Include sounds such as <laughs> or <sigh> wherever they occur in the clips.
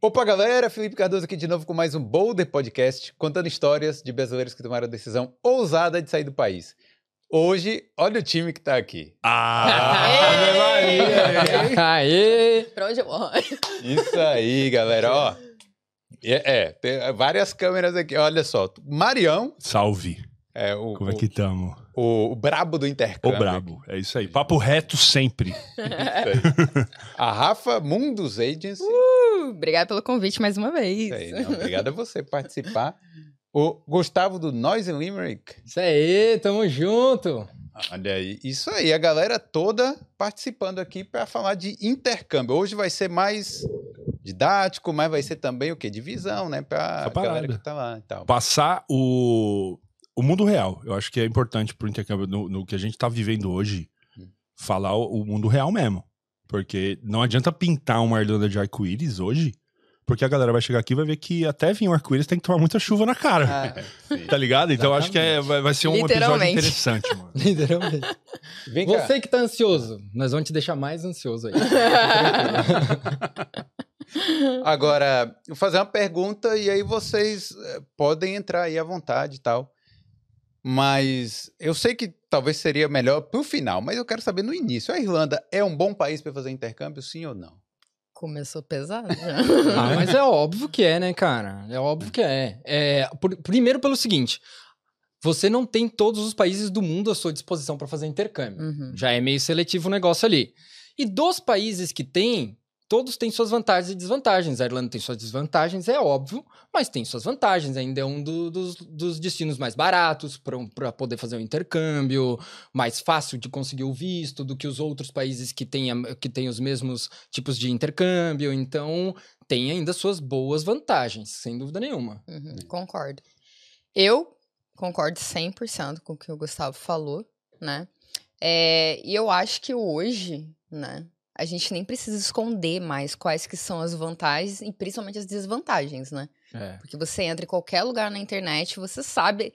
Opa, galera! Felipe Cardoso aqui de novo com mais um Boulder Podcast, contando histórias de brasileiros que tomaram a decisão ousada de sair do país. Hoje, olha o time que tá aqui. Ah, Aê! Pra onde eu vou? Isso aí, galera, ó. <laughs> É, é, tem várias câmeras aqui, olha só. Marião, Salve. É o, Como é que tamo? o, o brabo do intercâmbio. brabo. É isso aí. Papo reto sempre. <laughs> A Rafa Mundus Agency. Uh, Obrigada pelo convite mais uma vez. Isso aí, não, obrigado a você por participar. O Gustavo do Noise and Limerick. Isso aí, tamo junto. Olha aí, isso aí, a galera toda participando aqui para falar de intercâmbio. Hoje vai ser mais didático, mas vai ser também o quê? Divisão, né? Para a galera que tá lá e tal. Passar o, o mundo real. Eu acho que é importante pro intercâmbio, no, no que a gente tá vivendo hoje, Hum. falar o, o mundo real mesmo. Porque não adianta pintar uma Irlanda de arco-íris hoje, porque a galera vai chegar aqui e vai ver que até vir um arco-íris tem que tomar muita chuva na cara. Ah. <laughs> Tá ligado? Então eu acho que é- vai, vai ser um episódio interessante, mano. <laughs> Literalmente. Vem cá. Você que tá ansioso, nós vamos te deixar mais ansioso aí. Agora, eu vou fazer uma pergunta e aí vocês eh, podem entrar aí à vontade e tal. Mas eu sei que talvez seria melhor pro final, mas eu quero saber no início. A Irlanda é um bom país para fazer intercâmbio, sim ou não? Começou pesado já. <laughs> Ah, mas é <laughs> óbvio que é, né, cara? É óbvio que é. é por- primeiro pelo seguinte, você não tem todos os países do mundo à sua disposição para fazer intercâmbio. Uhum. Já é meio seletivo o negócio ali. E dos países que tem, todos têm suas vantagens e desvantagens. A Irlanda tem suas desvantagens, é óbvio, mas tem suas vantagens. Ainda é um do- dos, dos destinos mais baratos para poder fazer o intercâmbio, mais fácil de conseguir o visto do que os outros países que têm, que têm os mesmos tipos de intercâmbio. Então, tem ainda suas boas vantagens, sem dúvida nenhuma. Uhum, Concordo. Eu concordo 100% com o que o Gustavo falou, né? É, e eu acho que hoje, né, a gente nem precisa esconder mais quais que são as vantagens e principalmente as desvantagens, né? É. Porque você entra em qualquer lugar na internet, você sabe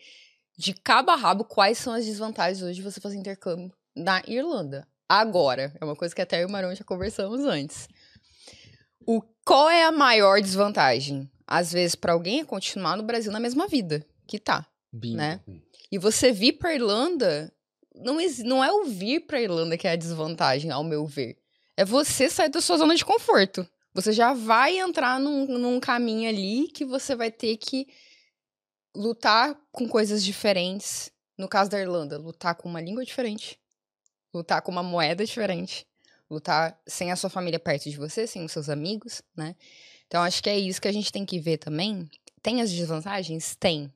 de cabo a rabo quais são as desvantagens hoje de você fazer intercâmbio na Irlanda. Agora, é uma coisa que até eu e o Marão já conversamos antes. O, qual é a maior desvantagem? Às vezes, para alguém é continuar no Brasil na mesma vida que tá, Bingo. né? E você vir pra Irlanda, não, não é o vir pra Irlanda que é a desvantagem, ao meu ver. É você sair da sua zona de conforto. Você já vai entrar num, num caminho ali que você vai ter que lutar com coisas diferentes. No caso da Irlanda, lutar com uma língua diferente, lutar com uma moeda diferente, lutar sem a sua família perto de você, sem os seus amigos, né? Então acho que é isso que a gente tem que ver também. Tem as desvantagens? Tem.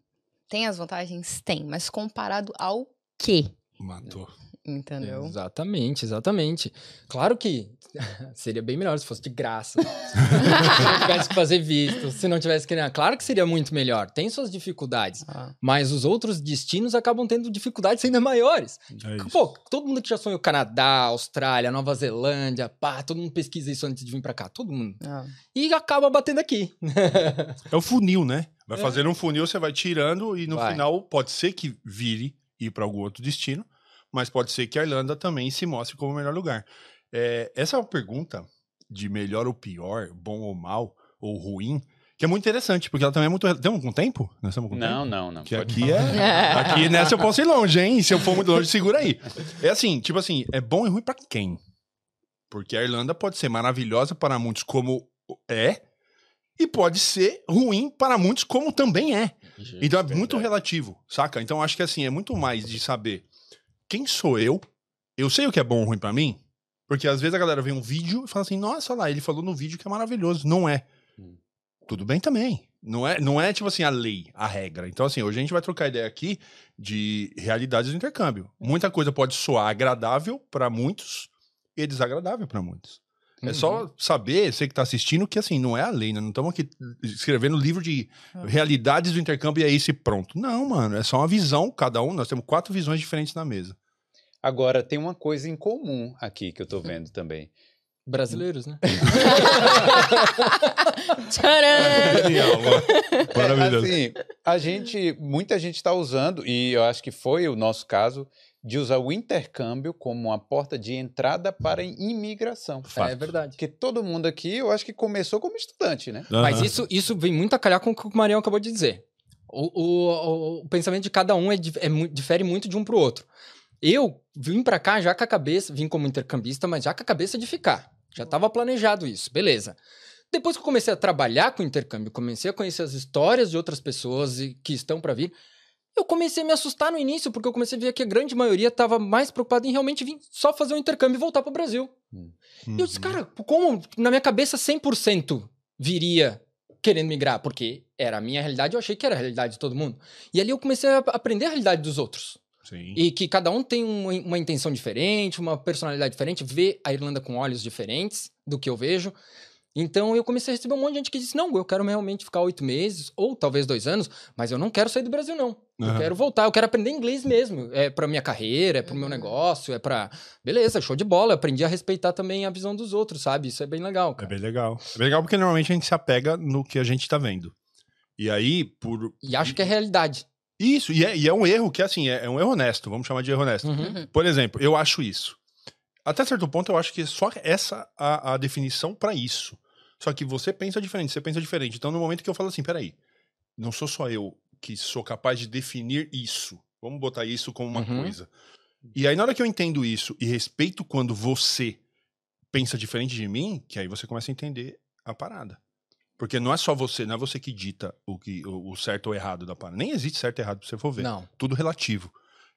Tem as vantagens? Tem. Mas comparado ao quê? Matou. Entendeu? Exatamente, exatamente. Claro que <laughs> seria bem melhor se fosse de graça. <laughs> se não tivesse que fazer visto, se não tivesse que. Claro que seria muito melhor. Tem suas dificuldades. Ah, Mas os outros destinos acabam tendo dificuldades ainda maiores. É. Pô, todo mundo que já sonhou Canadá, Austrália, Nova Zelândia, pá, todo mundo pesquisa isso antes de vir pra cá. Todo mundo. ah. E acaba batendo aqui. <laughs> É o funil, né? Vai É. fazendo um funil, você vai tirando e no Vai. final pode ser que vire ir para algum outro destino, mas pode ser que a Irlanda também se mostre como o melhor lugar. É, essa é uma pergunta de melhor ou pior, bom ou mal, ou ruim, que é muito interessante, porque ela também é muito. Temos com tempo? Nós estamos com tempo? Não, não, não. Que aqui é. Aqui nessa eu posso ir longe, hein? Se eu for muito longe, segura aí. É assim, tipo assim, é bom e ruim pra quem? Porque a Irlanda pode ser maravilhosa para muitos, como é, e pode ser ruim para muitos, como também é. Então é muito relativo, saca? Então acho que assim, é muito mais de saber quem sou eu, eu sei o que é bom ou ruim pra mim, porque às vezes a galera vê um vídeo e fala assim, nossa, lá, ele falou no vídeo que é maravilhoso. Não é. Hum. Tudo bem também. Não é, não é tipo assim a lei, a regra. Então assim, hoje a gente vai trocar ideia aqui de realidades do intercâmbio. Muita coisa pode soar agradável pra muitos e desagradável pra muitos. É Uhum. só saber, você que tá assistindo, que assim, não é a lei, né? Não estamos aqui escrevendo livro de realidades do intercâmbio e é isso e pronto. Não, mano, é só uma visão, cada um, nós temos quatro visões diferentes na mesa. Agora, tem uma coisa em comum aqui que eu tô vendo também. Brasileiros, né? <laughs> Tcharam! Maravilhoso. Assim, a gente, muita gente está usando, e eu acho que foi o nosso caso, de usar o intercâmbio como uma porta de entrada para a imigração. Fato. É verdade. Porque todo mundo aqui, eu acho que começou como estudante, né? Mas Aham. isso, isso vem muito a calhar com o que o Marião acabou de dizer. O, o, o- o pensamento de cada um é, é difere muito de um pro outro. Eu vim pra cá já com a cabeça, vim como intercambista, mas já com a cabeça de ficar. Já estava planejado isso, beleza. Depois que eu comecei a trabalhar com intercâmbio, comecei a conhecer as histórias de outras pessoas que estão para vir, eu comecei a me assustar no início, porque eu comecei a ver que a grande maioria estava mais preocupada em realmente vir só fazer o intercâmbio e voltar pro Brasil. E eu disse, Uhum. cara, como na minha cabeça 100% viria querendo migrar? Porque era a minha realidade, eu achei que era a realidade de todo mundo. E ali eu comecei a aprender a realidade dos outros. Sim. E que cada um tem uma, uma intenção diferente, uma personalidade diferente, vê a Irlanda com olhos diferentes do que eu vejo. Então eu comecei a receber um monte de gente que disse: não, eu quero realmente ficar oito meses, ou talvez dois anos, mas eu não quero sair do Brasil, não. Eu quero voltar, eu quero aprender inglês mesmo. É pra minha carreira, é pro meu Uhum. negócio, é pra. Beleza, show de bola. Eu aprendi a respeitar também a visão dos outros, sabe? Isso é bem legal, É cara. bem legal. É bem legal porque normalmente a gente se apega no que a gente tá vendo. E aí, por. E acho que é realidade. Isso, e é, e é um erro que, assim, é, é um erro honesto, vamos chamar de erro honesto. Uhum. Uhum. Por exemplo, eu acho isso. Até certo ponto, eu acho que é só essa a, a definição pra isso. Só que você pensa diferente, você pensa diferente. Então, no momento que eu falo assim, peraí, não sou só eu que sou capaz de definir isso. Vamos botar isso como uma Uhum. coisa. E aí, na hora que eu entendo isso e respeito quando você pensa diferente de mim, que aí você começa a entender a parada. Porque não é só você, não é você que dita o, que, o, o certo ou errado da parada. Nem existe certo e errado pra você for ver Não. tudo relativo.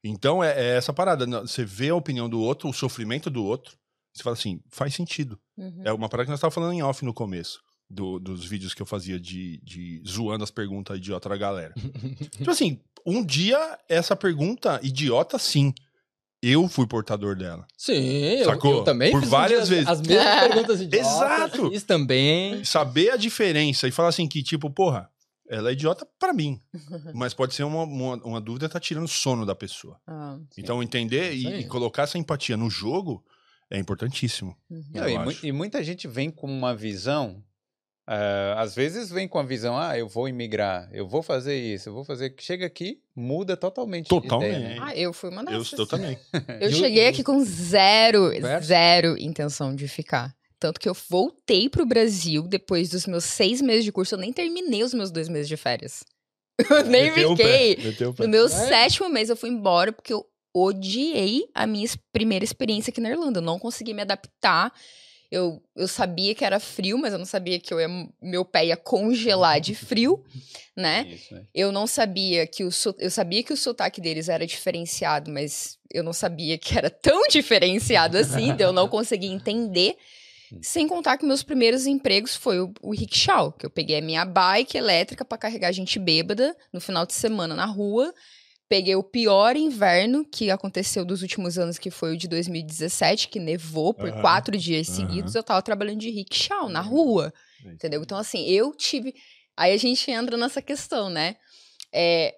Então é, é essa parada. né? Você vê a opinião do outro, o sofrimento do outro, você fala assim, faz sentido. Uhum. É uma parada que nós estávamos falando em off no começo. do- dos vídeos que eu fazia de, de zoando as perguntas idiota da galera. <laughs> tipo assim, um dia essa pergunta idiota, sim. Eu fui portador dela. Sim, eu, Sacou? eu também Por fiz várias vezes. As mesmas <laughs> perguntas idiotas. Exato. Fiz também. Saber a diferença e falar assim que, tipo, porra, ela é idiota pra mim. <laughs> mas pode ser uma, uma, uma dúvida tá tirando o sono da pessoa. Ah, Então, entender Isso e, e colocar essa empatia no jogo é importantíssimo. uhum. Eu Não, e, mu- e muita gente vem com uma visão. Ah, às vezes vem com a visão, ah, eu vou imigrar, eu vou fazer isso, eu vou fazer. Chega aqui, muda totalmente. de Totalmente. ideia, né? Ah, eu fui uma Eu, dessas. eu também. <laughs> Eu E o- cheguei aqui com zero, Verso? zero intenção de ficar. Tanto que eu voltei pro Brasil depois dos meus seis meses de curso. Eu nem terminei os meus dois meses de férias. <laughs> Eu nem Meteu o pé, fiquei. o. No meu É. sétimo mês eu fui embora porque eu odiei a minha primeira experiência aqui na Irlanda. Eu não consegui me adaptar. Eu, eu sabia que era frio, mas eu não sabia que eu ia, meu pé ia congelar de frio, <laughs> né? Isso, né? Eu não sabia que o eu sabia que o sotaque deles era diferenciado, mas eu não sabia que era tão <laughs> diferenciado assim, de eu não <laughs> conseguia entender. Sem contar que meus primeiros empregos foi o, o rickshaw, que eu peguei a minha bike elétrica para carregar gente bêbada no final de semana na rua. Peguei o pior inverno que aconteceu dos últimos anos, que foi o de 2017, que nevou por Aham, quatro dias aham. seguidos. Eu tava trabalhando de rickshaw na rua. Entendeu? Então, assim, eu tive. Aí a gente entra nessa questão, né? É,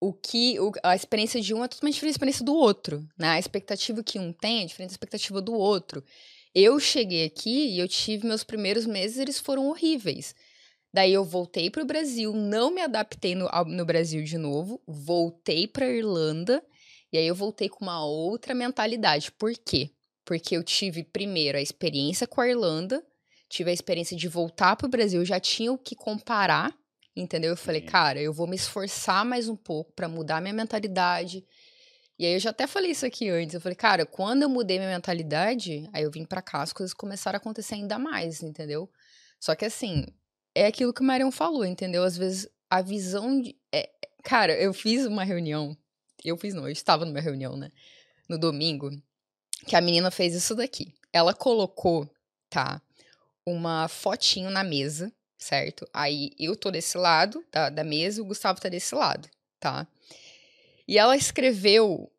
o que. o- a experiência de um é totalmente diferente da experiência do outro, né? A expectativa que um tem é diferente da expectativa do outro. Eu cheguei aqui e eu tive meus primeiros meses, eles foram horríveis. Daí eu voltei para o Brasil, não me adaptei no, no Brasil de novo, voltei para Irlanda e aí eu voltei com uma outra mentalidade. Por quê? Porque eu tive primeiro a experiência com a Irlanda, tive a experiência de voltar para o Brasil, já tinha o que comparar, entendeu? Eu falei, cara, eu vou me esforçar mais um pouco para mudar minha mentalidade. E aí eu já até falei isso aqui antes. Eu falei, cara, quando eu mudei minha mentalidade, aí eu vim pra cá, as coisas começaram a acontecer ainda mais, entendeu? Só que assim, é aquilo que o Marião falou, entendeu? Às vezes a visão de. é- Cara, eu fiz uma reunião. Eu fiz, não, eu estava numa reunião, né? No domingo, que a menina fez isso daqui. Ela colocou, tá? Uma fotinho na mesa, certo? Aí eu tô desse lado da, da mesa o Gustavo tá desse lado, tá? E ela escreveu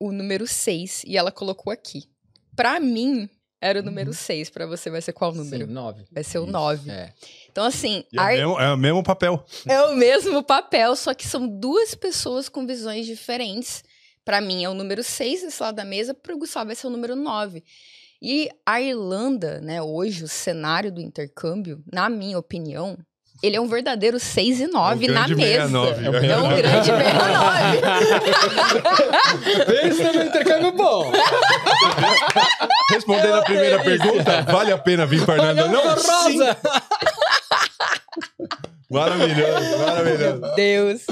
o número 6 e ela colocou aqui. Pra mim, era o número 6. Pra você vai ser qual número? Sim, nove. Vai ser o Isso. 9. É. Então, assim, é, o mesmo, é o mesmo papel. é o mesmo papel, só que são duas pessoas com visões diferentes. Pra mim é o número 6 desse lado da mesa, pro Gustavo vai ser o número 9. E a Irlanda, né, hoje, o cenário do intercâmbio, na minha opinião, ele é um verdadeiro 6 e 9 É um na grande mesa. 69. É um grande 69. Pensa no intercâmbio bom. Respondendo a primeira delícia. pergunta, vale a pena vir para Irlanda? Não, sim. Maravilhoso, maravilhoso. Meu Deus.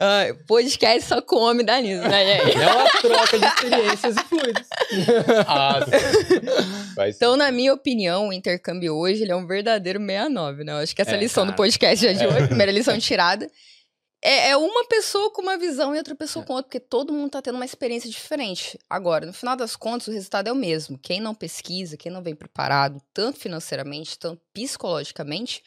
Ai, podcast só com homem dá nisso, né, gente? É uma troca de experiências e fluidos. <laughs> Ah. Então, na minha opinião, o intercâmbio hoje ele é um verdadeiro 69, né? Eu acho que essa É, lição do cara. podcast já de hoje, primeira lição tirada, é, é uma pessoa com uma visão e outra pessoa com outra, porque todo mundo tá tendo uma experiência diferente. Agora, no final das contas, o resultado é o mesmo. Quem não pesquisa, quem não vem preparado, tanto financeiramente, tanto psicologicamente,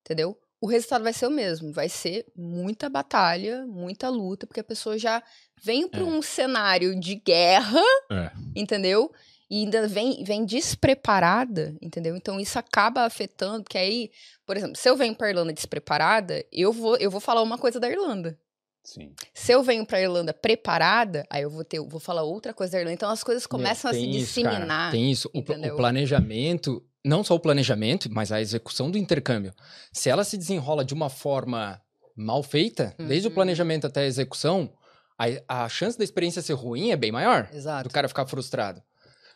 entendeu? O resultado vai ser o mesmo. Vai ser muita batalha, muita luta, porque a pessoa já vem para É. um cenário de guerra É. entendeu? E ainda vem, vem despreparada, entendeu? Então isso acaba afetando, porque aí, por exemplo, se eu venho pra Irlanda despreparada, eu vou, eu vou falar uma coisa da Irlanda. Sim. Se eu venho pra Irlanda preparada, aí eu vou ter, eu vou falar outra coisa da Irlanda. Então as coisas começam a se isso, cara. disseminar. Tem isso. O, o planejamento, não só o planejamento, mas a execução do intercâmbio. Se ela se desenrola de uma forma mal feita, desde o Uhum. planejamento até a execução, a, a chance da experiência ser ruim é bem maior. Exato. Do cara ficar frustrado.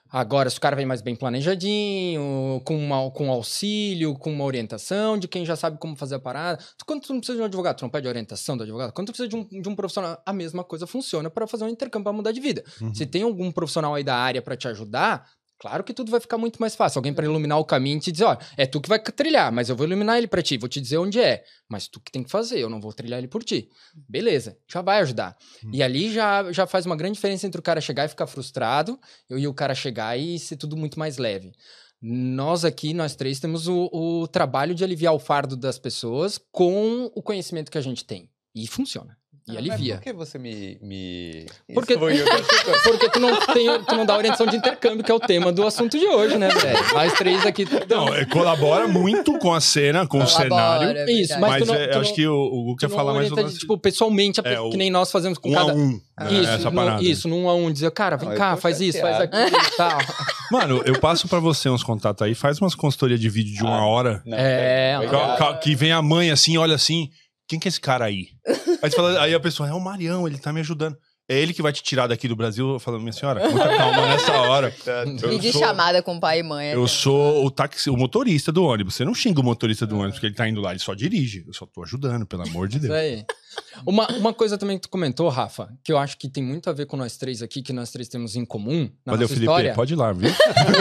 Agora, se o cara vem mais bem planejadinho, com, uma, com auxílio, com uma orientação de quem já sabe como fazer a parada. Tu- Quando tu não precisa de um advogado, tu não pede orientação do advogado. Quando tu precisa de um, de um profissional, a mesma coisa funciona para fazer um intercâmbio para mudar de vida. Uhum. Se tem algum profissional aí da área para te ajudar, claro que tudo vai ficar muito mais fácil. Alguém para iluminar o caminho e te dizer, ó, é tu que vai trilhar, mas eu vou iluminar ele para ti, vou te dizer onde é, mas tu que tem que fazer, eu não vou trilhar ele por ti. Beleza, já vai ajudar. E ali já, já faz uma grande diferença entre o cara chegar e ficar frustrado e o cara chegar e ser tudo muito mais leve. Nós aqui, nós três, temos o, o trabalho de aliviar o fardo das pessoas com o conhecimento que a gente tem. E funciona. E Mas alivia. por que você me. me... Porque-? <laughs> Porque tu não, tem, tu não dá orientação de intercâmbio, que é o tema do assunto de hoje, né, velho? Nós três aqui. Não, é, colabora muito com a cena, com o cenário. Colabora, Isso, mas Mas, tu não- é, acho não- que o, o Gu Tu quer falar mais do lance. tipo, pessoalmente, É, o- que nem nós fazemos com um cada. a um. né, Isso, essa no- parada. isso, num a um, dizer, cara, vem Não, eu cá, faz isso, faz chateado. aquilo e <laughs> tal. Mano, eu passo pra você uns contatos aí, faz umas consultorias de vídeo de uma Ah, hora. Não, É, Que vem a mãe assim, olha assim, quem que é esse cara aí? Aí, você fala- aí a pessoa, é o Marião, ele tá me ajudando. É ele que vai te tirar daqui do Brasil, eu falo, minha senhora, muita calma nessa hora. <laughs> Eu Vídeo sou- chamada com pai e mãe. Eu é. sou o taxi, o motorista do ônibus. Você não xinga o motorista do ônibus porque ele tá indo lá, ele só dirige. Eu só tô ajudando, pelo amor de Isso Deus. aí. Uma, uma coisa também que tu comentou, Rafa, que eu acho que tem muito a ver com nós três aqui, que nós três temos em comum na Valeu, nossa Felipe. história. Pode ir lá, viu?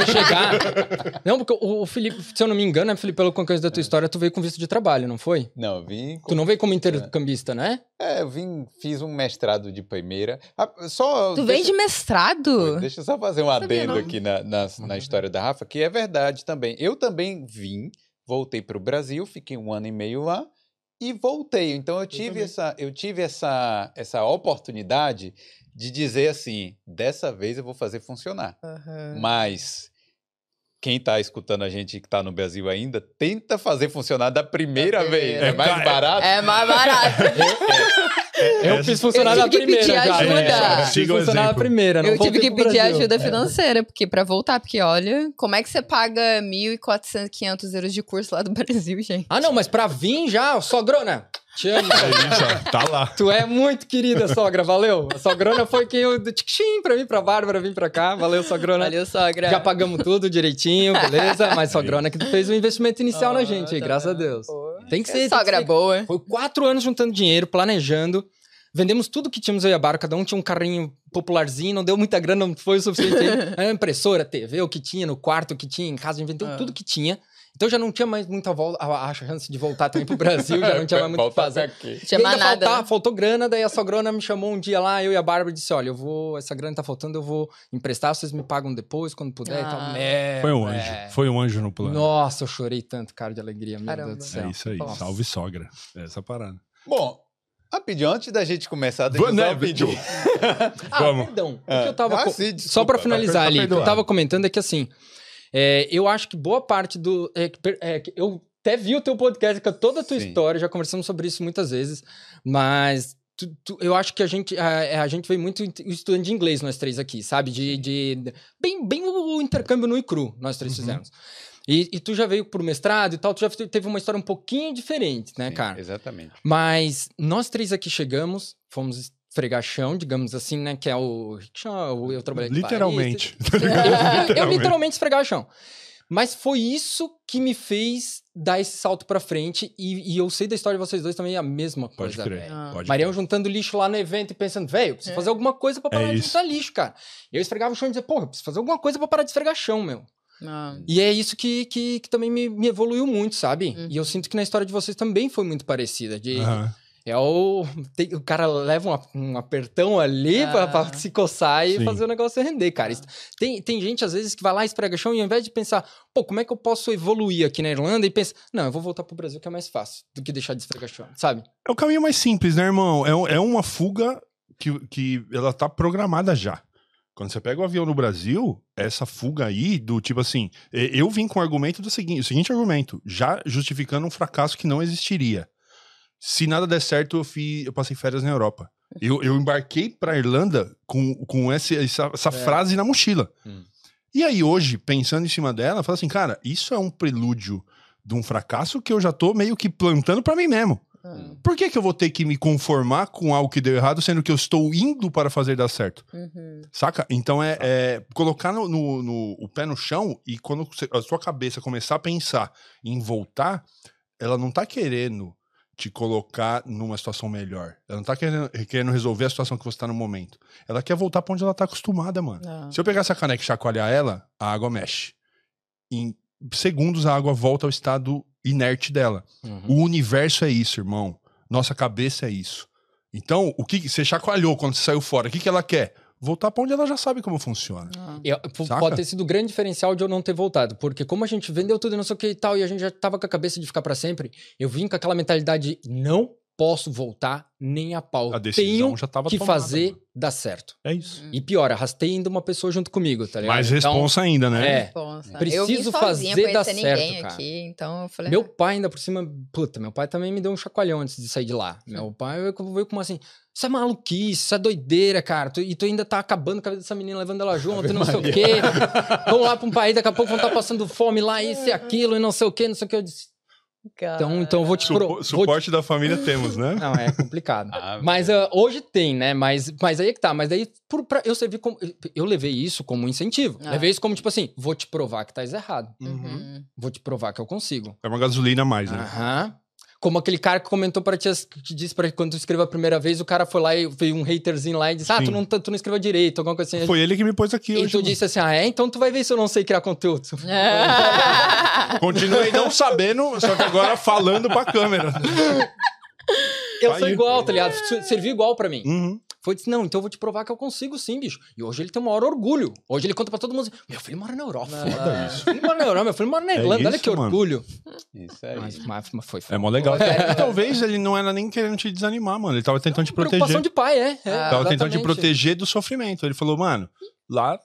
Chegar. Não, porque o, o Felipe, se eu não me engano, né, Felipe, pelo coisa da tua história, tu veio com visto de trabalho, não foi? Não, eu vim. com- Tu não veio como intercambista, né? É, eu vim, fiz um mestrado de primeira. Ah, só. Tu vem deixa- de mestrado? Deixa eu só fazer um adendo não. aqui na, na, na história da Rafa, que é verdade também. Eu também vim, voltei para o Brasil, fiquei um ano e meio lá e voltei. Então eu tive, também. essa, eu tive essa, essa oportunidade de dizer assim: dessa vez eu vou fazer funcionar. Aham. Mas quem está escutando a gente que está no Brasil ainda, tenta fazer funcionar da primeira Da vez. primeira. É mais É, barato. É mais barato. <laughs> Eu fiz funcionar Eu na tive que primeira. pedir ajuda. É, fiz funcionar na primeira. não Eu tive que pedir Brasil. ajuda É. financeira, porque pra voltar, porque olha, como é que você paga 1.400, 500 euros de curso lá do Brasil, gente? Ah, não, mas pra vir já, sogrona, te amo. É isso, tá lá. <laughs> Tu é muito querida, sogra, valeu. A sogrona foi quem eu... Tchim, pra mim, pra Bárbara, vir pra cá. Valeu, sogrona. Valeu, sogra. Já pagamos tudo direitinho, beleza? Mas sogrona que fez o investimento inicial na gente, tá graças a? Deus. Pô. Tem que ser. tem que Sogra ser. boa. Foi quatro anos juntando dinheiro, planejando. Vendemos tudo que tínhamos aí a barco, cada um tinha um carrinho popularzinho, não deu muita grana, não foi o suficiente. Era <laughs> impressora, TV, o que tinha no quarto, o que tinha em casa, inventei Ah. tudo que tinha. Então já não tinha mais muita volta, a, a chance de voltar também pro Brasil, já não tinha mais <laughs> muito o que fazer. aqui. Tinha ainda nada. faltar- né? faltou grana, daí a sogrona me chamou um dia lá, eu e a Bárbara e disse: Olha, eu vou, essa grana tá faltando, eu vou emprestar, vocês me pagam depois, quando puder e tal. Ah. É, Foi um anjo. é. Foi um anjo no plano. Nossa, eu chorei tanto, cara, de alegria, meu Caramba. Deus do céu. É isso aí. Nossa. Salve sogra. É essa parada. Bom, rapidinho, antes da gente começar, deixa eu Vamos, só né, pedir. Ah, Vamos. perdão. O Ah. que eu tava. Ah, co- sim, Só pra tá finalizar tá ali, o que eu perdoado. tava comentando é que assim. É, eu acho que boa parte do. é, é, eu até vi o teu podcast com toda a tua Sim. história, já conversamos sobre isso muitas vezes, mas. tu- tu- eu acho que a gente, a, a gente veio muito estudando de inglês, nós três aqui, sabe? De, de, bem, bem o intercâmbio no ICRU, nós três Uhum. fizemos. E, e tu já veio pro mestrado e tal, tu já teve uma história um pouquinho diferente, né, Sim, cara? Exatamente. Mas nós três aqui chegamos, fomos esfregar chão, digamos assim, né? Que é o. Eu trabalhei Literalmente. barista. Eu, eu literalmente esfregava chão. Mas foi isso que me fez dar esse salto pra frente. E, e eu sei da história de vocês dois também é a mesma Pode coisa. crer. velho. Ah. Pode Marião crer. juntando lixo lá no evento e pensando, velho, eu preciso É. fazer alguma coisa pra parar É de isso. juntar lixo, cara. Eu esfregava o chão e dizia, porra, eu preciso fazer alguma coisa pra parar de esfregar chão, meu. Ah. E é isso que, que, que também me, me evoluiu muito, sabe? Uhum. E eu sinto que na história de vocês também foi muito parecida. De, Aham. É o. tem- o cara leva um, ap- um apertão ali pra, Ah. pra se coçar e Sim. fazer o negócio render, cara. Isso- Tem, tem gente, às vezes, que vai lá e esfrega chão e ao invés de pensar, pô, como é que eu posso evoluir aqui na Irlanda? E pensa, não, eu vou voltar pro Brasil que é mais fácil do que deixar de esfregar chão, sabe? É o caminho mais simples, né, irmão? É, é uma fuga que, que ela tá programada já. Quando você pega o avião no Brasil, essa fuga aí do tipo assim, eu vim com o argumento do seguinte, o seguinte argumento, já justificando um fracasso que não existiria. Se nada der certo, eu, fiz, eu passei férias na Europa. Eu, eu embarquei pra Irlanda com, com essa, essa, essa É. frase na mochila. Hum. E aí, hoje, pensando em cima dela, eu falo assim, cara, isso é um prelúdio de um fracasso que eu já tô meio que plantando pra mim mesmo. Ah. Por que, que eu vou ter que me conformar com algo que deu errado, sendo que eu estou indo para fazer dar certo? Uhum. Saca? Então é, é colocar no, no- no- o pé no chão e quando a sua cabeça começar a pensar em voltar, ela não tá querendo te colocar numa situação melhor. Ela não tá querendo, querendo resolver a situação que você tá no momento. Ela quer voltar pra onde ela tá acostumada, mano. Ah. Se eu pegar essa caneca e chacoalhar ela, a água mexe. Em segundos, a água volta ao estado inerte dela. O universo é isso, irmão. Nossa cabeça é isso. Então, o que você chacoalhou quando você saiu fora? O que, que ela quer? Voltar pra onde ela já sabe como funciona. Ah. Eu- pode ter sido o grande diferencial de eu não ter voltado, porque como a gente vendeu tudo e não sei o que e tal, e a gente já tava com a cabeça de ficar pra sempre, eu vim com aquela mentalidade de não posso voltar nem a pau. A decisão Tenho já tava que tomada, fazer mano. dar certo. É isso. E pior, arrastei ainda uma pessoa junto comigo, tá ligado? Mais Então, responsa ainda, né? é. Responsa. Preciso sozinha, fazer dar certo, ninguém cara. aqui, então eu falei... Meu ah, pai ainda por cima, puta, meu pai também me deu um chacoalhão antes de sair de lá. Meu pai veio com veio com uma assim, isso é maluquice, isso é doideira, cara. Tu- e tu ainda tá acabando com a vida dessa menina, levando ela junto, e não sei o quê. Vamos lá pra um país, daqui a pouco vão estar passando fome lá, isso e aquilo, e não sei o quê, não sei o quê. Eu disse, então, então eu vou te... pro- Supo- vou te- suporte da família temos, né? Não, é complicado. <laughs> Ah, Mas ah, hoje tem, né? Mas, mas aí é que tá. Mas daí por, pra, eu servi como. Eu levei isso como um incentivo. Ah. Levei isso como tipo assim: vou te provar que tá errado. Uhum. Vou te provar que eu consigo. É uma gasolina a mais, né? Aham. Como aquele cara que comentou pra ti, que disse pra quando tu escreveu a primeira vez, o cara foi lá e veio um haterzinho lá e disse: Ah, tu não, tá- tu não escreveu direito, alguma coisa assim. Foi ele que me pôs aqui e hoje. tu mano. disse assim: Ah, é? Então tu vai ver se eu não sei criar conteúdo. <laughs> Continuei não sabendo, só que agora falando pra câmera. Eu Aí- sou igual, tá ligado? Serviu igual pra mim. Uhum. Foi disse, não, então eu vou te provar que eu consigo sim, bicho. E hoje ele tem o maior orgulho. Hoje ele conta pra todo mundo, assim, meu filho mora na Europa. Foda isso. Meu filho mora na Europa, meu filho mora na É Irlanda, olha isso, que mano. orgulho. Isso aí. Mas, mas, mas foi É mó legal. E talvez ele não era nem querendo te desanimar, mano. Ele tava tentando te Preocupação proteger. de pai, é. é Tava tentando te exatamente. proteger do sofrimento. Ele falou, mano, lá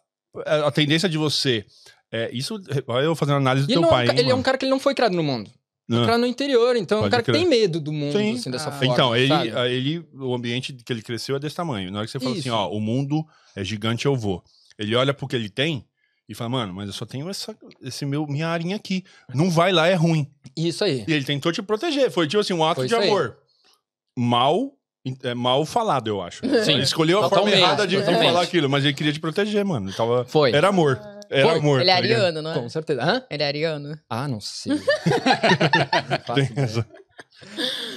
é, a tendência de você. É, isso. Olha eu fazendo análise do E ele, teu não é pai. hein, ele é um mano? cara que ele não foi criado no mundo. Ah. criado no interior, então é um Pode cara que crer. tem medo do mundo, Sim. assim, dessa Ah. forma. Então, ele, sabe? ele, o ambiente que ele cresceu é desse tamanho. Na hora que você fala assim, Isso. ó, o mundo é gigante, eu vou. Ele olha pro que ele tem e fala, mano, mas eu só tenho essa, esse meu, minha arinha aqui. Não vai lá, é ruim. Isso aí. E ele tentou te proteger. Foi tipo assim, um ato Foi de isso aí. amor. Mal, é, mal falado, eu acho. Sim. Ele escolheu a forma Totalmente, errada de, de falar aquilo, mas ele queria te proteger, mano. Ele tava, Foi. Era amor. Era Foi. amor. Ele é tá ligado? ariano, não é? Com certeza. Hã? Ele é ariano. Ah, não sei. <laughs> Não faço Tem ideia. essa.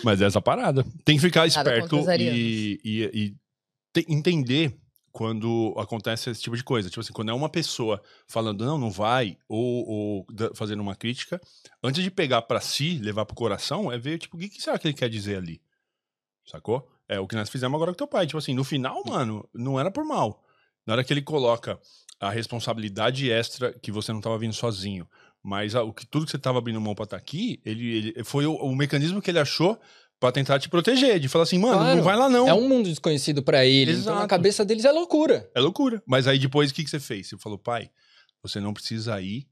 Mas é essa parada. Tem que ficar Nada contra esperto os arianos. e, e- e te- entender quando acontece esse tipo de coisa. Tipo assim, quando é uma pessoa falando não, não vai, ou, ou da- fazendo uma crítica, antes de pegar pra si, levar pro coração, é ver, tipo, o que, que será que ele quer dizer ali? Sacou? É o que nós fizemos agora com teu pai. Tipo assim, no final, mano, não era por mal. Na hora que ele coloca a responsabilidade extra que você não tava vindo sozinho, mas a- o que, tudo que você tava abrindo mão pra estar aqui, ele, ele- foi o, o mecanismo que ele achou pra tentar te proteger. De falar assim, mano, Claro. não vai lá não. É um mundo desconhecido pra ele. Então, na Exato. cabeça deles é loucura. É loucura. Mas aí depois o que, que você fez? Você falou, pai, você não precisa ir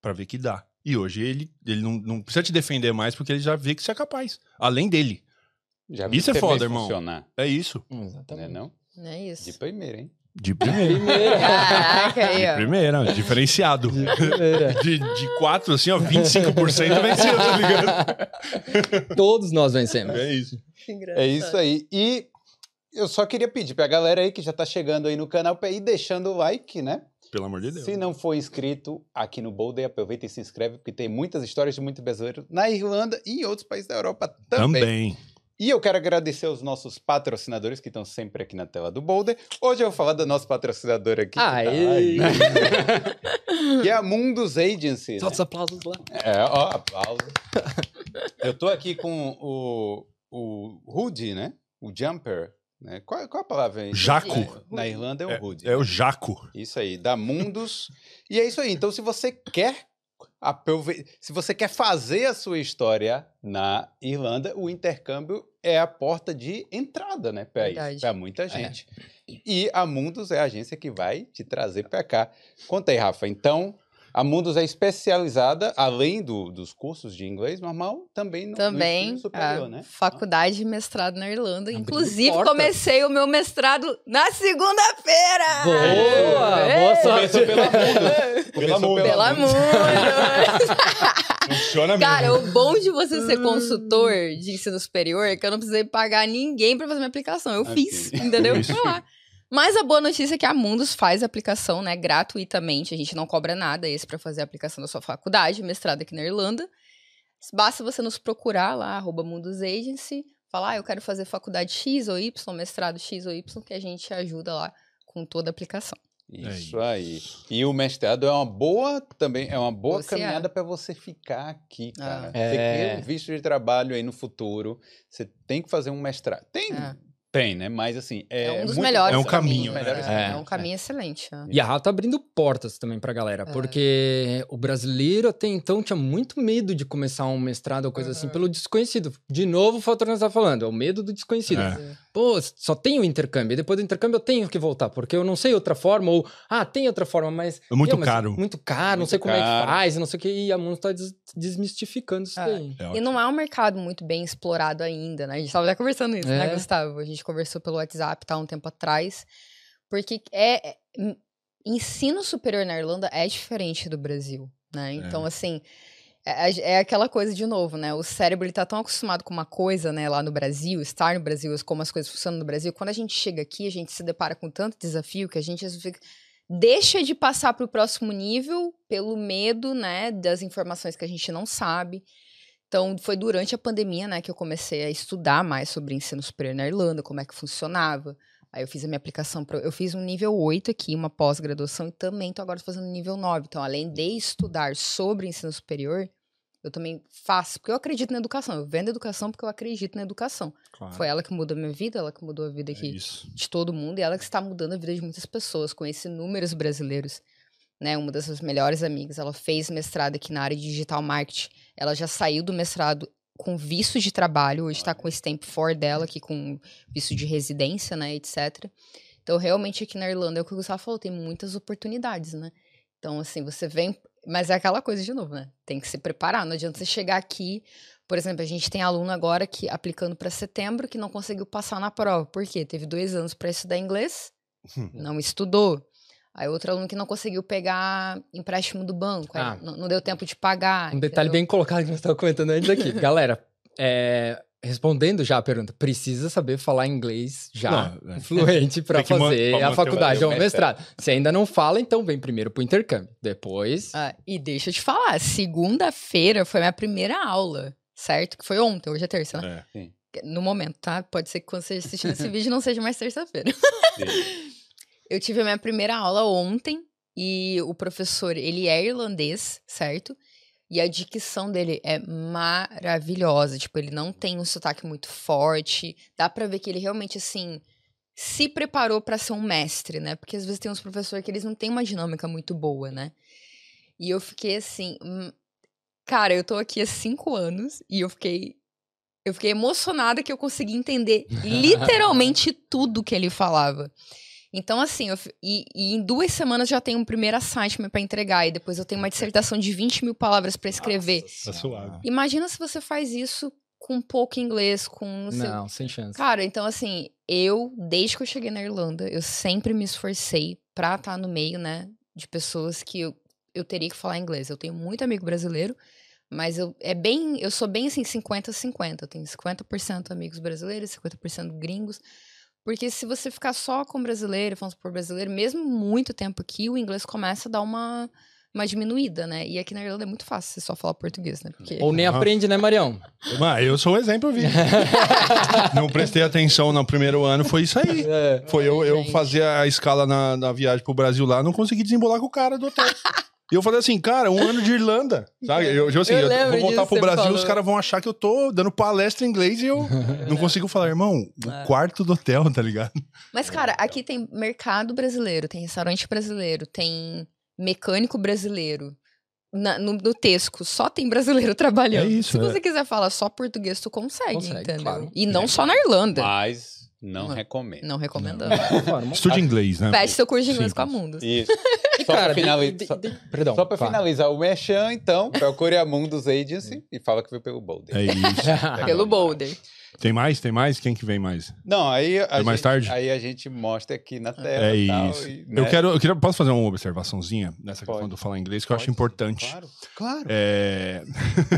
pra ver que dá. E hoje ele, ele não, não precisa te defender mais porque ele já vê que você é capaz. Além dele. Já Isso é você foda, irmão. funcionar, É isso. Exatamente. não? Não é isso. De primeira, hein? De primeira. Primeira. Caraca, aí, ó. Primeira, diferenciado. Primeira. <laughs> De, de 4, assim, ó, 25% venceu, tá ligado? Todos nós vencemos. É isso. É isso aí. E eu só queria pedir pra galera aí que já tá chegando aí no canal pra ir deixando o like, né? Pelo amor de Deus. Se não for inscrito aqui no Boulder, aproveita e se inscreve, porque tem muitas histórias de muitos brasileiros na Irlanda e em outros países da Europa também. Também. E eu quero agradecer aos nossos patrocinadores que estão sempre aqui na tela do Boulder. Hoje eu vou falar do nosso patrocinador aqui, que, tá Aê! aí, <laughs> que é a Mundus Agency. né? Solta os aplausos lá. É, ó, aplauso. eu tô aqui com o, o hoodie, né? O jumper. Né? Qual, qual a palavra aí? Jaco. Na Irlanda é o hoodie. É o Jaco. Isso aí, da Mundus. e é isso aí. Então, se você quer aprove- se você quer fazer a sua história na Irlanda, o intercâmbio é a porta de entrada, né, para muita gente. E a Mundus é a agência que vai te trazer para cá. Conta aí, Rafa. Então, a Mundus é especializada, além do- dos cursos de inglês normal, também no, no Também, ensino superior, a né? faculdade de mestrado na Irlanda. Abriu Inclusive, portas. comecei o meu mestrado na segunda-feira! Boa! É. Boa sorte. Começou pela Mundus. Começou Mundus. Pela Mundus. Funciona mesmo. Cara, o bom de você ser consultor de ensino superior é que eu não precisei pagar ninguém pra fazer minha aplicação. Eu Ah, fiz, entendeu? Foi lá. Mas a boa notícia é que a Mundus faz a aplicação, né, gratuitamente. A gente não cobra nada esse pra fazer a aplicação da sua faculdade, mestrado aqui na Irlanda. Basta você nos procurar lá, arroba Mundus Agency, falar, ah, eu quero fazer faculdade X ou Y, mestrado X ou Y, que a gente ajuda lá com toda a aplicação. Isso aí. E o mestrado é uma boa também, é uma boa Você é. caminhada para você ficar aqui, cara. Ah. Você É. quer um visto de trabalho aí no futuro, você tem que fazer um mestrado. Tem, É. tem, né? Mas assim, é, É, um dos muito melhores É um caminho, dos melhores né? É, caminhos. um caminho excelente. é. E a Rafa tá abrindo portas também pra galera, É. porque o brasileiro até então tinha muito medo de começar um mestrado ou coisa assim Uhum. pelo desconhecido. De novo, o nós tá falando, é o medo do desconhecido. É. Pô, só tem o intercâmbio, e depois do intercâmbio eu tenho que voltar, porque eu não sei outra forma, ou, ah, tem outra forma, mas... É muito Meu, mas caro. Muito caro, não Muito sei como é caro. que faz, não sei o que, e a Mundo tá des- desmistificando isso É. daí. É E não é um mercado muito bem explorado ainda, né? A gente tava até conversando isso, né, É. Gustavo? A gente conversou pelo WhatsApp tá, um tempo atrás. Porque é, é- en- ensino superior na Irlanda é diferente do Brasil, né? Então, assim, é, é aquela coisa de novo, né? O cérebro ele tá tão acostumado com uma coisa, né, lá no Brasil, estar no Brasil, como as coisas funcionam no Brasil. Quando a gente chega aqui, a gente se depara com tanto desafio que a gente fica- deixa de passar para o próximo nível pelo medo, né, das informações que a gente não sabe. Então, foi durante a pandemia, né, que eu comecei a estudar mais sobre ensino superior na Irlanda, como é que funcionava. Aí eu fiz a minha aplicação, pro, eu fiz um nível 8 aqui, uma pós-graduação, e também tô agora fazendo nível 9. Então, além de estudar sobre ensino superior, eu também faço, porque eu acredito na educação. Eu vendo educação porque eu acredito na educação. Claro. Foi ela que mudou a minha vida, ela que mudou a vida É aqui de todo mundo e ela que está mudando a vida de muitas pessoas. Conheci inúmeros brasileiros, né? Uma das suas melhores amigas, ela fez mestrado aqui na área de digital marketing. Ela já saiu do mestrado com visto de trabalho, hoje está com o stamp for dela aqui com visto de residência, né, etc. Então, realmente aqui na Irlanda, é o que o Gustavo falou, tem muitas oportunidades, né? Então, assim, você vem, mas é aquela coisa de novo, né? Tem que se preparar, não adianta você chegar aqui por exemplo, a gente tem aluno agora que aplicando para setembro que não conseguiu passar na prova. Por quê? Teve dois anos para estudar inglês, não estudou. Aí outro aluno que não conseguiu pegar empréstimo do banco, Ah. não, não deu tempo de pagar. Um detalhe entendeu? bem colocado que nós estávamos comentando antes aqui. <laughs> Galera, é, respondendo já a pergunta, precisa saber falar inglês já Não, é. fluente para fazer a faculdade o ou o mestrado. Se ainda não fala, então vem primeiro pro intercâmbio. Depois. Ah, e deixa eu te falar, segunda-feira foi minha primeira aula, certo? Que foi ontem, hoje é terça, né? É. No momento, tá? Pode ser que quando você assistir esse <laughs> vídeo não seja mais terça-feira. Eu tive a minha primeira aula ontem e o professor, ele é irlandês, certo? E a dicção dele é maravilhosa. Tipo, ele não tem um sotaque muito forte. Dá pra ver que ele realmente, assim, se preparou pra ser um mestre, né? Porque às vezes tem uns professores que eles não têm uma dinâmica muito boa, né? E eu fiquei assim. hum, Cara, eu tô aqui há cinco anos e eu fiquei. Eu fiquei emocionada que eu consegui entender <laughs> literalmente tudo que ele falava. Então, assim, eu e, e em duas semanas já tenho um primeiro assignment pra entregar, e depois eu tenho uma dissertação de 20 mil palavras pra escrever. Tá suave. Imagina se você faz isso com pouco inglês, com não sei. Não, sem chance. Cara, então assim, eu, desde que eu cheguei na Irlanda, eu sempre me esforcei pra estar no meio, né, de pessoas que eu, eu teria que falar inglês. Eu tenho muito amigo brasileiro, mas eu, é bem, eu sou bem assim, 50-50. Eu tenho 50% amigos brasileiros, 50% gringos. Porque se você ficar só com brasileiro, vamos por brasileiro, mesmo muito tempo aqui, o inglês começa a dar uma, uma diminuída, né? E aqui na Irlanda é muito fácil você só falar português, né? Porque... Ou nem aprende, né, Marião? Mas eu sou o exemplo, vivo. <laughs> Não prestei atenção no primeiro ano, foi isso aí. É. Foi eu, eu fazer a escala na, na viagem pro Brasil lá, não consegui desembolar com o cara do hotel. E eu falei assim, cara, um ano de Irlanda. Sabe? Eu, eu, assim, Eu eu vou voltar pro Brasil, falou. os caras vão achar que eu tô dando palestra em inglês e eu <laughs> não consigo falar, irmão, o quarto do hotel, tá ligado? Mas, cara, aqui tem mercado brasileiro, tem restaurante brasileiro, tem mecânico brasileiro. Na- no, no Tesco, só tem brasileiro <laughs> trabalhando. É isso, Se é. você quiser falar só português, tu consegue, Consegue, entendeu? claro. E não só na Irlanda. Mas não Não. recomendo. Não recomendando. Forma. Estude inglês, né? Feche seu curso de inglês com a. Mundus. Isso. <laughs> E, Só de- Só, de- perdão. só pra fala. finalizar o Merchan, então, procure a Mundus Agency e fala que veio pelo Boulder. É isso. <laughs> Pelo Boulder. Tem mais? Tem mais? Quem que vem mais? Não, aí a, É mais gente, tarde? aí a gente mostra aqui na tela. É e tal, isso. e, Eu né? quero, eu queria, posso fazer uma observaçãozinha nessa questão Pode. do falar inglês que eu acho Pode, importante. Claro, claro. É,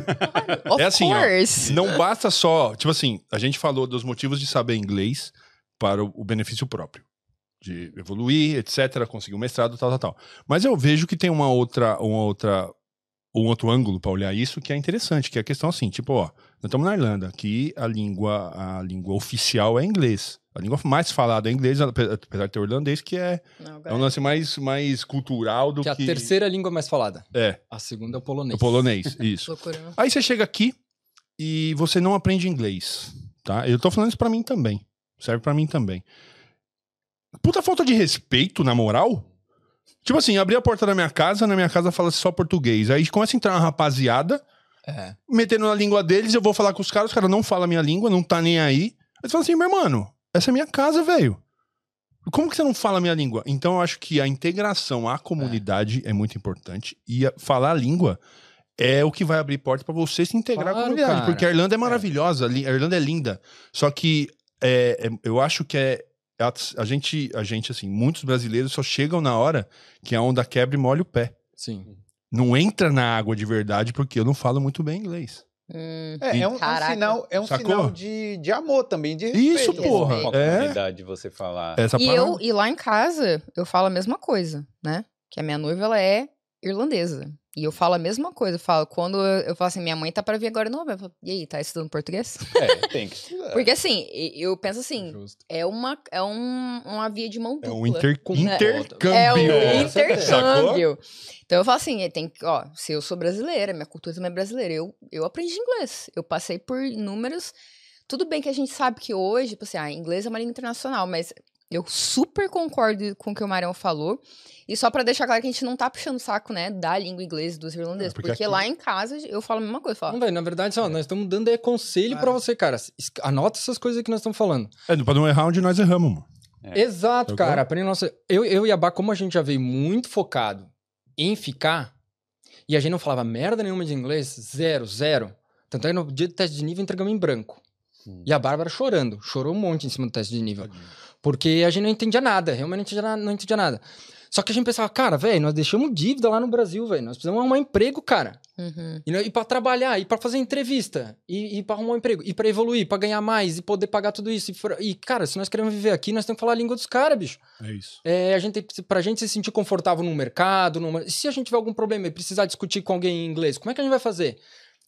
<laughs> Of É assim, ó, course. não basta só, tipo assim, a gente falou dos motivos de saber inglês para o, o benefício próprio, de evoluir, etc, conseguir um mestrado, tal, tal, tal. Mas eu vejo que tem uma outra, uma outra, um outro ângulo para olhar isso que é interessante, que é a questão assim, tipo, ó, nós estamos na Irlanda, aqui a língua, a língua oficial é inglês. A língua mais falada é inglês, ape- apesar de ter o irlandês, que é, Não, é um lance mais, mais cultural do Que que... é a terceira língua mais falada. É, A segunda é o polonês. o polonês, <laughs> isso. Loucura. Aí você chega aqui e você não aprende inglês, tá? Eu tô falando isso pra mim também. Serve pra mim também. Puta falta de respeito, na moral. Tipo assim, abrir a porta da minha casa, na minha casa fala só português. Aí começa a entrar uma rapaziada, É. metendo na língua deles, eu vou falar com os caras, os caras não falam a minha língua, não tá nem aí. Aí você fala assim, meu mano, essa é minha casa, velho. Como que você não fala a minha língua? Então eu acho que a integração à comunidade é, muito importante. E falar a língua é o que vai abrir portas pra você se integrar à Claro, comunidade. cara. Porque a Irlanda é maravilhosa, li- a Irlanda é linda. Só que é, é- eu acho que é. A, a gente, a gente, assim, muitos brasileiros só chegam na hora que a onda quebra e molha o pé. Sim. Não entra na água de verdade porque eu não falo muito bem inglês. Hum, É, é um, é um sinal, é um Sacou? sinal de, de amor também, de Isso, respeito porra, com a é. comunidade, você falar. Essa E, parada- eu, e lá em casa, eu falo a mesma coisa, né? Que a minha noiva, ela é irlandesa. E eu falo a mesma coisa. Eu falo, quando eu, eu falo assim, minha mãe tá pra vir agora em novembro. Eu falo, E aí, tá estudando português? É, tem que estudar. <laughs> Porque assim, eu penso assim, Justo. é uma, é um, uma via de mão É dupla. um inter- Com- intercâmbio. É um intercâmbio. Então eu falo assim, é, tem que, ó, se eu sou brasileira, minha cultura também é brasileira, eu, eu aprendi inglês. Eu passei por inúmeros. Tudo bem que a gente sabe que hoje, tipo assim, ah, inglês é uma língua internacional, mas eu super concordo com o que o Marião falou. E só pra deixar claro que a gente não tá puxando o saco, né, da língua inglesa dos irlandeses. É, porque porque aqui- lá em casa eu falo a mesma coisa. eu Não, Falo, velho, na verdade, ó, nós estamos dando é, conselho pra você, cara. Anota essas coisas que nós estamos falando. É, pra não errar onde nós erramos, mano. É. Exato, Sacou? cara. Aprende nossa... eu, eu e a Bá, como a gente já veio muito focado em ficar, e a gente não falava merda nenhuma de inglês, zero, zero. Tanto é que no dia do teste de nível entregamos em branco. Hum. E a Bárbara chorando, chorou um monte em cima do teste de nível. Porque a gente não entendia nada, realmente não entendia, não entendia nada. Só que a gente pensava, cara, velho, nós deixamos dívida lá no Brasil, velho. Nós precisamos arrumar emprego, cara. uhum. E, nós- e para trabalhar, e para fazer entrevista, e, e para arrumar um emprego, e para evoluir, para ganhar mais, e poder pagar tudo isso. E, for- e, cara, se nós queremos viver aqui, nós temos que falar a língua dos caras, bicho. É isso. É, a gente, tem- pra gente se sentir confortável no mercado, numa... se a gente tiver algum problema e precisar discutir com alguém em inglês, como é que a gente vai fazer?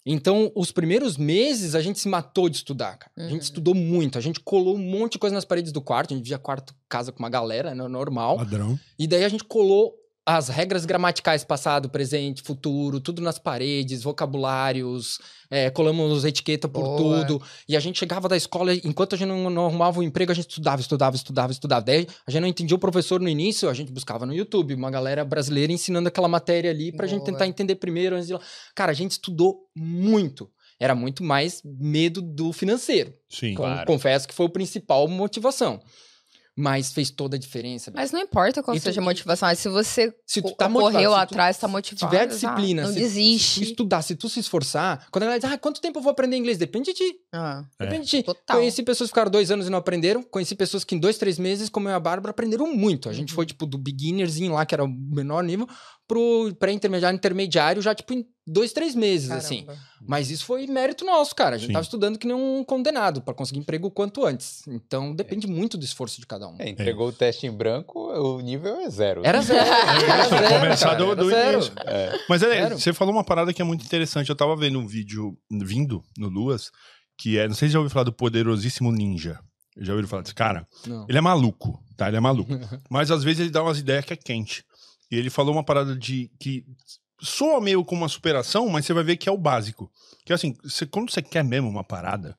Então, os primeiros meses a gente se matou de estudar, cara. A Uhum. gente estudou muito, a gente colou um monte de coisa nas paredes do quarto, a gente via quarto, casa com uma galera, né, normal. Padrão. E daí a gente colou as regras gramaticais passado, presente, futuro, tudo nas paredes, vocabulários, é, colamos etiqueta por Boa. tudo. E a gente chegava da escola, enquanto a gente não, não arrumava o emprego, a gente estudava, estudava, estudava, estudava. Daí a gente não entendia o professor no início, a gente buscava no YouTube, uma galera brasileira ensinando aquela matéria ali pra gente Boa. tentar entender primeiro. Antes de... lá. Cara, a gente estudou muito. Era muito mais medo do financeiro. Sim. Com- Claro. Confesso que foi a principal motivação. Mas fez toda a diferença. Mas não importa qual E tu- seja a motivação. mas Se você Se tu tá motivado, correu se tu atrás, tá motivado. tiver ah, disciplina, Não se- desiste. Se estudar, se tu se esforçar, quando a galera diz, ah, quanto tempo eu vou aprender inglês? Depende de ti. Ah, É. Depende de ti. Total. Conheci pessoas que ficaram dois anos e não aprenderam. Conheci pessoas que em dois, três meses, como eu e a Bárbara, aprenderam muito. A gente Uhum. foi, tipo, do beginnerzinho lá, que era o menor nível, pro pré-intermediário, intermediário, já, tipo, em dois, três meses, assim. caramba. Mas isso foi mérito nosso, cara. A gente Sim. tava estudando que nem um condenado pra conseguir emprego o quanto antes. Então, depende muito do esforço de cada um. É, entregou o teste em branco, o nível é zero. Era zero. <laughs> Era Foi zero, começar cara, do- zero. início. É. Mas é, você falou uma parada que é muito interessante. Eu tava vendo um vídeo vindo no Luas, que é, não sei se já ouviu falar do poderosíssimo Ninja. Já ouviram falar desse cara? Não. Ele é maluco, tá? Ele é maluco. <laughs> Mas às vezes ele dá umas ideias que é quente. E ele falou uma parada de que soa meio como uma superação, mas você vai ver que é o básico. Que assim, você- quando você quer mesmo uma parada,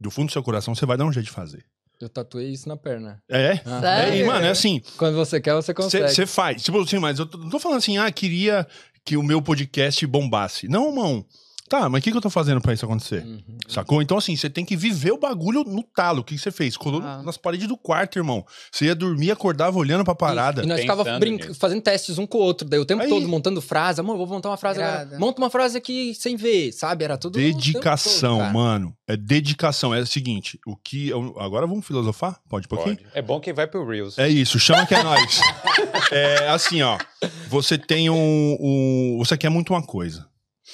do fundo do seu coração, você vai dar um jeito de fazer. Eu tatuei isso na perna. É? Ah. É, e, Sério? mano, é assim, Quando você quer, você consegue. você faz. Tipo assim, mas eu tô- não tô falando assim, ah, queria que o meu podcast bombasse. Não, mão. Tá, mas o que, que eu tô fazendo pra isso acontecer? Uhum. Sacou? Então, assim, você tem que viver o bagulho no talo. O que que você fez? Colou Ah. nas paredes do quarto, irmão. Você ia dormir, acordava olhando pra parada. E, e nós Pensando ficava fazendo testes um com o outro, daí o tempo Aí- todo montando frase. Amor, vou montar uma frase agora. Irado. Monta uma frase aqui sem ver, sabe? Era tudo. Dedicação, todo, mano. É dedicação. É o seguinte, o que. eu- Agora vamos filosofar? Pode um pouquinho? Pode. É bom que vai pro Reels. É isso, chama que é nós. <laughs> É assim, ó. Você tem um. um- você quer muito uma coisa.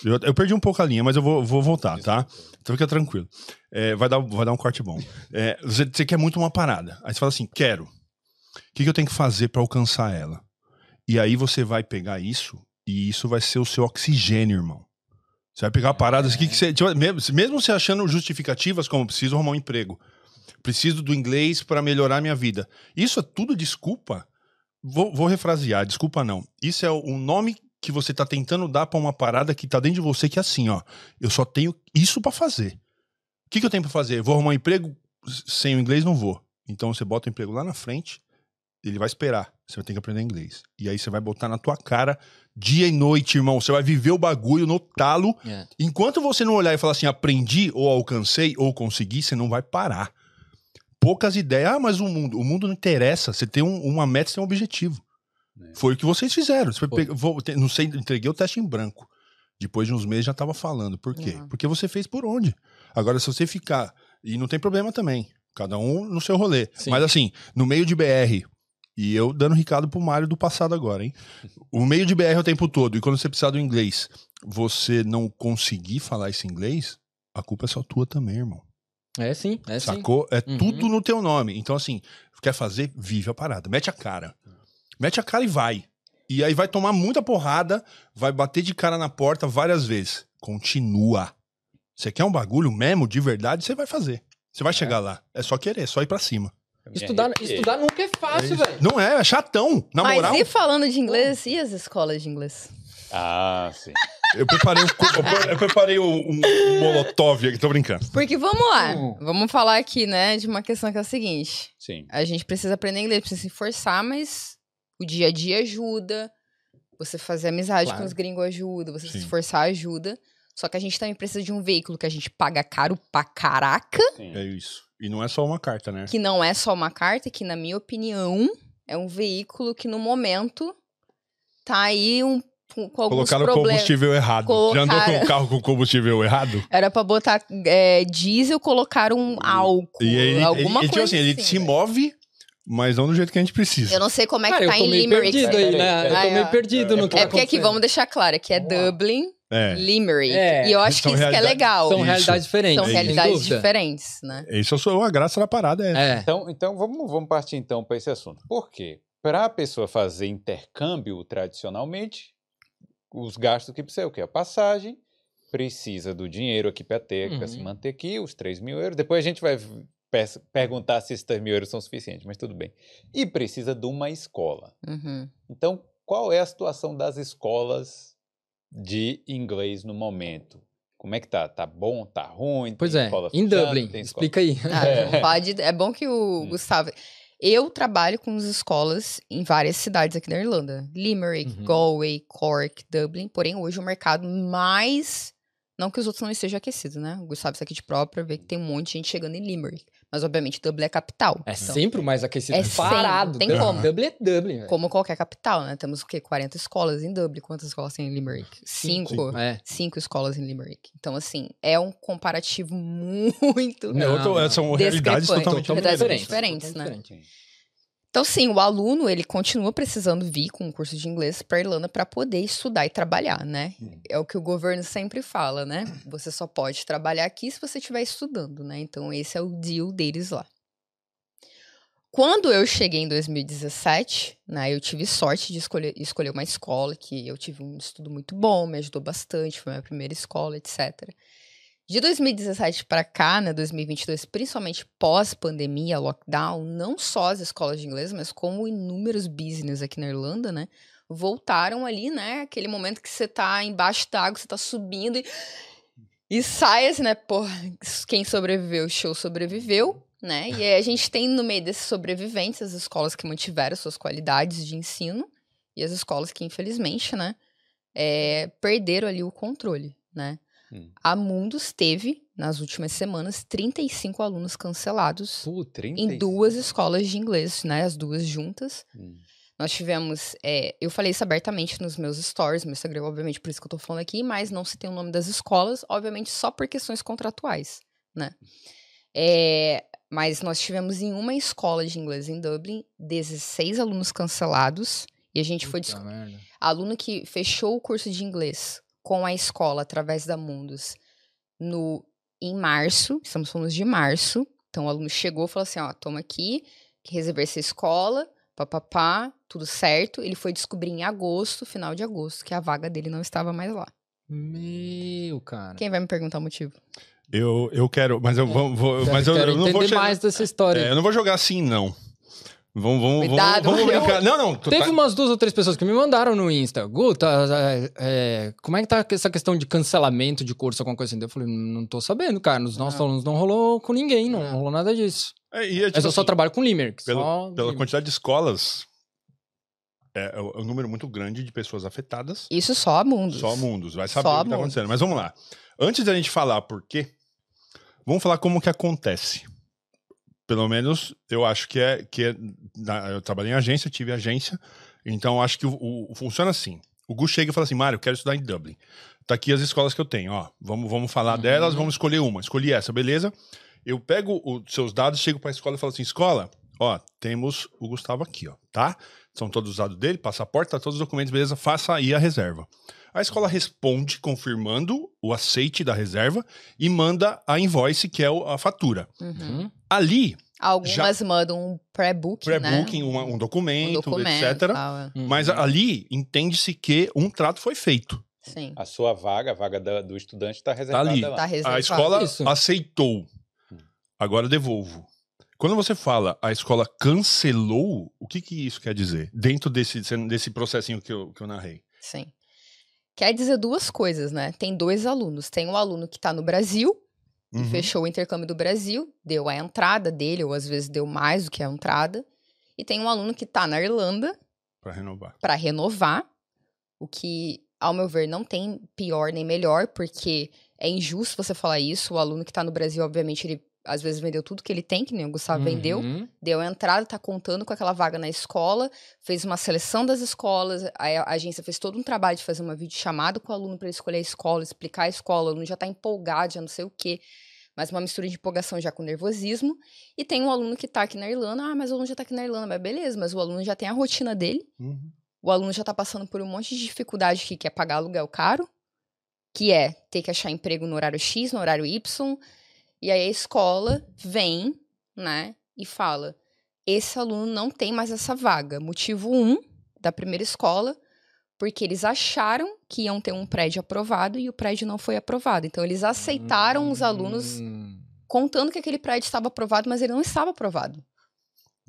Eu, eu perdi um pouco a linha, mas eu vou, vou voltar, tá? Então fica tranquilo. É, vai, dar, vai dar um corte bom. É, você, você quer muito uma parada. Aí você fala assim: quero. O que, que eu tenho que fazer pra alcançar ela? E aí você vai pegar isso, e isso vai ser o seu oxigênio, irmão. Você vai pegar paradas aqui que você. tipo, mesmo, mesmo você achando justificativas como preciso arrumar um emprego, preciso do inglês para melhorar minha vida. Isso é tudo desculpa. Vou, vou refrasear, desculpa não. Isso é o nome que você tá tentando dar pra uma parada que tá dentro de você que é assim, ó. Eu só tenho isso pra fazer. O que, que eu tenho pra fazer? Vou arrumar um emprego sem o inglês? Não vou. Então você bota o emprego lá na frente, ele vai esperar. Você vai ter que aprender inglês. E aí você vai botar na tua cara dia e noite, irmão. Você vai viver o bagulho no talo. É. Enquanto você não olhar e falar assim, aprendi, ou alcancei, ou consegui, você não vai parar. Poucas ideias. Ah, mas o mundo. O mundo não interessa. Você tem um- uma meta, você tem um objetivo. É. Foi o que vocês fizeram. Você vou- te- não sei, entreguei o teste em branco. Depois de uns meses já tava falando. Por quê? Uhum. Porque você fez por onde? Agora, se você ficar. E não tem problema também. Cada um no seu rolê. Sim. Mas assim, no meio de BR. E eu dando recado pro Mário do passado agora, hein? O meio de BR é o tempo todo. E quando você precisar do inglês, você não conseguir falar esse inglês, a culpa é só tua também, irmão. É sim, é sim. Sacou? É Uhum. tudo no teu nome. Então, assim, quer fazer, vive a parada. Mete a cara. Mete a cara e vai. E aí vai tomar muita porrada, vai bater de cara na porta várias vezes. Continua. Você quer um bagulho mesmo, de verdade, você vai fazer. Você vai chegar lá. É só querer, é só ir pra cima. Estudar, estudar nunca é fácil, velho. Não é, é chatão. Na Mas moral, e falando de inglês, e as escolas de inglês? Ah, sim. eu preparei, um, eu preparei um, um molotov aqui, tô brincando. Porque vamos lá, Hum. vamos falar aqui, né, de uma questão que é a seguinte. Sim. A gente precisa aprender inglês, precisa se forçar, mas o dia a dia ajuda. Você fazer amizade Claro. com os gringos ajuda, você se Sim. esforçar ajuda. Só que a gente também precisa de um veículo que a gente paga caro pra caraca, sim. É isso. E não é só uma carta, né? que não é só uma carta, que na minha opinião é um veículo que no momento tá aí um, com, com Colocaram o problemas. combustível errado. Já andou com o carro com combustível errado? <laughs> Era pra botar é, diesel, colocaram um álcool, E ele, alguma ele, ele, tipo coisa assim, ele assim, se velho. move, mas não do jeito que a gente precisa. Eu não sei como é Cara, que eu tá tô em meio Limerick. perdido aí, né? Eu tô meio perdido no que É porque aqui, vamos deixar claro, que é. Dublin, É. Limerick. É, e eu acho que são isso que é legal. São Isso. realidades diferentes. São realidades diferentes, né? Isso sou a graça da parada, é. É. Então, então vamos, vamos partir então para esse assunto. Por quê? Para a pessoa fazer intercâmbio tradicionalmente, os gastos que precisa, o que? A passagem, precisa do dinheiro aqui para ter, para se Uhum. manter aqui, os 3 mil euros. Depois a gente vai perguntar se esses 3 mil euros são suficientes, mas tudo bem. E precisa de uma escola. Uhum. Então, qual é a situação das escolas de inglês no momento? Como é que tá? Tá bom? Tá ruim? Pois é, em? Dublin. Tem escola- Explica aí. <laughs> Ah, É. pode, é bom que o Hum. Gustavo. Eu trabalho com as escolas em várias cidades aqui na Irlanda: Limerick, Uhum. Galway, Cork, Dublin. Porém, hoje o mercado mais Não que os outros não estejam aquecidos, né? O Gustavo está aqui de própria, vê que tem um monte de gente chegando em Limerick. Mas, obviamente, Dublin é capital. É Então, sempre o mais aquecido. É parado. tem Dublin- como. Dublin é Dublin, velho. Como qualquer capital, né? Temos o quê? 40 escolas em Dublin. Quantas escolas tem em Limerick? Cinco. Cinco. É. Cinco escolas em Limerick. Então, assim, é um comparativo <laughs> muito É outro- não. são realidades totalmente Realidades diferentes. diferentes, né? Diferente. Então, sim, o aluno, ele continua precisando vir com um curso de inglês para Irlanda para poder estudar e trabalhar, né? É o que o governo sempre fala, né? Você só pode trabalhar aqui se você estiver estudando, né? Então, esse é o deal deles lá. Quando eu cheguei em 2017, né, eu tive sorte de escolher, escolher uma escola que eu tive um estudo muito bom, me ajudou bastante, foi a minha primeira escola, etc. De 2017 para cá, né, 2022, principalmente pós-pandemia, lockdown, não só as escolas de inglês, mas como inúmeros business aqui na Irlanda, né, voltaram ali, né, aquele momento que você tá embaixo d'água, você tá subindo e, e sai assim, né, pô, quem sobreviveu, show sobreviveu, né, e aí a gente tem no meio desses sobreviventes as escolas que mantiveram suas qualidades de ensino e as escolas que, infelizmente, né, é, perderam ali o controle, né. Hum. A Mundus teve, nas últimas semanas, 35 alunos cancelados Pô, 30 em duas escolas de inglês, né? As duas juntas. Hum. Nós tivemos. é, eu falei isso abertamente nos meus stories, meu Instagram, obviamente, por isso que eu tô falando aqui, mas não citei o nome das escolas, obviamente, só por questões contratuais, né? É, mas nós tivemos em uma escola de inglês em Dublin 16 alunos cancelados. E a gente foi. Puta discu- merda. aluno que fechou o curso de inglês com a escola através da Mundus no em março, estamos falando de março. Então o aluno chegou e falou assim: ó, toma aqui, que reservei essa escola, papapá, tudo certo. Ele foi descobrir em agosto, final de agosto, que a vaga dele não estava mais lá. Meu, cara. Quem vai me perguntar o motivo? Eu, eu quero, mas eu vou, vou- mas eu, eu não vou chegar- mais dessa história. É, eu não vou jogar assim, não. Vamos, vamos, Cuidado, vamos, vamos brincar. Não, não. Teve tá- umas duas ou três pessoas que me mandaram no Insta. Guta, é, é, como é que tá essa questão de cancelamento de curso, alguma coisa assim? Eu falei, não tô sabendo, cara. Nos nossos Ah. alunos não rolou com ninguém, não rolou nada disso. É, e é, tipo Mas eu só assim, trabalho com Limerick. pelo- só pela Limerick. quantidade de escolas, é, é um número muito grande de pessoas afetadas. Isso só a Mundus. Só mundos, vai saber Só o que tá acontecendo. Mas vamos lá. Antes da gente falar por quê, vamos falar como que acontece. Pelo menos eu acho que é. Que é na- eu trabalhei em agência, tive agência, então acho que o, o- funciona assim. O Gu chega e fala assim: Mário, eu quero estudar em Dublin. Tá aqui as escolas que eu tenho, ó. Vamos, vamos falar Uhum. delas, vamos escolher uma. Escolhi essa, beleza? Eu pego os seus dados, chego pra escola e falo assim: escola, ó, temos o Gustavo aqui, ó, tá? São todos os dados dele, passaporte, tá todos os documentos, beleza? Faça aí a reserva. A escola responde confirmando o aceite da reserva e manda a invoice, que é a fatura. Uhum. Uhum. Ali, Algumas mandam um pré-booking, né? pré-booking, uma- um, Um documento, documento, etc. tal, é. Mas Uhum. ali entende-se que um trato foi feito. Sim. A sua vaga, a vaga da- do estudante está reservada ali. lá. Tá reservado. A escola Isso. aceitou. Agora eu devolvo. Quando você fala a escola cancelou, o que, que isso quer dizer? Dentro desse, desse processinho que eu, que eu narrei. Sim. Quer dizer duas coisas, né? Tem dois alunos. Tem um aluno que tá no Brasil, e Uhum. fechou o intercâmbio do Brasil, deu a entrada dele, ou às vezes deu mais do que a entrada. E tem um aluno que tá na Irlanda Pra renovar. para renovar, o que, ao meu ver, não tem pior nem melhor, porque é injusto você falar isso. O aluno que tá no Brasil, obviamente, ele às vezes vendeu tudo que ele tem, que nem o Gustavo vendeu. Uhum. deu a entrada, tá contando com aquela vaga na escola, fez uma seleção das escolas, a, a agência fez todo um trabalho de fazer uma videochamada com o aluno para ele escolher a escola, explicar a escola, o aluno já tá empolgado, já não sei o quê. Mas uma mistura de empolgação já com nervosismo. E tem um aluno que tá aqui na Irlanda, ah, mas o aluno já tá aqui na Irlanda, mas beleza, mas o aluno já tem a rotina dele, Uhum. o aluno já tá passando por um monte de dificuldade que quer pagar aluguel caro, que é ter que achar emprego no horário X, no horário Y, e aí a escola vem, né, e fala: esse aluno não tem mais essa vaga. Motivo 1 um, da primeira escola, porque eles acharam que iam ter um prédio aprovado e o prédio não foi aprovado. Então eles aceitaram os alunos Hum. contando que aquele prédio estava aprovado, mas ele não estava aprovado.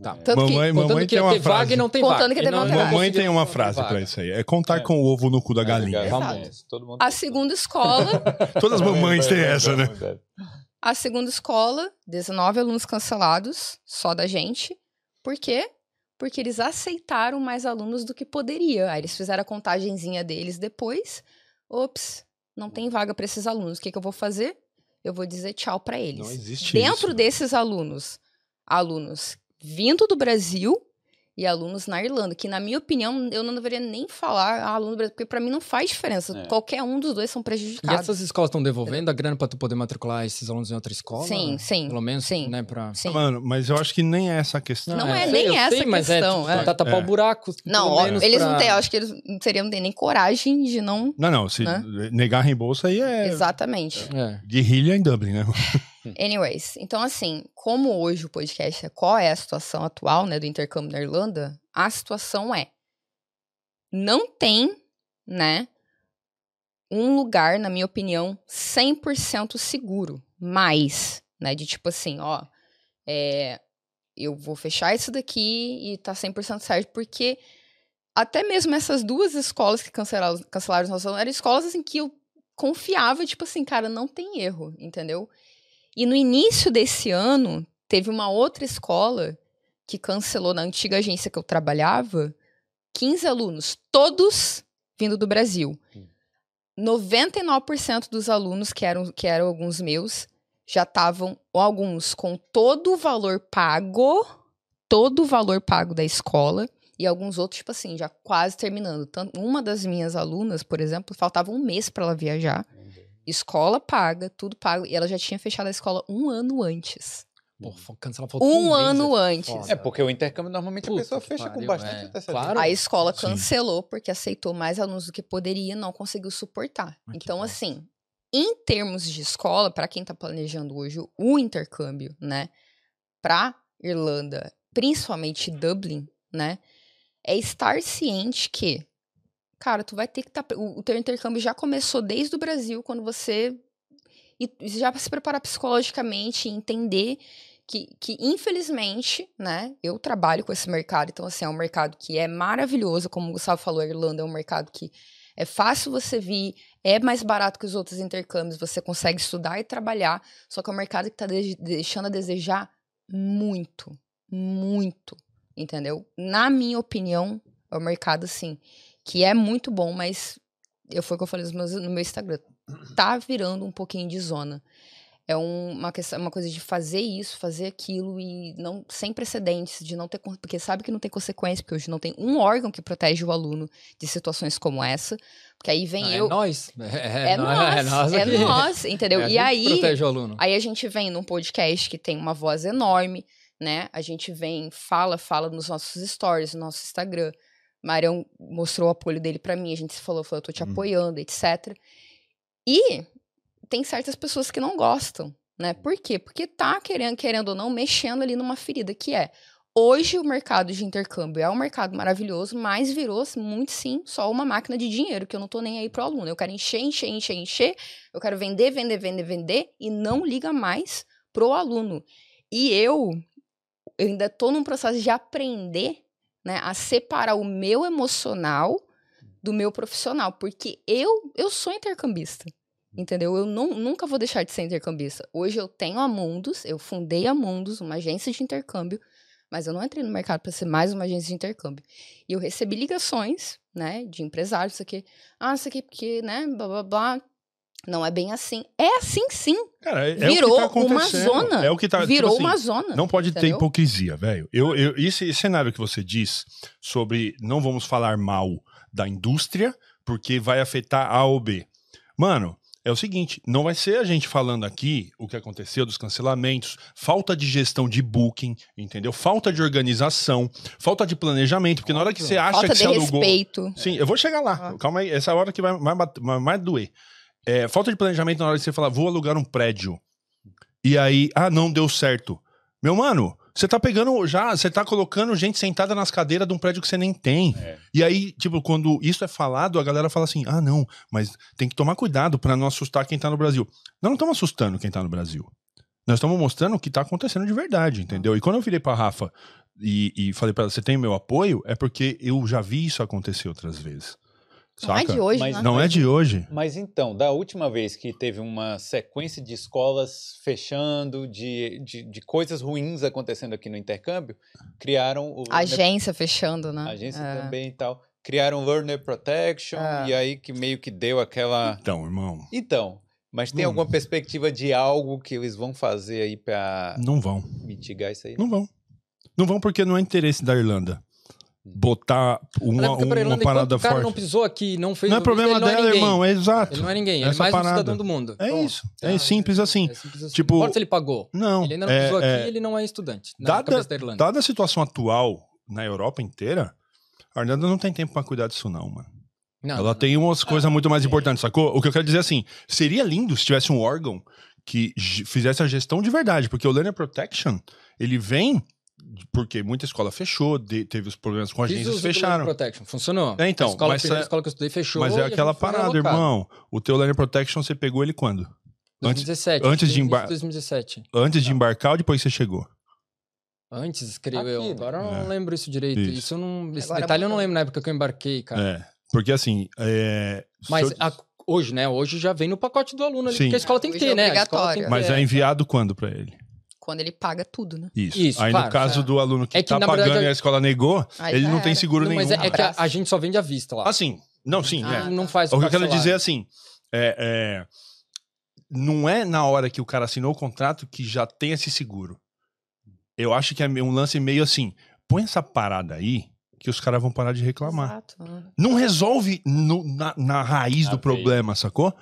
Tá. Tanto que- Mamãe, Contando mamãe que tem uma ter vaga frase. e não tem Contando vaga. que não- vaga. Mamãe tem uma frase pra isso aí. É contar É. com o ovo no cu da É, galinha. É, mundo- A segunda escola <laughs> Todas as mamães têm essa, né? A segunda escola, 19 alunos cancelados, só da gente. Por quê? Porque eles aceitaram mais alunos do que poderia. Aí eles fizeram a contagenzinha deles depois. Ops, não tem vaga para esses alunos. O que, que eu vou fazer? Eu vou dizer tchau para eles. Não existe Dentro isso. desses alunos, alunos vindo do Brasil e alunos na Irlanda, que na minha opinião eu não deveria nem falar aluno do Brasil, porque para mim não faz diferença. É. Qualquer um dos dois são E prejudicados. essas escolas estão devolvendo a grana pra tu poder matricular esses alunos em outra escola? Sim, sim. Pelo menos, sim. né. Sim. Mano, mas eu acho que nem é essa a questão. Não é sei, nem eu essa sei, mas questão, É, é. tentar tapar É. o buraco. Não, pelo ó, menos eles pra- não têm, eu acho que eles não teriam nem coragem de não. Não, não. Se Né? negar reembolso aí é Exatamente. É. guerrilha em Dublin, né? <laughs> Anyways, então assim, como hoje o podcast é qual é a situação atual, né, do intercâmbio na Irlanda, a situação é não tem, né, um lugar, na minha opinião, 100% seguro, mas, né, de tipo assim, ó, é, eu vou fechar isso daqui e tá 100% certo, porque até mesmo essas duas escolas que cancelaram, cancelaram os nossos eram escolas assim que eu confiava, tipo assim, cara, não tem erro, entendeu? E no início desse ano, teve uma outra escola que cancelou na antiga agência que eu trabalhava 15 alunos, todos vindo do Brasil. 99% dos alunos, que eram, que eram alguns meus, já estavam, alguns com todo o valor pago, todo o valor pago da escola, e alguns outros, tipo assim, já quase terminando. Tanto, uma das minhas alunas, por exemplo, faltava um mês para ela viajar. Escola paga, tudo pago. E ela já tinha fechado a escola um ano antes. Pô, fo- cancelar faltou Um mês, ano é antes. foda. É, porque o intercâmbio normalmente Puta a pessoa fecha pariu, com bastante é. antecedência. Claro. A escola Sim. cancelou porque aceitou mais alunos do que poderia e não conseguiu suportar. Que então, assim, em termos de escola, para quem tá planejando hoje o intercâmbio, né, pra Irlanda, principalmente Dublin, né, é estar ciente que, cara, tu vai ter que estar. o, o teu intercâmbio já começou desde o Brasil, quando você. E já se preparar psicologicamente e entender que, que, infelizmente, né, eu trabalho com esse mercado, então, assim, é um mercado que é maravilhoso, como o Gustavo falou, a Irlanda é um mercado que é fácil você vir, é mais barato que os outros intercâmbios, você consegue estudar e trabalhar, só que é um mercado que está deixando a desejar muito, muito, entendeu? Na minha opinião, é um mercado, assim, que é muito bom, mas eu foi o que eu falei nos meus- no meu Instagram, tá virando um pouquinho de zona. É um- uma, questão, uma coisa de fazer isso, fazer aquilo e não sem precedentes, de não ter. Porque sabe que não tem consequência, porque hoje não tem um órgão que protege o aluno de situações como essa. Porque aí vem Não, eu. <laughs> É nós. É, É nós, é nós, é nós, entendeu? É e aí, protege o aluno. aí a gente vem num podcast que tem uma voz enorme, né? A gente vem, fala, fala nos nossos stories, no nosso Instagram. Marião mostrou o apoio dele pra mim, a gente se falou, falou, eu tô te Uhum. apoiando, etc. E tem certas pessoas que não gostam, né? Por quê? Porque tá querendo, querendo ou não, mexendo ali numa ferida que é. Hoje o mercado de intercâmbio é um mercado maravilhoso, mas virou muito sim só uma máquina de dinheiro, que eu não tô nem aí pro aluno. Eu quero encher, encher, encher, encher, eu quero vender, vender, vender, vender, e não liga mais pro aluno. E eu, eu ainda tô num processo de aprender, né, a separar o meu emocional do meu profissional, porque eu, eu sou intercambista. Entendeu? Eu não, nunca vou deixar de ser intercambista. Hoje eu tenho a Mundus, eu fundei a Mundus, uma agência de intercâmbio, mas eu não entrei no mercado para ser mais uma agência de intercâmbio. E eu recebi ligações, né, de empresários, isso aqui, ah, isso aqui porque, né, blá blá blá. Não é bem assim. É assim sim. Cara, é, Virou é o que tá uma zona. É o que tá. tipo Virou assim, uma zona. Não pode ter entendeu? hipocrisia, velho. Eu, eu, esse, cenário que você diz sobre não vamos falar mal da indústria porque vai afetar A ou B. Mano, é o seguinte, não vai ser a gente falando aqui o que aconteceu dos cancelamentos, falta de gestão de booking, entendeu? Falta de organização, falta de planejamento, porque na hora que você acha Falta que de você alugou... respeito. Sim, eu vou chegar lá. Calma aí, essa é a hora que vai mais, bat- vai mais doer. É, falta de planejamento na hora que você fala, vou alugar um prédio. E aí, ah, não deu certo. Meu mano, você tá pegando já, você tá colocando gente sentada nas cadeiras de um prédio que você nem tem. É. E aí, tipo, quando isso é falado, a galera fala assim: ah, não, mas tem que tomar cuidado pra não assustar quem tá no Brasil. Nós não estamos assustando quem tá no Brasil. Nós estamos mostrando o que tá acontecendo de verdade, entendeu? E quando eu virei pra Rafa e, e falei pra ela, você tem meu apoio, é porque eu já vi isso acontecer outras vezes. Não é Saca? de hoje, Mas né? Não é de hoje. Mas então, da última vez que teve uma sequência de escolas fechando, de, de, de coisas ruins acontecendo aqui no intercâmbio, criaram o. Agência fechando, né? a agência É. também e tal. criaram Learner Protection, Ah. e aí que meio que deu aquela. Então, irmão, Então, mas tem Hum. alguma perspectiva de algo que eles vão fazer aí pra não vão. mitigar isso aí? Não vão. Não vão porque não é interesse da Irlanda botar uma, uma Irlanda, enquanto parada o cara forte. não pisou aqui, não fez Não é problema visto, ele dela, não é irmão, é exato. Ele não é ninguém, ele é Essa mais parada. um cidadão do mundo. É Pronto. isso. É Ah, simples assim. É simples assim. Tipo, Não importa se ele pagou. Não. ele ainda não é- pisou aqui, é- ele não é estudante. Na Dada- da. Dada a situação atual na Europa inteira, a Irlanda não tem tempo pra cuidar disso, não, mano. Não, Ela não, tem umas coisas muito mais importantes, sacou? O que eu quero dizer é assim: seria lindo se tivesse um órgão que fizesse a gestão de verdade, porque o Learner Protection, ele vem porque muita escola fechou, de- teve os problemas com agências fecharam. Learning Protection. Funcionou. É, então, a escola, mas primeira é- escola que eu estudei fechou. Mas é aquela parada, irmão. O teu Learner Protection você pegou ele quando? Antes- 2017. antes de início embar- 2017. Antes de embarcar ou depois que você chegou? Antes, escreveu. Aqui, eu. né? Agora eu É. não lembro isso direito. Isso. Isso, eu não. Esse Agora detalhe eu não lembro na época que eu embarquei, cara. É. Porque assim, é, Mas eu- a- hoje, né? Hoje já vem no pacote do aluno ali, Sim. porque a escola tem que ter, é né? Que mas ter, é enviado quando pra ele? Quando ele paga tudo, né? Isso. Isso, Aí claro, no caso é. do aluno que, É que, tá pagando verdade, e a escola negou, ele não tem era. seguro Não, nenhum. mas é, é que a, a gente só vende à vista lá. Assim, não, sim, Ah, é. Não, faz O que eu quero dizer é assim, é, é, não é na hora que o cara assinou o contrato que já tem esse seguro. Eu acho que é um lance meio assim, põe essa parada aí que os caras vão parar de reclamar. Exato. né? Não resolve no- na, na raiz Na do problema, sacou?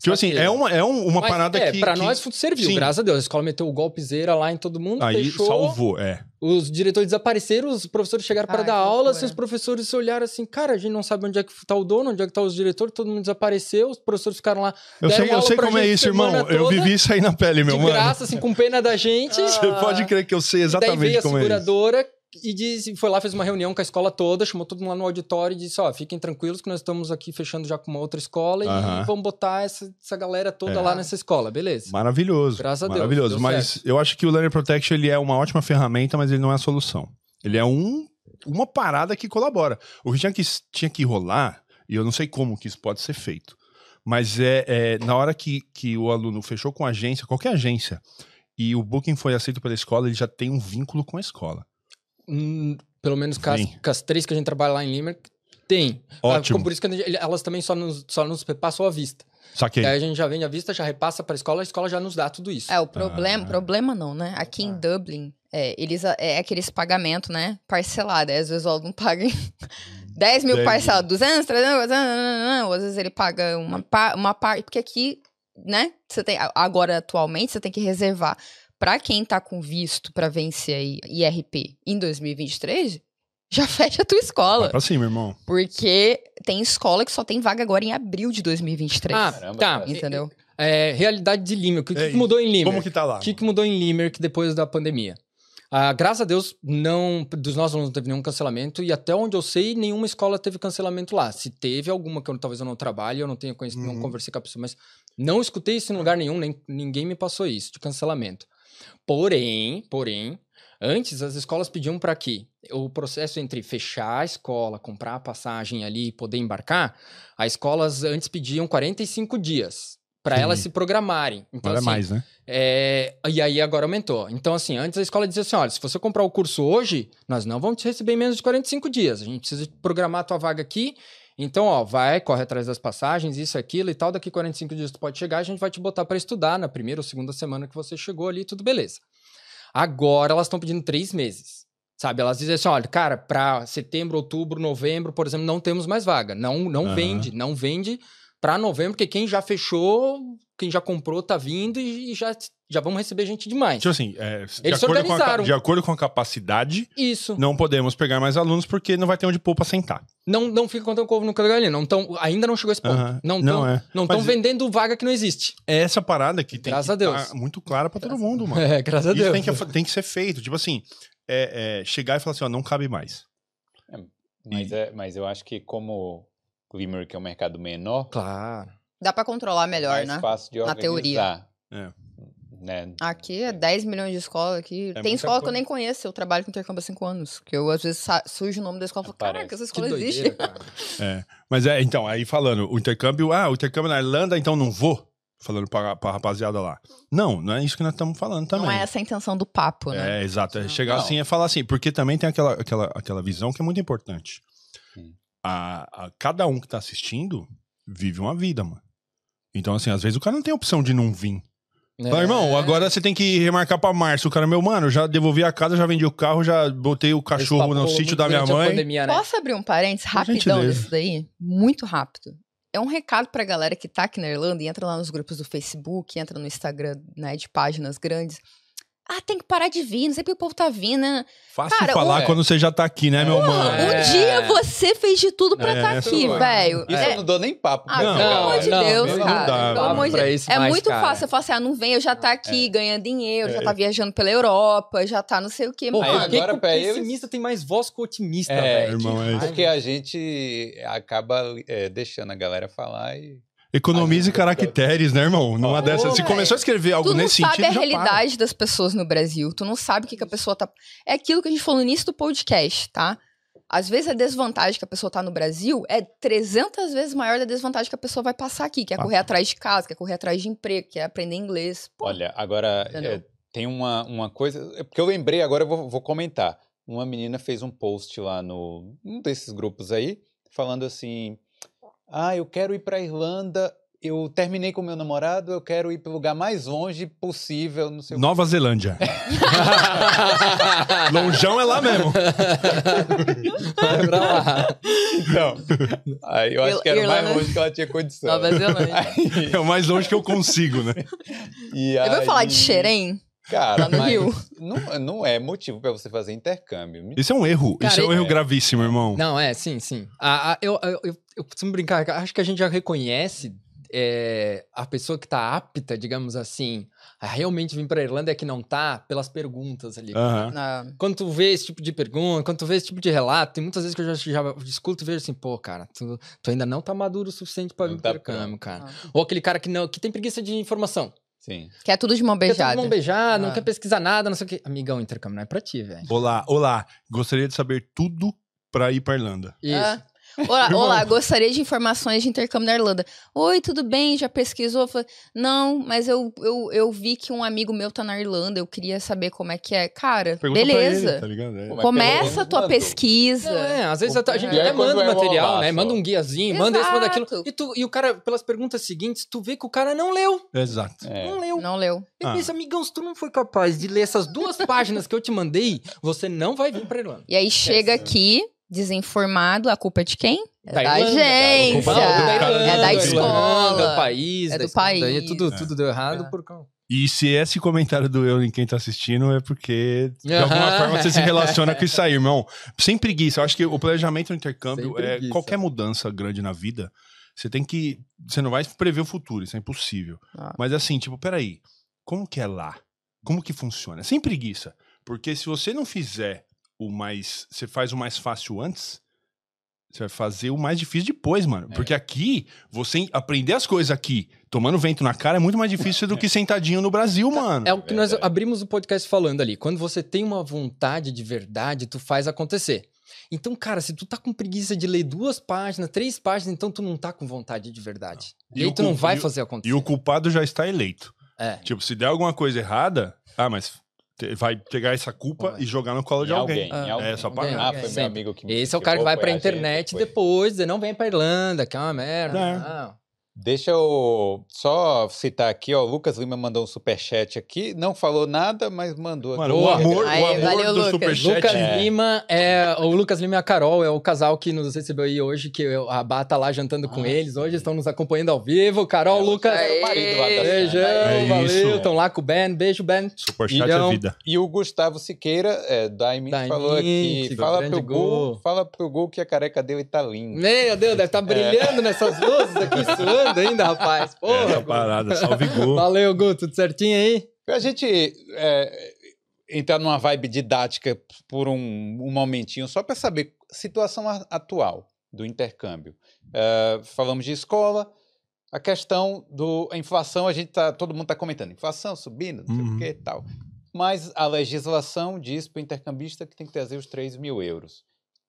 Tipo assim, é uma, é um- uma Mas, parada é, que... pra que nós serviu, Sim. graças a Deus. A escola meteu o golpezeira lá em todo mundo, aí fechou. salvou, é. Os diretores desapareceram, os professores chegaram para dar que aula, loucura. assim, os professores olharam assim, cara, a gente não sabe onde é que tá o dono, onde é que tá os diretores, todo mundo desapareceu, os professores ficaram lá Eu sei, eu sei como é isso, irmão. semana Eu toda, vivi isso aí na pele, meu de mano. graça, assim, com pena da gente. <laughs> Você pode crer que eu sei E daí exatamente veio a como é isso. seguradora e disse, foi lá, fez uma reunião com a escola toda, chamou todo mundo lá no auditório e disse, ó, fiquem tranquilos que nós estamos aqui fechando já com uma outra escola e vamos botar essa, essa galera toda É. lá nessa escola, beleza? Maravilhoso. Graças a Deus, Maravilhoso. mas certo. eu acho que o Learning Protection ele é uma ótima ferramenta, mas ele não é a solução. Ele é um, uma parada que colabora. O que tinha que, tinha que rolar, e eu não sei como que isso pode ser feito, mas é, é na hora que, que o aluno fechou com a agência, qualquer agência, e o booking foi aceito pela escola, ele já tem um vínculo com a escola. Hum, pelo menos com as, com as três que a gente trabalha lá em Limerick, tem. Ótimo. Ah, Por isso que gente- elas também só nos, só nos repassam à vista. Saquei. E aí a gente já vende à vista, já repassa para a escola, a escola já nos dá tudo isso. É, o problema, Ah. problema não, né? Aqui em Dublin, é, eles, é aqueles pagamento, né? Parcelado. Às vezes o aluno paga em <laughs> 10 mil parcelados, 200, 300, 300, ou às vezes ele paga uma, uma parte, porque aqui, né? Você tem, agora, atualmente, você tem que reservar para quem tá com visto para vencer aí IRP em 2023, já <laughs> fecha a tua Vai escola. pra cima, irmão. Porque tem escola que só tem vaga agora em abril de 2023. Ah, Caramba, tá. entendeu? É, realidade de Limerick. O que, É que mudou em Limerick? Como que tá lá? O que, que mudou em Limerick depois da pandemia? Ah, graças a Deus, não, dos nossos alunos não teve nenhum cancelamento e até onde eu sei, nenhuma escola teve cancelamento lá. Se teve alguma que eu, talvez eu não trabalhe, eu não tenha conhecido, não Uhum. conversei com a pessoa, mas não escutei isso em lugar nenhum, nem, ninguém me passou isso de cancelamento. Porém, porém, antes as escolas pediam para que o processo entre fechar a escola, comprar a passagem ali e poder embarcar, as escolas antes pediam 45 dias para elas se programarem. Então, Agora é assim, mais, né? é, e aí agora aumentou. Então, assim, antes a escola dizia assim: olha, se você comprar o curso hoje, nós não vamos te receber em menos de 45 dias. A gente precisa programar a tua vaga aqui. Então, ó, vai, corre atrás das passagens, isso, aquilo e tal. Daqui 45 dias tu pode chegar, a gente vai te botar para estudar na primeira ou segunda semana que você chegou ali, tudo beleza. Agora elas estão pedindo três meses. Sabe, elas dizem assim: olha, cara, para setembro, outubro, novembro, por exemplo, não temos mais vaga. Não, não Aham. vende, não vende para novembro, porque quem já fechou, quem já comprou, tá vindo e, e já, já vamos receber gente demais. Tipo assim, é, de, Eles acordo com a, de acordo com a capacidade, Isso. não podemos pegar mais alunos porque não vai ter onde pôr pra sentar. Não, não fica contando com ovo no galinha. Não tão, ainda não chegou esse ponto. Não Não, estão é. não Mas- vendendo vaga que não existe. É essa parada que tem Graças que a Deus. tá muito clara pra todo mundo, <laughs> mano. É, graças a Isso Deus. tem que, tem que ser feito. Tipo assim, é, é, chegar e falar assim, ó, não cabe mais. Mas, E- é, mas eu acho que como Limerick é um mercado menor, Claro. Dá pra controlar melhor, mais né? fácil de Na organizar. teoria. É. Né? Aqui é 10 milhões de escola aqui. É Tem escola que eu coisa. nem conheço, eu trabalho com intercâmbio há 5 anos. Que eu, às vezes, surge o nome da escola e falo, caraca, essa Que escola doideira, existe. cara. <laughs> É. Mas é, então, aí falando, o intercâmbio, ah, o intercâmbio na Irlanda, então não vou. Falando pra, pra rapaziada lá. Não, não é isso que nós estamos falando também. Não é essa a intenção do papo, né? É, exato. É chegar Não. assim e falar assim, porque também tem aquela, aquela, aquela visão que é muito importante. A, a- cada um que tá assistindo vive uma vida, mano. Então, assim, às vezes o cara não tem opção de não vir. Fala, irmão, agora você tem que remarcar pra março. O cara, meu mano, já devolvi a casa, já vendi o carro, já botei o cachorro no sítio da minha mãe. Pandemia, né? Posso abrir um parênteses rapidão desse daí? Muito rápido. É um recado pra galera que tá aqui na Irlanda e entra lá nos grupos do Facebook, entra no Instagram, né, de páginas grandes. Ah, tem que parar de vir, não sei porque o povo tá vindo, né? Fácil Cara, falar um- quando você já tá aqui, né, meu mano? É. Um dia você fez de tudo pra É, estar essa aqui, vai. velho. Isso É- eu não dou nem papo. Ah, Não, pelo amor de não, Deus, não cara. dá, pelo não amor de pra Deus. isso É mais, muito cara. fácil você falar assim: ah, não vem, eu já tá aqui ganhando dinheiro, É. já tá viajando pela Europa, já tá não sei o quê. Pô, Aí Mano, agora que o pra eles- pessimista tem mais voz que o otimista, É, velho? irmão, é isso. Porque a gente acaba é, deixando a galera falar e. Economize caracteres, né, irmão? Numa Ó, dessas. Se começou a escrever algo tu não nesse sabe sentido. a já para. realidade das pessoas no Brasil. Tu não sabe o que, que a pessoa tá. É aquilo que a gente falou no início do podcast, tá? Às vezes a desvantagem que a pessoa tá no Brasil é 300 vezes maior da desvantagem que a pessoa vai passar aqui, que é Ah. correr atrás de casa, que é correr atrás de emprego, que é aprender inglês. Pô, Olha, agora é, tem uma, uma coisa. é Porque eu lembrei, agora eu vou, vou comentar. Uma menina fez um post lá no um desses grupos aí, falando assim: Ah, eu quero ir pra Irlanda. Eu terminei com meu namorado, eu quero ir pro lugar mais longe possível, não sei o Nova Zelândia. <laughs> Lonjão é lá mesmo. Pra lá. Então, aí eu acho Ir- que era o mais Irlanda- longe que ela tinha condição. Nova Zelândia. Aí- <laughs> É o mais longe que eu consigo, né? e Eu vou falar aí- de Xerém? Cara, no mas Rio. Não, não é motivo pra você fazer intercâmbio. Isso é um erro. Cara, Isso é um é- erro gravíssimo, irmão. Não, é, sim, sim. A- a- eu, eu, eu, eu costumo brincar, acho que a gente já reconhece é, a pessoa que tá apta, digamos assim, a realmente vir pra Irlanda é que não tá pelas perguntas ali. Aham. Ah, Quando tu vê esse tipo de pergunta, quando tu vê esse tipo de relato, tem muitas vezes que eu já, já escuto e vejo assim, pô, cara, tu, tu ainda não tá maduro o suficiente pra vir tá intercâmbio, cara. ah. Ou aquele cara que não que tem preguiça de informação. Sim. Que é tudo de mão Quer todo beijada. mundo beijado, não Ah. quer pesquisar nada, não sei o quê. Amigão, intercâmbio não é pra ti, velho. Olá, olá. Gostaria de saber tudo pra ir pra Irlanda. Isso. Ah. Olá, <laughs> olá, gostaria de informações de intercâmbio na Irlanda. Oi, tudo bem? Já pesquisou? Falei, não, mas eu, eu, eu vi que um amigo meu tá na Irlanda, eu queria saber como é que é. Cara, Pergunta pra beleza. ele, tá ligado? É. Começa a tua mandou. pesquisa. Não, é, às vezes a, a gente E aí até manda é o material, rolar né? só. Manda um guiazinho, manda isso, manda aquilo. Exato. E, tu, e o cara, pelas perguntas seguintes, tu vê que o cara não leu. Exato. É. Não leu. Não leu. Eu Ah. disse, amigão, se tu não foi capaz de ler essas duas <laughs> páginas que eu te mandei, você não vai vir pra Irlanda. E aí chega aqui, desinformado, a culpa é de quem? É da, Irlanda, agência. da- da Irlanda, Irlanda, é da escola. do país, É da do escola, daí país. tudo, É. tudo deu errado É. por causa. E se esse comentário doeu em quem tá assistindo, é porque de Aham. alguma forma você se relaciona com isso aí, irmão. Sem preguiça. Eu acho que o planejamento no intercâmbio é qualquer mudança grande na vida. Você tem que. Você não vai prever o futuro, isso é impossível. Ah. Mas assim, tipo, peraí. Como que é lá? Como que funciona? Sem preguiça. Porque se você não fizer o mais. Você faz o mais fácil antes. Você vai fazer o mais difícil depois, mano. É. Porque aqui, você aprender as coisas aqui, tomando vento na cara, é muito mais difícil do <laughs> que sentadinho no Brasil, mano. É o que nós Verdade. abrimos o podcast falando ali. Quando você tem uma vontade de verdade, tu faz acontecer. Então, cara, se tu tá com preguiça de ler duas páginas, três páginas, então tu não tá com vontade de verdade. E E, aí tu não vai fazer acontecer. E o culpado já está eleito. É. Tipo, se der alguma coisa errada, ah, mas vai pegar essa culpa e jogar no colo de alguém. alguém, Ah. É, só Alguém, Ah, alguém, foi meu amigo que me Esse é o cara que vai pra a gente, internet foi. depois, não vem pra Irlanda, que é uma merda. É. Não. Deixa eu só citar aqui, ó. O Lucas Lima mandou um superchat aqui. Não falou nada, mas mandou Mano, aqui. o amor, Aí, o amor valeu, do Lucas. superchat. Lucas É. Lima é. O Lucas Lima e a Carol é o casal que nos recebeu aí hoje, que eu- a Bá tá lá jantando com Ah, eles. Hoje estão nos acompanhando ao vivo. Carol, É, Lucas. o marido lá da Beijão. É valeu. Estão lá com o Ben. Beijo, Ben. Superchat é vida. E o Gustavo Siqueira, é, da Imint, Da falou aqui. Fala pro Gu, fala pro Gu que a careca dele tá linda. Meu Deus, deve estar brilhando nessas luzes aqui, suando ainda, rapaz. Porra. Essa parada, salve Gu. Valeu, Gu. Tudo certinho aí? A gente é, entrar numa vibe didática por um, um momentinho, só para saber situação atual do intercâmbio. É, falamos de escola, a questão do a inflação, a gente tá, todo mundo está comentando, inflação subindo, não sei Uhum. o que e tal. Mas a legislação diz para o intercambista que tem que trazer os 3 mil euros.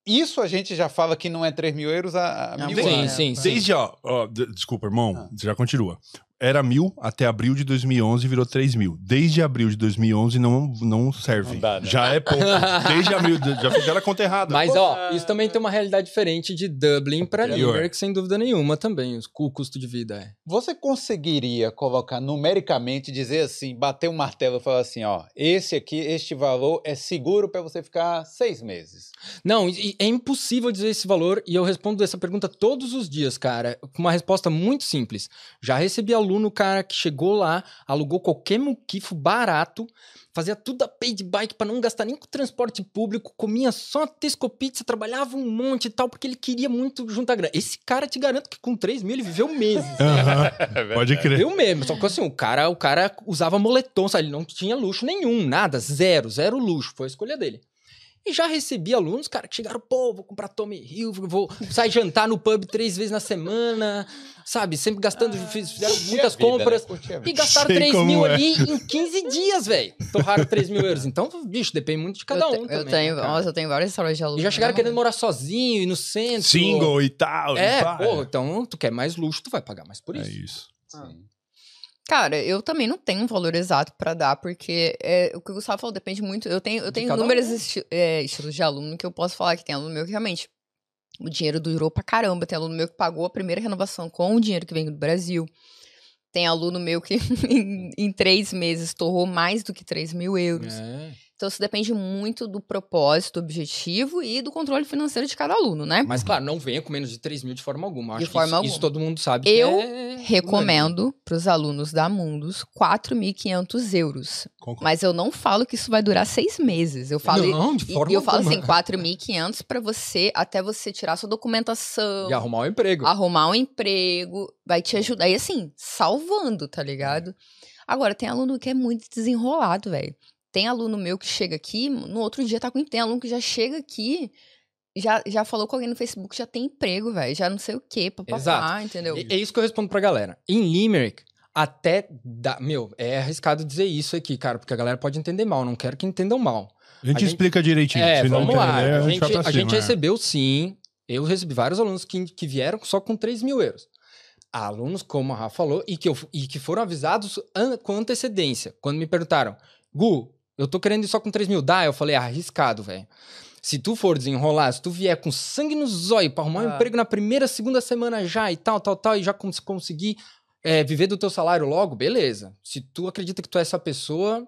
Isso a gente já fala que não é 3 mil euros há Não, mil sim, anos. sim, sim. Desde, ó, ó, desculpa, irmão, Ah. você já continua. Era mil até abril de 2011 virou 3 mil. Desde abril de 2011 não, não serve. Não dá, né? Já é pouco. <laughs> Desde abril, já fizeram a conta errada. Mas, ó, isso também tem uma realidade diferente de Dublin pra Interior. Limerick, sem dúvida nenhuma também. os- O custo de vida é. Você conseguiria colocar numericamente, dizer assim, bater um martelo e falar assim, ó, esse aqui, este valor é seguro para você ficar seis meses. Não, é impossível dizer esse valor e eu respondo essa pergunta todos os dias, cara, com uma resposta muito simples. Já recebi aluno, cara, que chegou lá, alugou qualquer muquifo barato, fazia tudo a pay de bike pra não gastar nem com transporte público, comia só Tesco Pizza, trabalhava um monte e tal, porque ele queria muito juntar grana. Esse cara, te garanto que com 3 mil ele viveu meses. Aham, <laughs> Pode crer. Eu mesmo, só que assim, o cara, o cara usava moletom, sabe? Ele não tinha luxo nenhum, nada, zero, zero luxo, foi a escolha dele. E já recebi alunos, cara, que chegaram, pô, vou comprar Tommy Hill, vou sair jantar no pub três vezes na semana, sabe? Sempre gastando, fiz- fizeram muitas vida, compras. né? Curtir a E gastaram Sei 3 como mil é. ali em 15 dias, velho. Torraram 3 mil euros. Então, bicho, depende muito de cada eu, te- um. eu também, tenho, né, nossa, eu tenho várias histórias de alunos. E já chegaram né, querendo morar sozinho e no centro. Single e tal. e É, pá. pô, então tu quer mais luxo, tu vai pagar mais por É isso. isso. Sim. Cara, eu também não tenho um valor exato pra dar, porque é, o que o Gustavo falou depende muito. Eu tenho, eu tenho inúmeros um. esti- é, estilos de aluno que eu posso falar que tem aluno meu que realmente o dinheiro durou pra caramba. Tem aluno meu que pagou a primeira renovação com o dinheiro que vem do Brasil. Tem aluno meu que <laughs> em, em três meses torrou mais do que 3 mil euros. É. Então isso depende muito do propósito, do objetivo e do controle financeiro de cada aluno, né? Mas, claro, não venha com menos de 3 mil de forma alguma. De Acho que forma isso, alguma. isso todo mundo sabe. Eu é Recomendo para os alunos da Mundus 4.500 euros. Concordo. Mas eu não falo que isso vai durar seis meses. Eu falo, Não, de forma e eu falo assim, 4.500 para você, até você tirar sua documentação, E arrumar um emprego. arrumar um emprego, vai te ajudar. E assim, salvando, tá ligado? Agora, tem aluno que é muito desenrolado, velho. Tem aluno meu que chega aqui, no outro dia tá com. Tem aluno que já chega aqui, já, já falou com alguém no Facebook, já tem emprego, velho. Já não sei o quê, papapá, Exato. entendeu? É, é isso que eu respondo pra galera. Em Limerick, até. Dá, meu, é arriscado dizer isso aqui, cara, porque a galera pode entender mal. Não quero que entendam mal. A gente A gente- explica direitinho. É, vamos lá. entender, A vai gente, a cima, gente é. recebeu sim. Eu recebi vários alunos que, que vieram só com 3 mil euros. Há Alunos, como a Rafa falou, e que, eu, e que foram avisados an- com antecedência. Quando me perguntaram, Gu, eu tô querendo ir só com 3 mil, dá? Eu falei, ah, arriscado, velho. Se tu for desenrolar, se tu vier com sangue no zóio pra arrumar um Ah. emprego na primeira, segunda semana já e tal, tal, tal, e já cons conseguir é, viver do teu salário logo, beleza. Se tu acredita que tu é essa pessoa,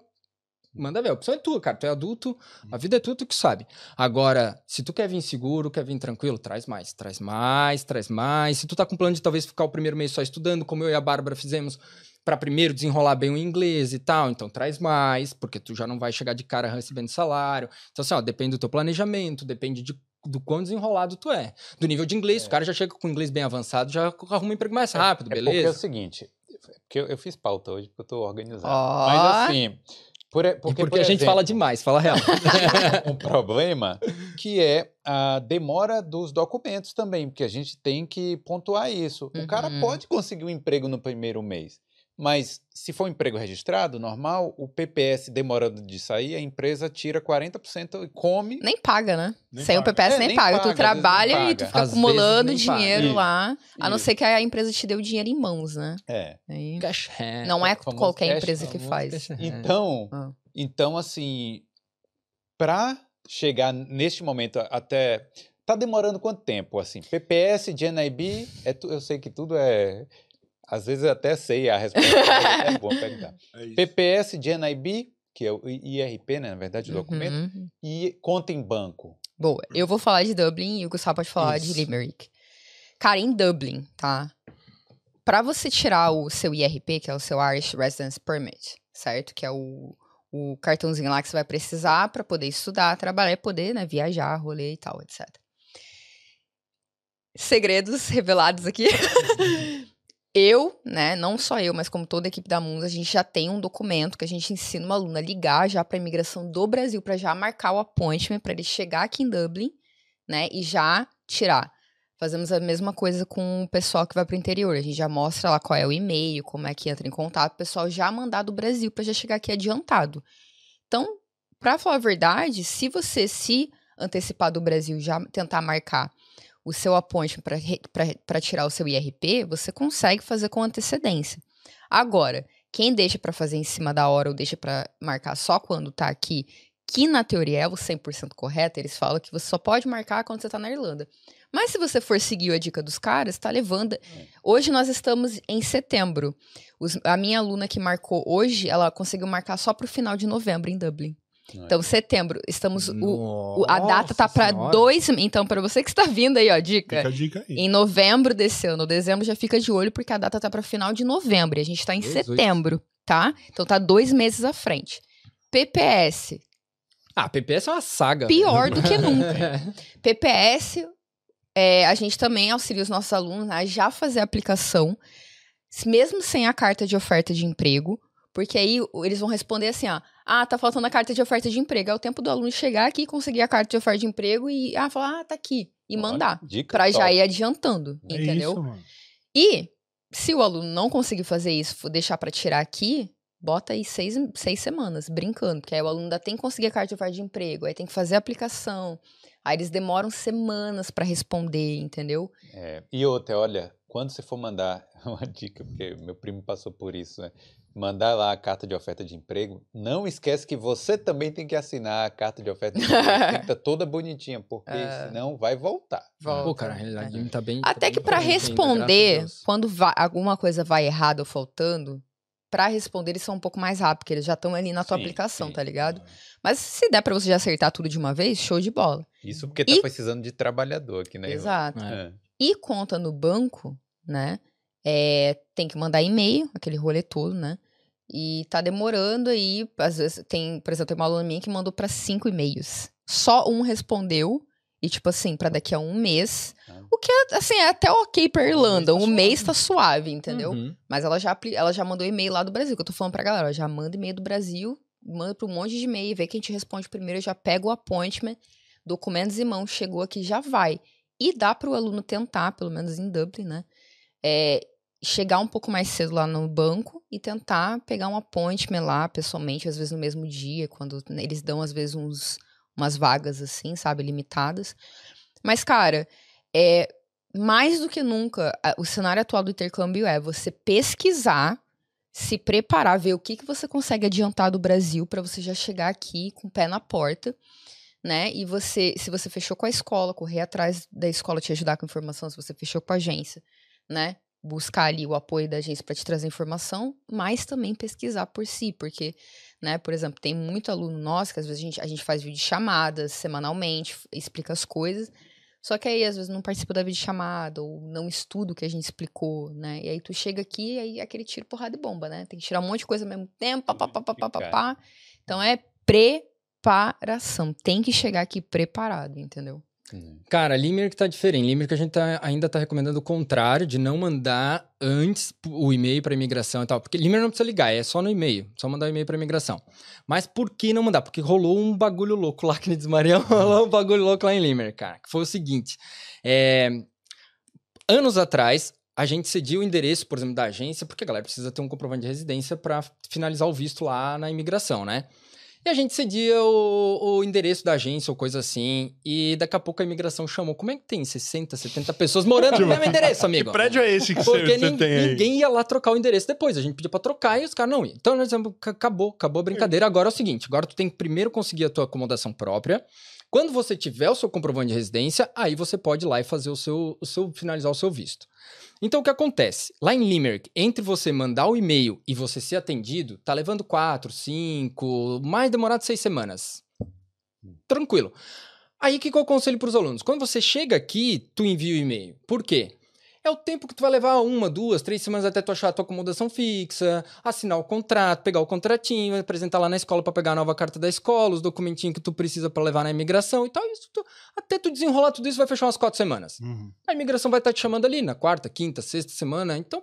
manda ver. A opção é tua, cara. Tu é adulto, a vida é tua, tu que sabe. Agora, se tu quer vir seguro, quer vir tranquilo, traz mais. Traz mais, traz mais. Se tu tá com plano de talvez ficar o primeiro mês só estudando, como eu e a Bárbara fizemos, pra primeiro desenrolar bem o inglês e tal, então traz mais, porque tu já não vai chegar de cara recebendo salário. Então, assim, ó, depende do teu planejamento, depende de, do quão desenrolado tu é. Do nível de inglês, o cara já chega com inglês bem avançado, já arruma um emprego mais rápido, É porque é o beleza? seguinte, porque eu, eu fiz pauta hoje porque eu tô organizado. Mas assim, por, porque, porque por a gente fala demais, fala real. <laughs> um problema que é a demora dos documentos também, porque a gente tem que pontuar isso. O cara Uhum. pode conseguir um emprego no primeiro mês, mas se for um emprego registrado, normal, o PPS demorando de sair, a empresa tira 40% e come. Nem paga, né? Nem Sem o paga. PPS É, nem, nem paga. paga, Tu trabalha e paga. tu fica Às acumulando dinheiro Isso, lá. A não isso. ser que a empresa te dê o dinheiro em mãos, né? É. Aí, Cash hand. não é o famoso qualquer cash, empresa que faz. Então, Ah. então assim, para chegar neste momento até tá demorando quanto tempo assim? PPS de NIB, é tu- eu sei que tudo é às vezes eu até sei a resposta, mas é <laughs> bom perguntar. É. PPS de NIB, que é o IRP, né, na verdade, o documento, Uhum. e conta em banco. Boa. Eu vou falar de Dublin e o Gustavo pode falar de Isso. Limerick. Cara, em Dublin, tá? Pra você tirar o seu IRP, que é o seu Irish Residence Permit, certo? Que é o, o cartãozinho lá que você vai precisar pra poder estudar, trabalhar poder, né, viajar, rolê e tal, etc. Segredos revelados aqui. <laughs> <laughs> Eu, né, não só eu, mas como toda a equipe da Mundo, a gente já tem um documento que a gente ensina uma aluna a ligar já para a imigração do Brasil para já marcar o appointment para ele chegar aqui em Dublin, né, e já tirar. Fazemos a mesma coisa com o pessoal que vai para o interior. A gente já mostra lá qual é o e-mail, como é que entra em contato, o pessoal já mandar do Brasil para já chegar aqui adiantado. Então, para falar a verdade, se você se antecipar do Brasil, já tentar marcar o seu appointment para tirar o seu IRP, você consegue fazer com antecedência. Agora, quem deixa pra fazer em cima da hora ou deixa pra marcar só quando tá aqui, que na teoria é o 100% correto, eles falam que você só pode marcar quando você tá na Irlanda. Mas se você for seguir a dica dos caras, tá levando. Hoje nós estamos em setembro. Os- a minha aluna que marcou hoje, ela conseguiu marcar só pro final de novembro em Dublin. Então, setembro, estamos. o- o- a data tá Senhora. dois. Então, pra você que está vindo aí, ó, dica. Fica a dica aí. Em novembro desse ano, dezembro já fica de olho, porque a data tá pra final de novembro. E a gente tá em Jesus. setembro, tá? Então tá dois meses à frente. PPS, Ah, PPS é uma saga. Pior velho. do que <laughs> nunca. PPS, é, a gente também auxilia os nossos alunos a já fazer a aplicação, mesmo sem a carta de oferta de emprego, porque aí eles vão responder assim, ó, ah, tá faltando a carta de oferta de emprego. É o tempo do aluno chegar aqui, conseguir a carta de oferta de emprego e ah, falar, ah, tá aqui, e mandar. Dica Pra já top. ir adiantando, É entendeu? isso, mano. E se o aluno não conseguir fazer isso, for deixar pra tirar aqui, bota aí seis, seis semanas, brincando, porque aí o aluno ainda tem que conseguir a carta de oferta de emprego, aí tem que fazer a aplicação, aí eles demoram semanas pra responder, entendeu? É, e outra, olha, quando você for mandar <laughs> uma dica, porque meu primo passou por isso, né? Mandar lá a carta de oferta de emprego, não esquece que você também tem que assinar a carta de oferta de emprego. tem que estar <laughs> toda bonitinha, porque É. senão vai voltar. Volta. Pô, cara, a realidade tá bem. tá Até bem que pra presente ainda, responder, quando va- alguma coisa vai errado ou faltando, pra responder eles são um pouco mais rápidos, porque eles já estão ali na tua Sim, aplicação, sim. tá ligado? Mas se der pra você já acertar tudo de uma vez, show de bola. Isso porque tá E- precisando de trabalhador aqui, né? Exato. É. E conta no banco, né? É, tem que mandar e-mail, aquele rolê todo, né? E tá demorando aí, às vezes tem, por exemplo, tem uma aluna minha que mandou pra cinco e-mails. Só um respondeu, e tipo assim, pra daqui a um mês. Ah. O que é, assim, é até ok pra Irlanda. tá Um mês tá suave, entendeu? Uhum. Mas ela já, ela já mandou e-mail lá do Brasil, que eu tô falando pra galera, já manda e-mail do Brasil, manda pra um monte de e-mail, vê quem te responde primeiro, já pega o appointment, documentos em mão, chegou aqui, já vai. E dá pro aluno tentar, pelo menos em Dublin, né? é, chegar um pouco mais cedo lá no banco e tentar pegar um appointment lá pessoalmente, às vezes no mesmo dia, quando né, eles dão às vezes uns, umas vagas assim, sabe, limitadas. Mas, cara, é mais do que nunca, o cenário atual do intercâmbio é você pesquisar, se preparar, ver o que, que você consegue adiantar do Brasil para você já chegar aqui com o pé na porta, né? E você, se você fechou com a escola, correr atrás da escola te ajudar com informação, se você fechou com a agência, né? Buscar ali o apoio da agência para te trazer informação, mas também pesquisar por si, porque, né, por exemplo, tem muito aluno nosso que às vezes a gente, a gente faz videochamadas semanalmente, explica as coisas, só que aí às vezes não participa da videochamada ou não estuda o que a gente explicou, né? E aí tu chega aqui e aí é aquele tiro, porrada e bomba, né? Tem que tirar um monte de coisa ao mesmo tempo, pá, pá, pá, pá, pá, pá, pá. Então é preparação, tem que chegar aqui preparado, entendeu? Hum. Cara, Limerick tá diferente. Limerick a gente tá- ainda tá recomendando o contrário, de não mandar antes o e-mail pra imigração e tal. Porque Limerick não precisa ligar, é só no e-mail. Só mandar o e-mail pra imigração. Mas por que não mandar? Porque rolou um bagulho louco lá, <laughs> que nem diz Marião, rolou um bagulho louco lá em Limerick, cara. Que foi o seguinte. é, Anos atrás, a gente cedia o endereço, por exemplo, da agência, porque a galera precisa ter um comprovante de residência pra finalizar o visto lá na imigração, né? E a gente cedia o, o endereço da agência ou coisa assim. E daqui a pouco a imigração chamou. Como é que tem 60, 70 pessoas morando no <laughs> mesmo endereço, amigo? <laughs> Que prédio é esse que você, Porque você tem aí? ninguém ia lá trocar o endereço depois. A gente pedia pra trocar e os caras não iam. Então, nós dizemos, "Ca- acabou, acabou a brincadeira. Agora é o seguinte: agora tu tem que primeiro conseguir a tua acomodação própria. Quando você tiver o seu comprovante de residência, aí você pode ir lá e fazer o seu, o seu finalizar o seu visto. Então, o que acontece? Lá em Limerick, entre você mandar o e-mail e você ser atendido, tá levando quatro, cinco, mais demorado seis semanas. Tranquilo. Aí, o que, que eu aconselho para os alunos? Quando você chega aqui, tu envia o e-mail. Por quê? É o tempo que tu vai levar uma, duas, três semanas até tu achar a tua acomodação fixa, assinar o contrato, pegar o contratinho, apresentar lá na escola para pegar a nova carta da escola, os documentinhos que tu precisa para levar na imigração e tal. Isso tu- até tu desenrolar tudo isso vai fechar umas quatro semanas. Uhum. A imigração vai estar te chamando ali na quarta, quinta, sexta semana. Então,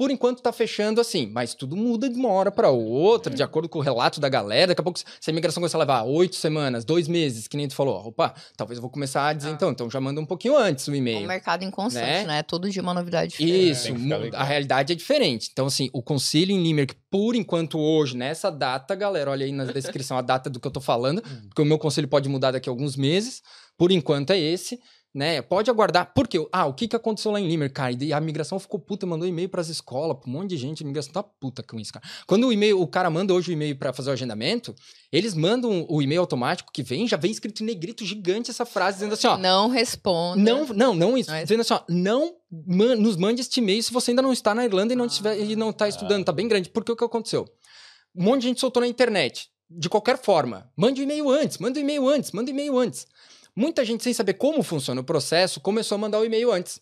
por enquanto tá fechando assim, mas tudo muda de uma hora para outra, de acordo com o relato da galera. Daqui a pouco, se a imigração começar a levar oito semanas, dois meses, que nem tu falou, opa, talvez eu vou começar a dizer Ah. então, então já manda um pouquinho antes o É um e-mail. mercado inconstante, Né? né? Todo dia uma novidade diferente. Isso, a realidade é diferente. Então, assim, o concílio em Limerick, por enquanto, hoje, nessa data, galera, olha aí na descrição a data do que eu tô falando, porque o meu conselho pode mudar daqui a alguns meses. Por enquanto é esse. Né? Pode aguardar. Por quê? Ah, o que, que aconteceu lá em Limerick, cara? E a migração ficou puta, mandou e-mail pras escolas, pra um monte de gente. A migração tá puta com isso, cara. Quando o e-mail, o cara manda hoje o e-mail pra fazer o agendamento, eles mandam o e-mail automático que vem, já vem escrito em negrito gigante essa frase, dizendo assim, ó. Não responda. Não, não, não isso. É- Dizendo assim, ó, não man- nos mande este e-mail se você ainda não está na Irlanda e não, estiver, e não está estudando, tá bem grande. Porque o que aconteceu? Um monte de gente soltou na internet, de qualquer forma. Mande o e-mail antes, manda o e-mail antes, manda o e-mail antes. Muita gente, sem saber como funciona o processo, começou a mandar o e-mail antes.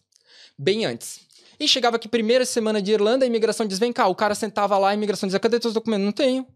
Bem antes. E chegava aqui primeira semana de Irlanda, a imigração diz: vem cá, o cara sentava lá, a imigração dizia: cadê teus documentos? Não tenho.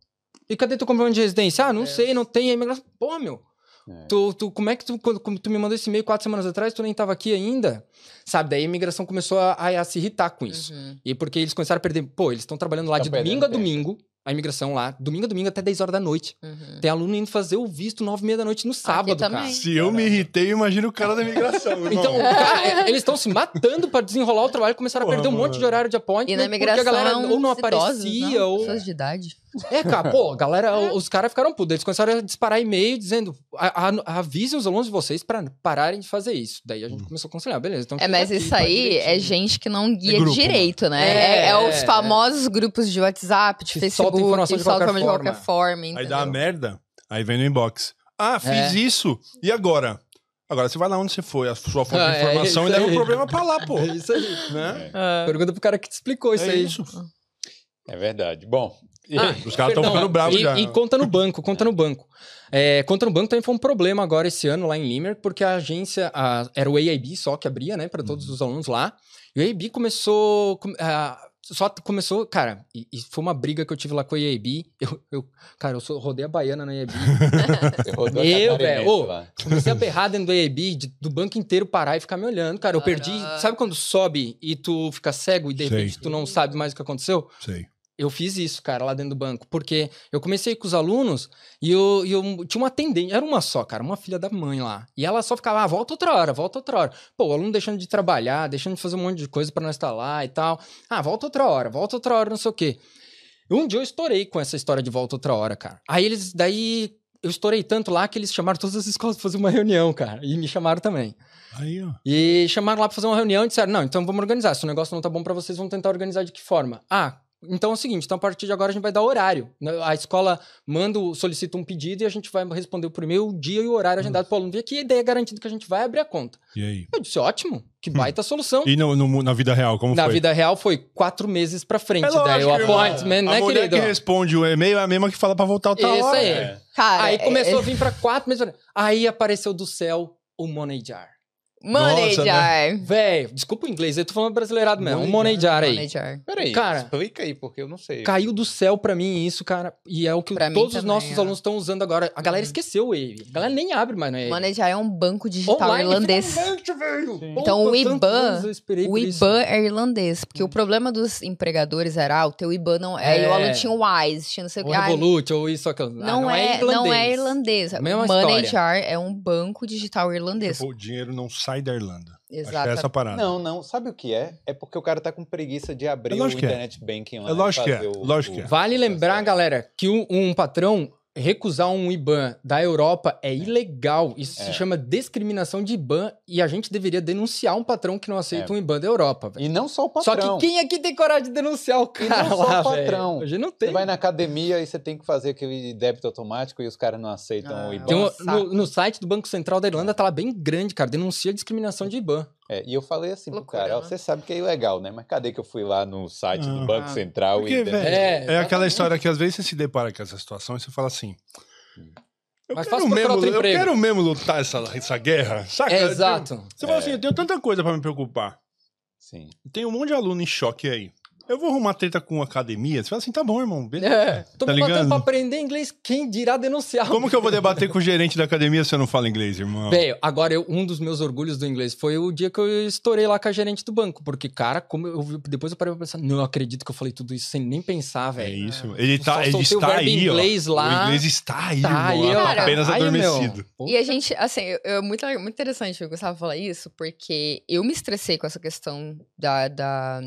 E cadê teu comprovante de residência? Ah, não sei, não tem. A imigração, pô, meu. É. Tu, tu, como é que tu, quando, tu me mandou esse e-mail quatro semanas atrás, tu nem tava aqui ainda? Sabe, daí a imigração começou a, a- a se irritar com isso. Uhum. E porque eles começaram a perder. Pô, eles estão trabalhando lá de domingo a tempo. domingo, a imigração lá, domingo a domingo até 10 horas da noite. Uhum. Tem aluno indo fazer o visto nove e meia da noite no sábado, cara. Se eu me irritei, imagina o cara da imigração, irmão. Então, cara, é, eles estão se matando pra desenrolar o trabalho, começaram a Porra, perder um monte de horário de appointment, E na porque imigração, a galera ou não os idosos, aparecia, não, ou... Pessoas de idade. É, cara, pô, a galera, os caras ficaram putos. Eles começaram a disparar e-mail dizendo: a, a, avisem os alunos de vocês pra pararem de fazer isso. Daí a gente começou a aconselhar, beleza. Então É, mas aqui, isso aí é gente que não guia grupo, direito, né? É, É, é os é. famosos grupos de WhatsApp, de Que Facebook, soltam informação de qualquer de qualquer forma. forma. Aí dá uma merda, aí vem no inbox. Ah, fiz É. isso. E agora? Agora você vai lá onde você foi, a sua fonte Ah, de é informação isso e leva o problema pra lá, pô. <laughs> É isso aí. Né? Ah. Pergunta pro cara que te explicou isso É aí. isso. É verdade. Bom, Ah, Os caras estão ficando bravos e, já. E conta no banco, conta no banco. É, conta no banco também foi um problema agora esse ano lá em Limerick, porque a agência, a- era o AIB só que abria, né, para todos Uhum. os alunos lá. E o AIB começou. com- ah, só começou, cara, e, e foi uma briga que eu tive lá com o AIB. Eu, eu- cara, eu sou, rodei a baiana na AIB. eu a <laughs> velho, lá. Comecei a berrar dentro do AIB, de- do banco inteiro parar e ficar me olhando. Cara, eu perdi. Caraca. Sabe quando sobe e tu fica cego e de Sei. repente tu não sabe mais o que aconteceu? Sei. Eu fiz isso, cara, lá dentro do banco, porque eu comecei com os alunos e eu, eu tinha uma atendente, era uma só, cara, uma filha da mãe lá. E ela só ficava, ah, volta outra hora, volta outra hora. Pô, o aluno deixando de trabalhar, deixando de fazer um monte de coisa pra nós estar lá e tal. Ah, volta outra hora, volta outra hora, não sei o quê. Um dia eu estourei com essa história de volta outra hora, cara. Aí eles, daí, eu estourei tanto lá que eles chamaram todas as escolas pra fazer uma reunião, cara. E me chamaram também. Aí, ó. E chamaram lá pra fazer uma reunião e disseram: não, então vamos organizar. Se o negócio não tá bom pra vocês, vamos tentar organizar de que forma? Ah, então é o seguinte: então a partir de agora a gente vai dar horário. Né? A escola manda, o- solicita um pedido e a gente vai responder o dia e o horário agendado pro aluno vir aqui. E a ideia é garantida que a gente vai abrir a conta. E aí? Eu disse: ótimo, que baita solução. E no- no- na vida real, como Na foi? vida real foi quatro meses pra frente. É daí o lógico, appointment, A né, mulher querido? que responde o e-mail é a mesma que fala pra voltar outra Isso hora. aí. É. Cara, Aí começou é- a vir pra quatro meses. Aí apareceu do céu o Money Jar. Money Nossa, né? jar. Véi, desculpa o inglês, eu tô falando brasileirado mesmo. Money Um Money Jar aí. Money jar. Peraí, Cara, explica aí, porque eu não sei. Caiu do céu pra mim isso, cara. E é o que Pra todos os nossos é. alunos estão usando agora. A galera esqueceu o Wave. A galera nem abre mais no Wave. Money jar é um banco digital Online, irlandês. velho. Então, o IBAN- O. IBAN é irlandês, porque o problema dos empregadores era, ah, o teu IBAN não é. É. E o aluno tinha o WISE, tinha não sei o que. Ah, Revolut, ou isso, aquilo. Ah, não, é, não é irlandês. Mesma Money história. jar é um banco digital irlandês. Tipo, o dinheiro não sai da Irlanda. Acho que é Exato. essa parada. Não, não. Sabe o que é? É porque o cara tá com preguiça de abrir É o que é. internet banking lá. É lógico e que é, o- lógico o- que é. Vale lembrar, galera, que um, um patrão recusar um IBAN da Europa é ilegal. Isso É. se chama discriminação de IBAN e a gente deveria denunciar um patrão que não aceita É. um IBAN da Europa. velho. E não só o Só patrão. que quem aqui tem coragem de denunciar o E cara não só lá, o patrão. A gente não Você tem. vai na academia e você tem que fazer aquele débito automático e os caras não aceitam Ah, o IBAN. Tem um- no, no site do Banco Central da Irlanda tá lá bem grande, cara. Denuncia a discriminação de IBAN. É, e eu falei assim pro Loucura, cara, ó, né? você sabe que é ilegal, né? Mas cadê que eu fui lá no site Ah. do Banco. Central Porque, e... velho, É, é, aquela história que às vezes você se depara com essa situação e você fala assim. Eu, Mas quero mesmo, outro eu quero mesmo lutar essa, essa guerra. Saca? É, exato. Você fala É. assim, eu tenho tanta coisa pra me preocupar. Sim. Tem um monte de aluno em choque aí. Eu vou arrumar treta com academia. Você fala assim, tá bom, irmão. beleza. É, tô Tá me botando ligado? pra aprender inglês. Quem dirá denunciar? Como que eu vou debater com o gerente da academia se eu não falo inglês, irmão? Velho, agora eu- um dos meus orgulhos do inglês foi o dia que eu estourei lá com a gerente do banco. Porque, cara, como eu depois eu parei pra pensar, não acredito que eu falei tudo isso sem nem pensar, É velho. isso. Ele, tá, ele está verbo aí, inglês ó. lá. O inglês está aí, Tá irmão. aí, ó. Apenas Aí, meu. adormecido. E a gente, assim, eu- muito, muito interessante o Gustavo falar isso, porque eu me estressei com essa questão da, da-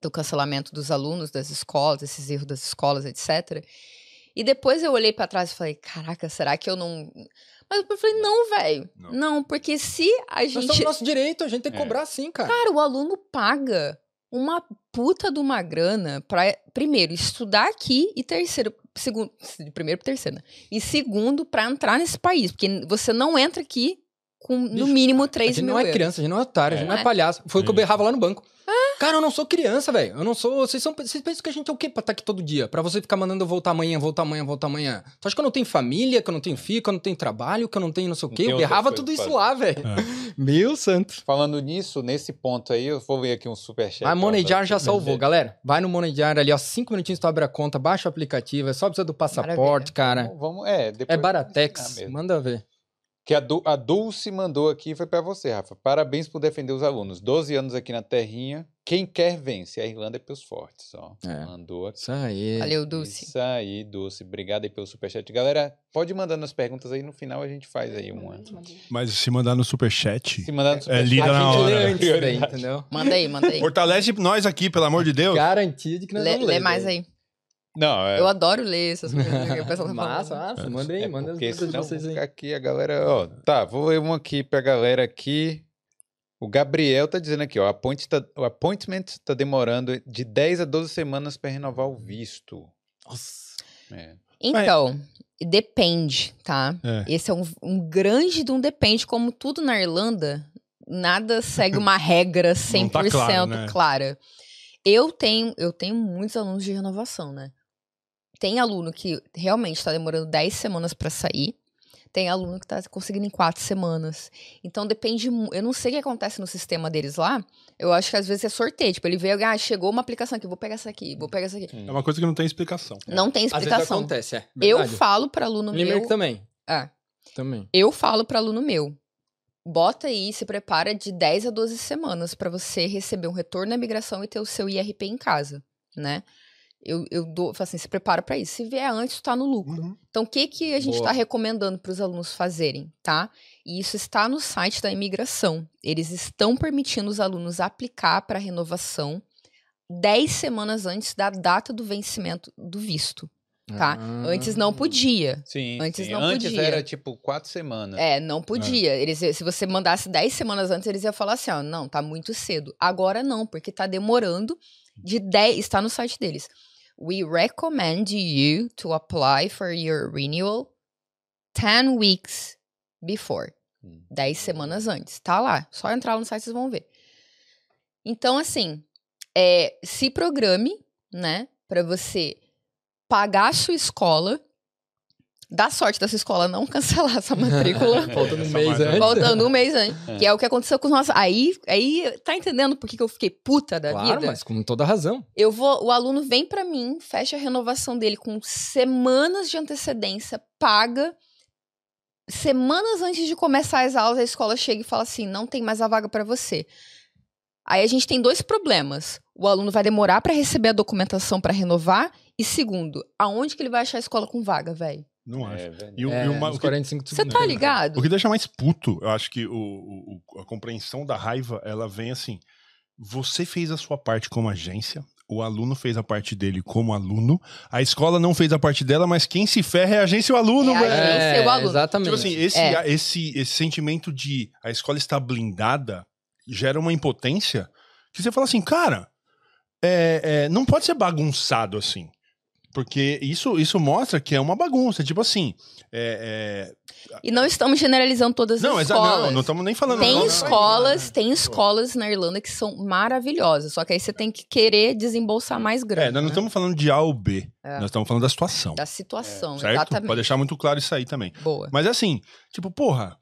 do cancelamento dos alunos das escolas, esses erros das escolas, etc. E depois eu olhei pra trás e falei, caraca, será que eu não. Mas eu falei, não, velho. Não. Não. porque se a Nós estamos gente. no nosso direito, a gente tem que É. cobrar sim, cara. Cara, o aluno paga uma puta de uma grana pra, primeiro, estudar aqui e terceiro, segundo, de primeiro pro terceiro, né? E segundo, pra entrar nesse país, porque você não entra aqui com no mínimo a 3 gente mil não é euros. criança, a gente não é otário, a gente É. não é palhaço. Foi o que eu É. berrava lá no banco. Cara, eu não sou criança, velho. Eu não sou. Vocês, são, vocês pensam que a gente é o quê pra estar aqui todo dia? Pra você ficar mandando eu voltar amanhã, voltar amanhã, voltar amanhã. Tu acha que eu não tenho família, que eu não tenho filho, que eu não tenho trabalho, que eu não tenho não sei o quê? tem Eu berrava tudo isso fazer. lá, velho. É. Meu santo. Falando nisso, nesse ponto aí, eu vou ver aqui um superchat. A da- já salvou, galera. Vai no Moneyjar ali, ó. Cinco minutinhos tu abre a conta, baixa o aplicativo. É só precisa do passaporte, cara. Vamos, vamos- é, depois É Baratex. Manda ver. Que a, Du- a Dulce mandou aqui foi pra você, Rafa. Parabéns por defender os alunos. 12 anos aqui na terrinha. Quem quer vence. A Irlanda é pelos fortes, ó. É. Mandou aqui. Isso aí. Valeu, Dulce. Isso aí, Dulce. Obrigado aí pelo superchat. Galera, pode ir mandando as perguntas aí. No final a gente faz aí uma. Mas se mandar no superchat, Se mandar no superchat, lida a na gente hora. lê antes, Prioridade. entendeu? Manda aí, manda aí. fortalece nós aqui, pelo amor de Deus. Garantia de que nós Lê, vamos lê ler, mais velho. aí. Não, é. Eu adoro ler essas coisas que pessoal tá Massa, massa. Manda aí, é manda as porque de senão vocês vou aí. ficar aqui a galera, ó, tá, vou ler uma aqui pra galera aqui. O Gabriel tá dizendo aqui, ó, appoint tá- o appointment tá demorando de 10 a 12 semanas pra renovar o visto. Nossa. É. Então, depende, tá? É. Esse é um, um grande de um depende, como tudo na Irlanda, nada segue uma <laughs> regra 100% Não tá claro, né? clara. Eu tenho, eu tenho muitos alunos de renovação, né? Tem aluno que realmente está demorando 10 semanas para sair. Tem aluno que tá conseguindo em 4 semanas. Então depende. Eu não sei o que acontece no sistema deles lá. Eu acho que às vezes é sorteio. Tipo, ele vê, ah, chegou uma aplicação aqui, vou pegar essa aqui, vou pegar essa aqui. É uma coisa que não tem explicação. Não tem Às vezes explicação. acontece, é. Eu Verdade. falo para aluno Limerick meu. também. Ah, Também. eu falo para aluno meu. Bota aí, se prepara de 10 a 12 semanas para você receber um retorno da imigração e ter o seu IRP em casa, né? Eu, eu dou, falo assim, se prepara para isso. Se vier antes, tá no lucro. Uhum. Então, o que, que a gente está recomendando para os alunos fazerem, tá? E isso está no site da imigração. Eles estão permitindo os alunos aplicar para renovação 10 semanas antes da data do vencimento do visto, tá? Antes não podia. Sim, Antes sim. não Antes podia. era tipo 4 semanas. É, não podia. Eles, se você mandasse 10 semanas antes, eles iam falar assim, ó, não, tá muito cedo. Agora não, porque tá demorando de 10, está no site deles. We recommend you to apply for your renewal 10 weeks before. Hum. 10 semanas antes. Tá lá. Só entrar no site vocês vão ver. Então, assim, é, se programe, né, pra você pagar a sua escola. Dá sorte dessa escola não cancelar essa matrícula. <laughs> Faltando um mês antes. Faltando um mês antes. É. Que é o que aconteceu com os nossos. Aí, aí tá entendendo por que, que eu fiquei puta da Claro, vida? mas com toda razão. Eu vou, o aluno vem pra mim, fecha a renovação dele com semanas de antecedência, paga. Semanas antes de começar as aulas, a escola chega e fala assim: não tem mais a vaga pra você. Aí a gente tem dois problemas. O aluno vai demorar pra receber a documentação pra renovar. E segundo, aonde que ele vai achar a escola com vaga, velho? Não acho. É, velho. E o, É, e uma- uns o que- 45 Você tá ligado? O que deixa mais puto, eu acho que o, o- a compreensão da raiva, ela vem assim. Você fez a sua parte como agência, o aluno fez a parte dele como aluno, a escola não fez a parte dela, mas quem se ferra é a agência e o aluno, É velho. e o aluno. Exatamente. Tipo assim, esse, É. esse, esse sentimento de a escola está blindada gera uma impotência que você fala assim, cara, é, é, não pode ser bagunçado assim. Porque isso, isso mostra que é uma bagunça. Tipo assim, é, E não estamos generalizando todas é... Não, as escolas. não, não estamos nem falando... Tem não, escolas, não, tem escolas na Irlanda que são maravilhosas. Só que aí você tem que querer desembolsar mais grana. É, nós não né? estamos falando de A ou B. É. Nós estamos falando da situação. Da situação, certo? exatamente. Pode deixar muito claro isso aí também. Boa. Mas assim, tipo, porra,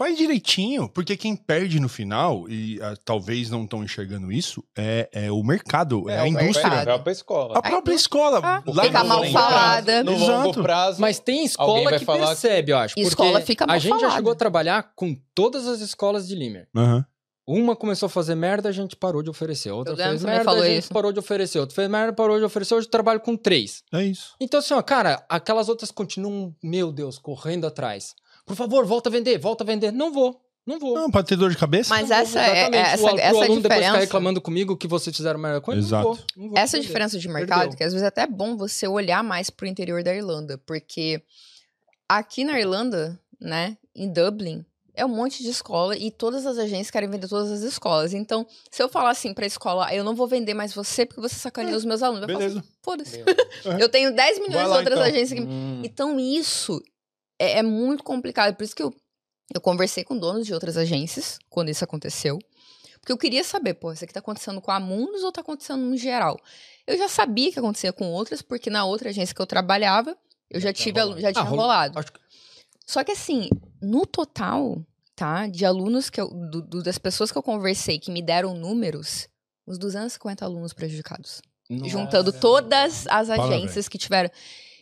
faz direitinho, porque quem perde no final, e ah, talvez não estão enxergando isso, é, é o mercado, é, a o indústria. mercado. A própria escola. A própria escola. Ah, lá fica no mal longo falada. No Exato. longo prazo. Mas tem escola que falar percebe, eu acho. porque Escola fica mal A gente já falada. chegou a trabalhar com todas as escolas de Limer. Aham. Uma começou a fazer merda, a gente parou de oferecer. Outra fez merda, falou a gente isso. parou de oferecer. Outra fez merda, parou de oferecer. Hoje eu trabalho com três. É isso. Então, assim, ó, cara, aquelas outras continuam, meu Deus, correndo atrás. Por favor, volta a vender, volta a vender. Não vou. Não vou. Não, pode ter dor de cabeça? Mas vou, essa é- é- O essa- al- pro essa aluno depois ficar diferença- reclamando comigo que vocês fizeram melhor coisa. Exato. Não vou, não vou Essa fazer. diferença de mercado, Perdeu. que às vezes é até bom você olhar mais pro interior da Irlanda, porque aqui na Irlanda, né, em Dublin, é um monte de escola e todas as agências querem vender todas as escolas. Então, se eu falar assim pra escola, "Ah, eu não vou vender mais você porque você sacaneou os meus alunos, vai falar Beleza. assim, foda-se. <laughs> Eu tenho 10 milhões Vai de lá, outras então. agências que Hum. então, isso é, é muito complicado. Por isso que eu, eu conversei com donos de outras agências quando isso aconteceu. Porque eu queria saber, pô, isso aqui tá acontecendo com a Mundus ou tá acontecendo no geral? Eu já sabia que acontecia com outras, porque na outra agência que eu trabalhava, eu já, Já tive, alu- rolado. já tinha Ah, rolado. Acho que- Só que assim, no total, tá, de alunos que eu, do- do- das pessoas que eu conversei que me deram números, uns 250 alunos prejudicados juntando Nossa. todas as agências que tiveram.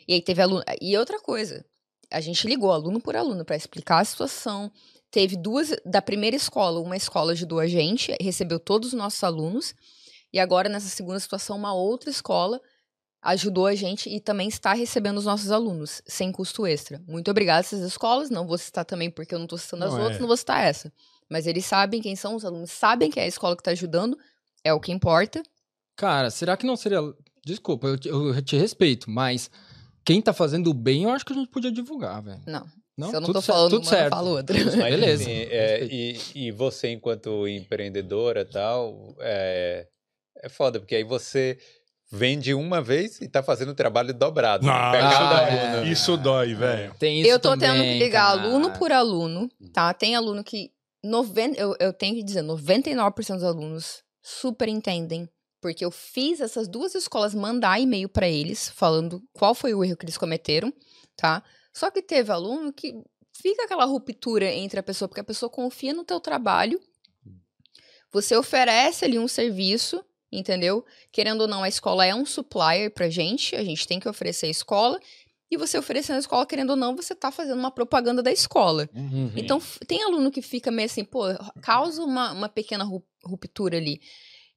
E aí teve aluno. E outra coisa, a gente ligou aluno por aluno para explicar a situação. Teve duas da primeira escola, uma escola ajudou a gente, recebeu todos os nossos alunos. E agora nessa segunda situação, uma outra escola ajudou a gente e também está recebendo os nossos alunos sem custo extra. Muito obrigada a essas escolas, não vou citar também porque eu não estou citando as Não, é. outras, não vou citar essa. Mas eles sabem quem são os alunos, sabem que é a escola que está ajudando, é o que importa. Cara, será que não seria. Desculpa, eu te, eu te respeito, mas quem tá fazendo bem, eu acho que a gente podia divulgar, velho. Não. Não, Se eu não tudo tô falando tudo uma, eu certo. falo outra. Mas, Beleza. assim, é, e, e você, enquanto empreendedora e tal, é, é foda, porque aí você vende uma vez e tá fazendo o trabalho dobrado. né? Não, Pega ah, é. aluno. Isso dói, velho. Tem isso eu tô também, tendo que ligar cara. aluno por aluno, tá? Tem aluno que. Noven... Eu, eu tenho que dizer, 99% dos alunos super entendem. Porque eu fiz essas duas escolas mandar e-mail pra eles, falando qual foi o erro que eles cometeram, tá? Só que teve aluno que fica aquela ruptura entre a pessoa, porque a pessoa confia no teu trabalho, você oferece ali um serviço, entendeu? Querendo ou não, a escola é um supplier pra gente, a gente tem que oferecer a escola, e você oferecendo a escola, querendo ou não, você tá fazendo uma propaganda da escola. Uhum. Então, tem aluno que fica meio assim, pô, causa uma, uma pequena ru- ruptura ali.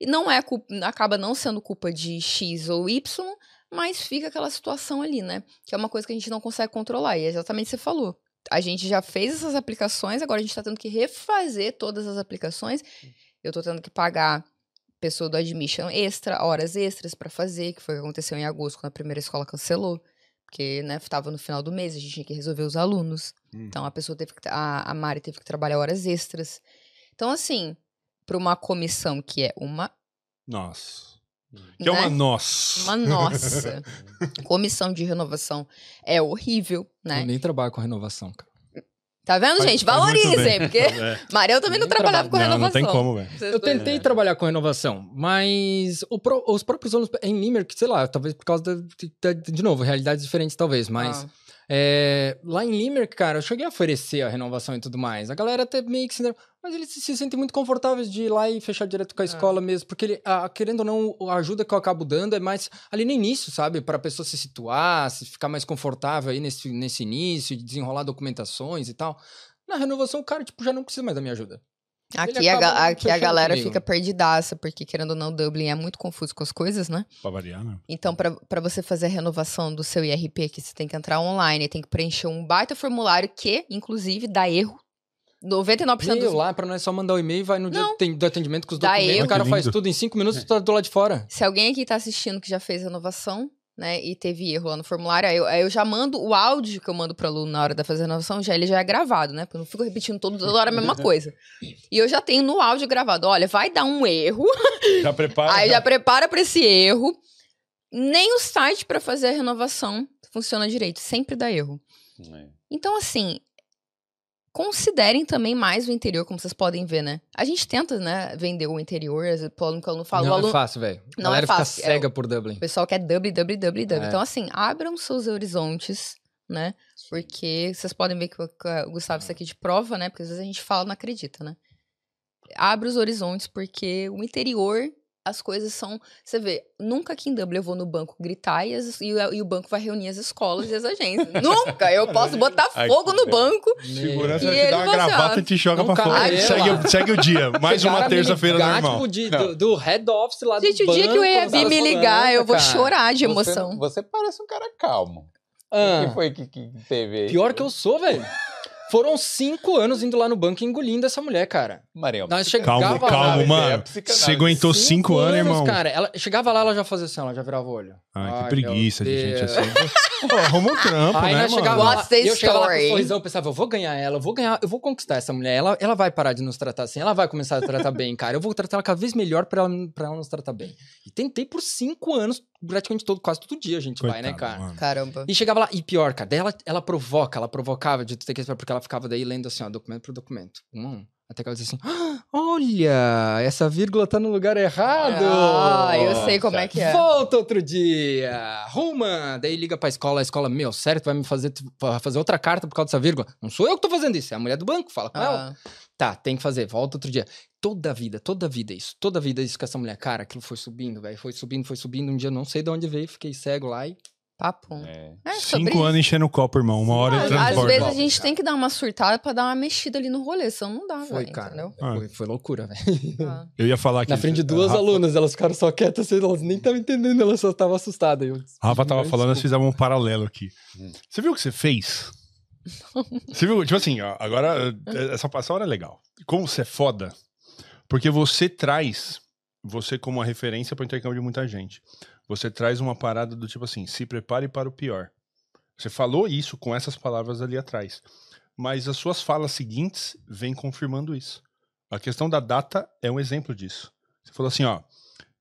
E não é culpa, acaba não sendo culpa de X ou Y, mas fica aquela situação ali, né? Que é uma coisa que a gente não consegue controlar. E é exatamente o que você falou. A gente já fez essas aplicações, agora a gente tá tendo que refazer todas as aplicações. Eu tô tendo que pagar pessoa do admission extra, horas extras pra fazer, que foi o que aconteceu em agosto, quando a primeira escola cancelou. Porque, né, tava no final do mês, a gente tinha que resolver os alunos. Hum. Então a pessoa teve que. A, a Mari teve que trabalhar horas extras. Então, assim, para uma comissão que é uma. Nossa. Que é né, uma nossa. uma <laughs> nossa. comissão de renovação é horrível, né? Eu nem trabalho com renovação, cara. Tá vendo, Faz- gente? faz muito Valorizem, porque <laughs> É. Mariel também não Nem trabalhava com Não, renovação. não tem como, velho. Eu dois- tentei trabalhar com renovação, mas o pró- os próprios alunos em Limerick, sei lá, talvez por causa da, da- de novo, realidades diferentes talvez, mas Ah. É, lá em Limerick, cara, eu cheguei a oferecer a renovação e tudo mais. A galera até meio que se... Mas eles se sentem muito confortáveis de ir lá e fechar direto com a escola mesmo, porque ele, a- querendo ou não, a ajuda que eu acabo dando é mais ali no início, sabe? Pra pessoa se situar, se ficar mais confortável aí nesse, nesse início, de desenrolar documentações e tal. Na renovação, o cara, tipo, já não precisa mais da minha ajuda. Aqui, a, aqui a galera fica perdidaça, porque querendo ou não, Dublin é muito confuso com as coisas, né? Pra variar, né? Então, para você fazer a renovação do seu IRP aqui, você tem que entrar online, tem que preencher um baita formulário que, inclusive, dá erro. 99% E-mail dos... lá pra nós só mandar o e-mail, vai no dia Não. tem- do atendimento com os Dá documentos, erro. o cara Que faz tudo em cinco minutos, tá do lado de fora. Se alguém aqui tá assistindo que já fez renovação, né, e teve erro lá no formulário, aí eu, aí eu já mando o áudio que eu mando pro aluno na hora da fazer a renovação, já ele já é gravado, né? Porque eu não fico repetindo todo, toda hora a mesma <laughs> coisa. E eu já tenho no áudio gravado, olha, vai dar um erro, Já prepara. aí já prepara pra esse erro. Nem o site pra fazer a renovação funciona direito, sempre dá erro. É. Então, assim, considerem também mais o interior, como vocês podem ver, né? A gente tenta, né, vender o interior, o aluno que o aluno fala, o não aluno, é fácil, velho. Não é fácil, fica é cega por Dublin. o pessoal quer www. É. Então, assim, abram seus horizontes, né? Porque vocês podem ver que o que o Gustavo isso aqui de prova, né? Porque às vezes a gente fala e não acredita, né? Abre os horizontes, porque o interior, as coisas são. Você vê, nunca aqui em Dublin eu vou no banco gritar e, as- e o, e o banco vai reunir as escolas e as agências. <laughs> nunca! Eu posso botar fogo no banco. Segurança E vai te ele dar uma assim, gravata e te joga pra fora. Segue, o- segue o dia. Mais uma terça-feira normal. Tipo, de- do, do head office lá Gente, do o dia que o banco, EAB me ligar, eu vou cara. chorar de Você, emoção. não- você parece um cara calmo. O Ah, que foi que, que teve aí? pior que eu sou, velho. Foram cinco anos indo lá no banco engolindo essa mulher, cara. Marião, Nós chegava Calma, lá, calma, é mano. Você aguentou cinco, anos, irmão. cara. Ela chegava lá, ela já fazia assim, ela já virava o olho. Ai, Ai, que preguiça de gente assim. Pô, arruma um trampo, Aí né, nós mano? chegava lá, What's the eu chegava lá com story? um sorrisão, eu pensava, eu vou ganhar ela, eu vou ganhar, eu vou conquistar essa mulher, ela, ela vai parar de nos tratar assim, ela vai começar a tratar <laughs> bem, cara, eu vou tratar ela cada vez melhor pra ela, pra ela nos tratar bem. E tentei por cinco anos, praticamente todo, quase todo dia a gente vai, né, Coitado, cara? mano. Caramba. E chegava lá, e pior, cara, daí ela, ela provoca, ela provocava de tu ter que esperar, porque ela ficava daí lendo assim, ó, documento por documento, um a um. Até que ela dizia assim, "Ah, olha, essa vírgula tá no lugar errado. Ah, eu sei como é que é. Volta outro dia, arruma. Daí liga pra escola, a escola, meu, sério, tu vai me fazer, vai fazer outra carta por causa dessa vírgula? Não sou eu que tô fazendo isso, é a mulher do banco, fala com ela. Ah, Tá, tem que fazer, volta outro dia. Toda a vida, toda a vida isso, toda a vida isso com essa mulher. Cara, aquilo foi subindo, velho, foi subindo, foi subindo. Um dia eu não sei de onde veio, fiquei cego lá e papo. É. É Cinco anos enchendo o copo, irmão. Uma hora Às, ele às vezes a gente tem que dar uma surtada pra dar uma mexida ali no rolê, senão não dá, foi, velho, cara. entendeu? Ah. Foi, foi loucura, velho. Ah. Eu ia falar que. Na frente de duas Rafa, alunas, elas ficaram só quietas, assim, elas nem estavam entendendo, elas só estavam assustadas. Eu, Rafa tava falando, nós Desculpa. fizemos um paralelo aqui. Hum. Você viu o que você fez? <laughs> Você viu? Tipo assim, ó, agora, eh, essa, essa hora é legal. Como você é foda, porque você traz você como uma referência para o intercâmbio de muita gente. Você traz uma parada do tipo assim, se prepare para o pior. Você falou isso com essas palavras ali atrás. Mas as suas falas seguintes vêm confirmando isso. A questão da data é um exemplo disso. Você falou assim, ó,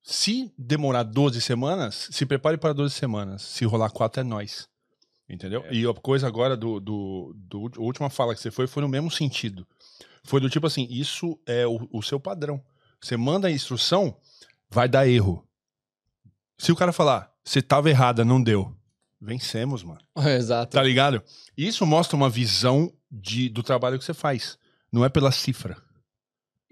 se demorar 12 semanas, se prepare para 12 semanas. Se rolar 4 é nós. Entendeu? É. E a coisa agora do, do, do- A última fala que você foi foi no mesmo sentido. Foi do tipo assim: isso é o, o seu padrão. Você manda a instrução, vai dar erro. Se o cara falar, você tava errada, não deu. Vencemos, mano. <laughs> Exato. Tá ligado? Isso mostra uma visão de, do trabalho que você faz. Não é pela cifra.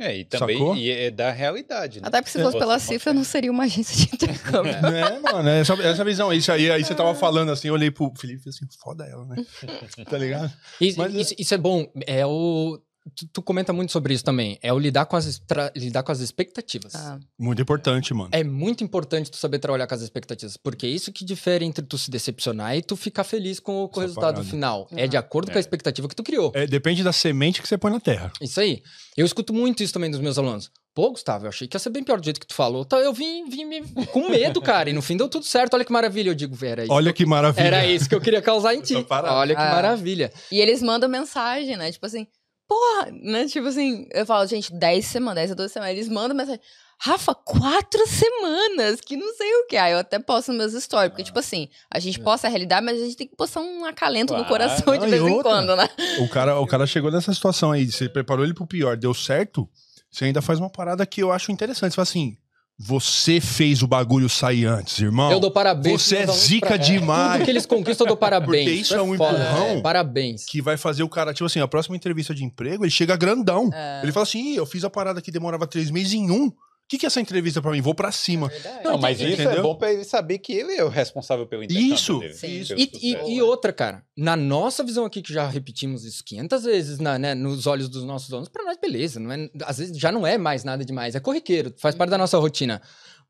É, e também Sacou? e é da realidade, né? Até porque se É. fosse pela Você cifra, não seria uma agência de intercâmbio. <laughs> É, mano, é essa, essa visão. Isso aí, aí você tava falando assim, eu olhei pro Felipe e falei assim, foda ela, né? <laughs> Tá ligado? Isso, Mas é- isso- isso é bom. É o. Tu, tu comenta muito sobre isso também. É o lidar com as, lidar com as expectativas. Ah, Muito importante, mano. É muito importante tu saber trabalhar com as expectativas, porque é isso que difere entre tu se decepcionar e tu ficar feliz com, o- com o resultado parada. final. É Uhum. de acordo com a expectativa que tu criou. É, depende da semente que você põe na terra. Isso aí. Eu escuto muito isso também dos meus alunos. Pô, Gustavo, eu achei que ia ser bem pior do jeito que tu falou. Tá, eu vim, vim me- com medo, cara. E no fim deu tudo certo. Olha que maravilha. Eu digo, era isso. Olha que maravilha. Era isso que eu queria causar em ti. Olha que Ah. maravilha. E eles mandam mensagem, né? Tipo assim, porra, né? Tipo assim, eu falo, gente, 10 semanas, 10 a 12 semanas. Eles mandam mensagem. Rafa, quatro semanas, que não sei o que. Aí eu até posto nos meus stories, porque, tipo assim, a gente posta a realidade, mas a gente tem que postar um acalento no Claro. coração de Ah, e vez em outra? quando, né? O cara, o <laughs> cara chegou nessa situação aí, você preparou ele pro pior, deu certo, você ainda faz uma parada que eu acho interessante. Você fala assim, você fez o bagulho sair antes, irmão. Eu dou parabéns. Você é zica pra- demais. Tudo que eles conquistam, eu dou parabéns. Porque isso é um foda, empurrão é, parabéns. Que vai fazer o cara, tipo assim, a próxima entrevista de emprego, ele chega grandão. É. Ele fala assim, "Ih, eu fiz a parada que demorava três meses em um. O que, que é essa entrevista pra mim? Vou pra cima. Não, mas isso Entendeu? é bom pra ele saber que ele é o responsável pelo intercâmbio Isso, dele, isso. E, e- e outra, cara, na nossa visão aqui, que já repetimos isso 500 vezes na, né, nos olhos dos nossos donos, pra nós, beleza. Não é, às vezes já não é mais nada demais, é corriqueiro, faz parte da nossa rotina.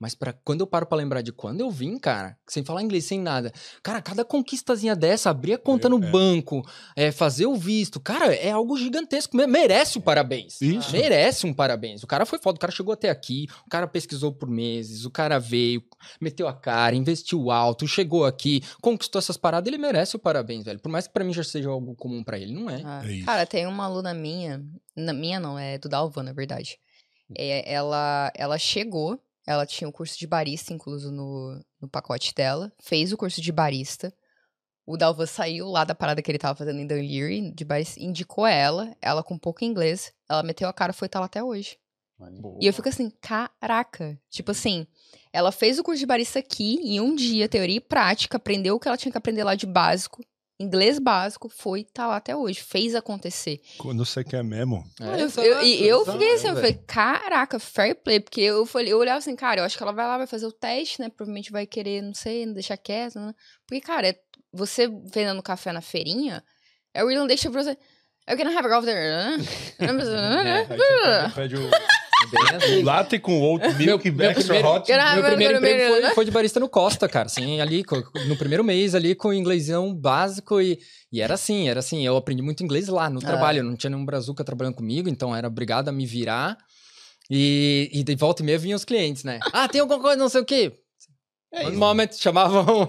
Mas para quando eu paro pra lembrar de quando eu vim, cara, sem falar inglês, sem nada. Cara, cada conquistazinha dessa, abrir a conta no É. banco, é, fazer o visto, cara, é algo gigantesco. me- Merece o parabéns. Isso. Merece um parabéns. O cara foi foda, o cara chegou até aqui, o cara pesquisou por meses, o cara veio, meteu a cara, investiu alto, chegou aqui, conquistou essas paradas, ele merece o parabéns, velho. Por mais que pra mim já seja algo comum pra ele, não é. Ah, É. Cara, tem uma aluna minha, na minha não, é do Dalvan, na verdade. É, ela, ela chegou, ela tinha o curso de barista incluso no, no pacote dela, fez o curso de barista. O Dalvan saiu lá da parada que ele tava fazendo em Dunleary, de barista, indicou ela, ela com pouco inglês, ela meteu a cara e foi estar lá até hoje. E eu fico assim, caraca. Tipo assim, ela fez o curso de barista aqui em um dia, teoria e prática, aprendeu o que ela tinha que aprender lá de básico, inglês básico, foi, tá lá até hoje, fez acontecer. Quando você quer mesmo. É, eu, eu, e eu exato, fiquei assim, eu falei, caraca, fair play, porque eu falei, eu olhava assim, cara, eu acho que ela vai lá, vai fazer o teste, né? Provavelmente vai querer, não sei, não deixar quieto, né? Porque, cara, é- você vendendo café na feirinha, é o deixa pra você. Eu can have a golf there. pede o, <laughs> Bem assim. Latte com oat milk meu extra primeiro- hot. Meu meu primeiro primeiro, emprego foi, foi de barista no Costa, cara. Assim, ali, no primeiro mês, ali, com inglêsão básico. E, e era assim, era assim. Eu aprendi muito inglês lá, no Ah. trabalho. Não tinha nenhum brazuca trabalhando comigo, então era obrigado a me virar. E, e de volta e meia vinham os clientes, né? Ah, tem alguma coisa, não sei o quê. É No isso. momento, chamavam o,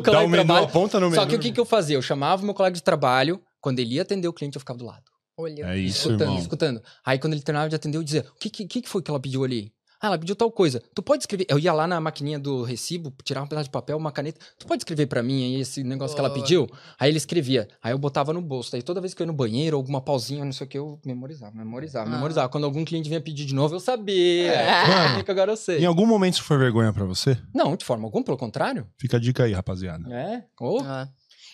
Dá colega o de menu, trabalho. aponta no menu. Só que o que, que eu fazia? Eu chamava o meu colega de trabalho, quando ele ia atender o cliente, eu ficava do lado. Olha. É isso, escutando, irmão. escutando. Aí quando ele terminava de atender, eu dizia: O que, que, que foi que ela pediu ali? Ah, ela pediu tal coisa. Tu pode escrever. Eu ia lá na maquininha do recibo, tirar um pedaço de papel, uma caneta. Tu pode escrever pra mim aí esse negócio que ela pediu? Aí ele escrevia. Aí eu botava no bolso. Aí toda vez que eu ia no banheiro, alguma pausinha, não sei o que, eu memorizava, memorizava, Ah. memorizava. Quando algum cliente vinha pedir de novo, eu sabia. <laughs> Mano, que agora eu sei. Em algum momento isso foi vergonha pra você? Não, de forma alguma, pelo contrário. Fica a dica aí, rapaziada. É. Oh. Ah.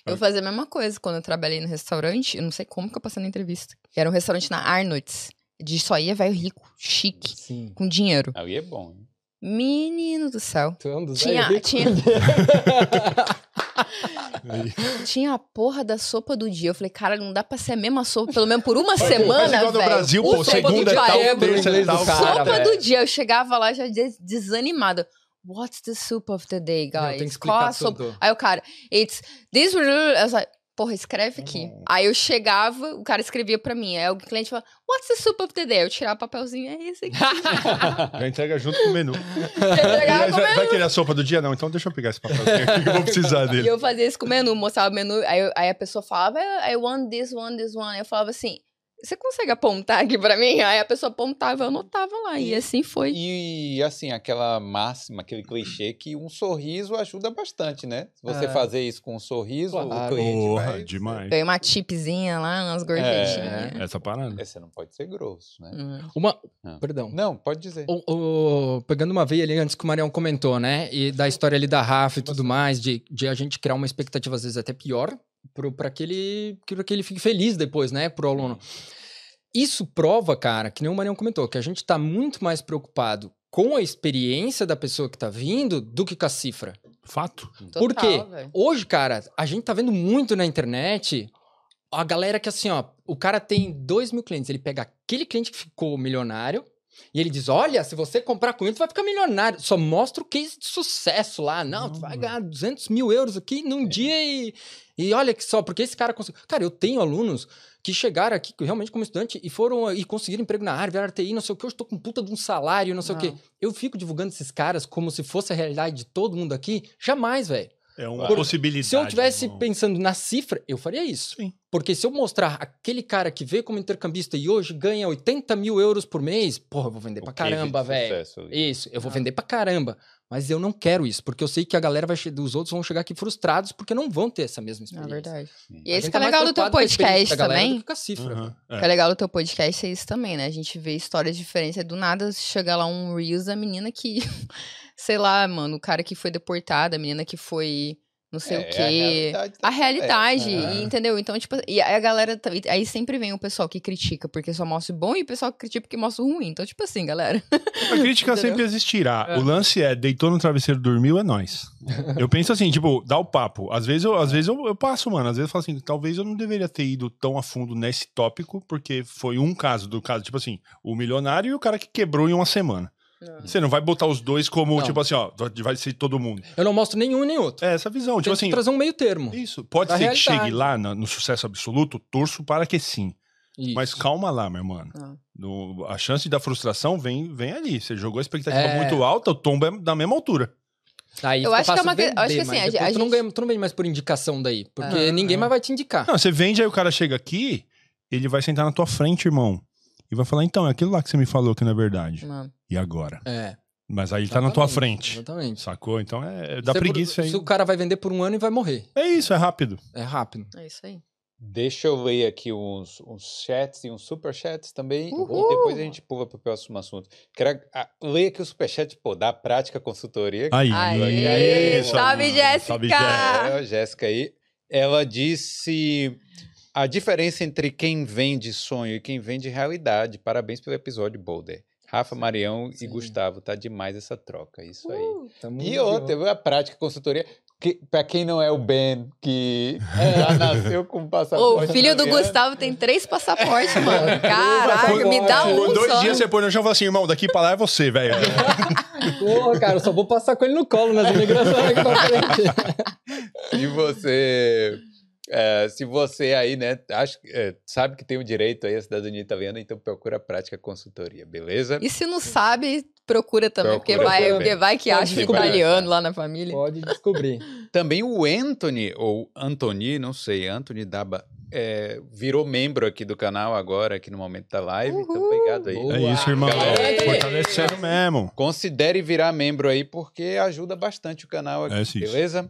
Eu fazia a mesma coisa quando eu trabalhei no restaurante. Eu não sei como que eu passei na entrevista. Era um restaurante na Arnold's. De só ia velho rico, chique, Sim. com dinheiro. Aí é bom. hein? Menino do céu. Tu é um dos Tinha, ricos. tinha, <laughs> tinha a porra da sopa do dia. Eu falei, cara, não dá pra ser a mesma sopa, pelo menos por uma semana, igual no velho. Brasil, O pô, sopa segunda do é tal, terça é tal. cara, sopa velho. do dia. Eu chegava lá já des- desanimada. What's the soup of the day, guys? tem que Qual a sopa? tudo. Aí o cara, it's this. Eu was like, porra, escreve aqui. Aí eu chegava, o cara escrevia pra mim. Aí o cliente falava, what's the soup of the day? Eu tirava o papelzinho, é esse aqui. <laughs> Já entrega junto com o menu. <laughs> E aí, com o vai, menu. vai querer a sopa do dia? Não, então deixa eu pegar esse papelzinho aqui que eu vou precisar <laughs> E dele. eu fazia isso com o menu, mostrava o menu. Aí, aí a pessoa falava, I I want this one, this one. Aí eu falava assim, você consegue apontar aqui pra mim? Aí a pessoa apontava, eu anotava lá. E, E- assim foi. E assim, aquela máxima, aquele clichê que um sorriso ajuda bastante, né? Se você É. fazer isso com um sorriso, Claro. o cliente Porra, vai... demais. Ganhei uma tipzinha lá, umas gorjetinhas. Essa parada. É, Você não pode ser grosso, né? Hum. Uma. Ah. Perdão. Não, pode dizer. O- o- pegando uma veia ali antes que o Marião comentou, né? E da história ali da Rafa e tudo mais, de, de a gente criar uma expectativa, às vezes, até pior, para que ele, pra que ele fique feliz depois, né? Pro aluno. Isso prova, cara, que nem o Marião comentou, que a gente tá muito mais preocupado com a experiência da pessoa que tá vindo do que com a cifra. Fato. Por quê? Total, velho. Hoje, cara, a gente tá vendo muito na internet a galera que assim, ó, o cara tem dois mil clientes, ele pega aquele cliente que ficou milionário e ele diz: Olha, se você comprar comigo, tu vai ficar milionário. Só mostra o case de sucesso lá. Não, tu vai ganhar 200 mil euros aqui num dia e, e olha que só, porque esse cara conseguiu. Cara, eu tenho alunos que chegaram aqui realmente como estudante e foram e conseguiram emprego na área, vieram TI, não sei o que, eu estou com puta de um salário, não sei o que. Eu fico divulgando esses caras como se fosse a realidade de todo mundo aqui. Jamais, velho. É uma Por- possibilidade. Se eu tivesse irmão. pensando na cifra, eu faria isso. Sim. Porque se eu mostrar aquele cara que veio como intercambista e hoje ganha 80 mil euros por mês, porra, eu vou vender O pra caramba, velho. Isso, eu vou Ah. vender pra caramba. Mas eu não quero isso, porque eu sei que a galera vai che- os outros vão chegar aqui frustrados porque não vão ter essa mesma É experiência. verdade. Sim. E esse que é tá legal do teu podcast também. do que cifra. Velho. é. O que é legal do teu podcast é isso também, né? A gente vê histórias diferentes. É do nada chega lá um Reels da menina que, <laughs> sei lá, mano, o cara que foi deportado, a menina que foi não sei É, o é a quê. realidade A da- realidade, é. e, entendeu? Então, tipo, e aí a galera. tá- Aí sempre vem o pessoal que critica porque só mostra o bom e o pessoal que critica porque mostra o ruim. Então, tipo assim, galera. A crítica <laughs> Entendeu? sempre existirá. É. O lance é, deitou no travesseiro, dormiu, é nós. <laughs> Eu penso assim, tipo, dá o papo. Às vezes, eu, às vezes eu, eu passo, mano. Às vezes eu falo assim, talvez eu não deveria ter ido tão a fundo nesse tópico, porque foi um caso do caso, tipo assim, o milionário e o cara que quebrou em uma semana. Você não vai botar os dois como, Não. tipo assim, ó, vai ser todo mundo. Eu não mostro nenhum nem outro. É essa visão, tipo Tento assim, trazer um meio termo. isso. Pode ser que realidade. chegue lá no, no sucesso absoluto, torço para que sim. Isso. Mas calma lá, meu mano. Ah. No- a chance da frustração vem, vem ali. Você jogou a expectativa É. muito alta, o tombo é da mesma altura. Aí Eu acho que é uma que- vender, eu acho que assim, a gente- tu, não ganha, tu não vende mais por indicação daí. Porque Ah, ninguém ah. mais vai te indicar. Não, você vende, aí o cara chega aqui, ele vai sentar na tua frente, irmão. E vai falar, então, é aquilo lá que você me falou que não é verdade. Não. E agora? É. Mas aí ele tá na tua frente. Exatamente. Sacou? Então é dá é por- preguiça aí. Se o cara vai vender por um ano e vai morrer. É isso, é rápido. É rápido. É isso aí. Deixa eu ler aqui uns, uns chats e uns superchats também. Uhul! E depois a gente pula para o próximo assunto. Quero ah, ler aqui o superchat, pô, da prática consultoria. Aí. Aê! Aí, Salve, Jéssica! Salve, Jéssica. É, a Jéssica aí. Ela disse a diferença entre quem vende sonho e quem vende realidade. Parabéns pelo episódio, Boulder. Rafa, Marião Sim. e Gustavo, tá demais essa troca. Isso aí. Tamo E outra, a prática consultoria. que, pra quem não é o Ben, que já nasceu com <laughs> passaporte. o filho do Gustavo tem três passaportes, mano. <laughs> Caraca, me dá Por um dois só. dias você põe no chão e fala assim, irmão, daqui pra lá é você, velho. <laughs> Porra, cara, eu só vou passar com ele no colo nas imigrações aqui pra frente. Se você. É, se você aí, né, acha, é, sabe que tem o direito aí à cidadania italiana, então procura a prática consultoria, beleza? E se não sabe, procura também, porque, Procura vai, também. porque vai que Pode acha um descobrir. italiano lá na família. Pode descobrir. <laughs> Também o Anthony, ou Anthony, não sei, Anthony Daba, é, virou membro aqui do canal agora, aqui no momento da live. Então, Uhul. obrigado aí. Boa. É isso, irmão. Galera, Fortalecendo mesmo. Considere virar membro aí, porque ajuda bastante o canal aqui, É isso. beleza?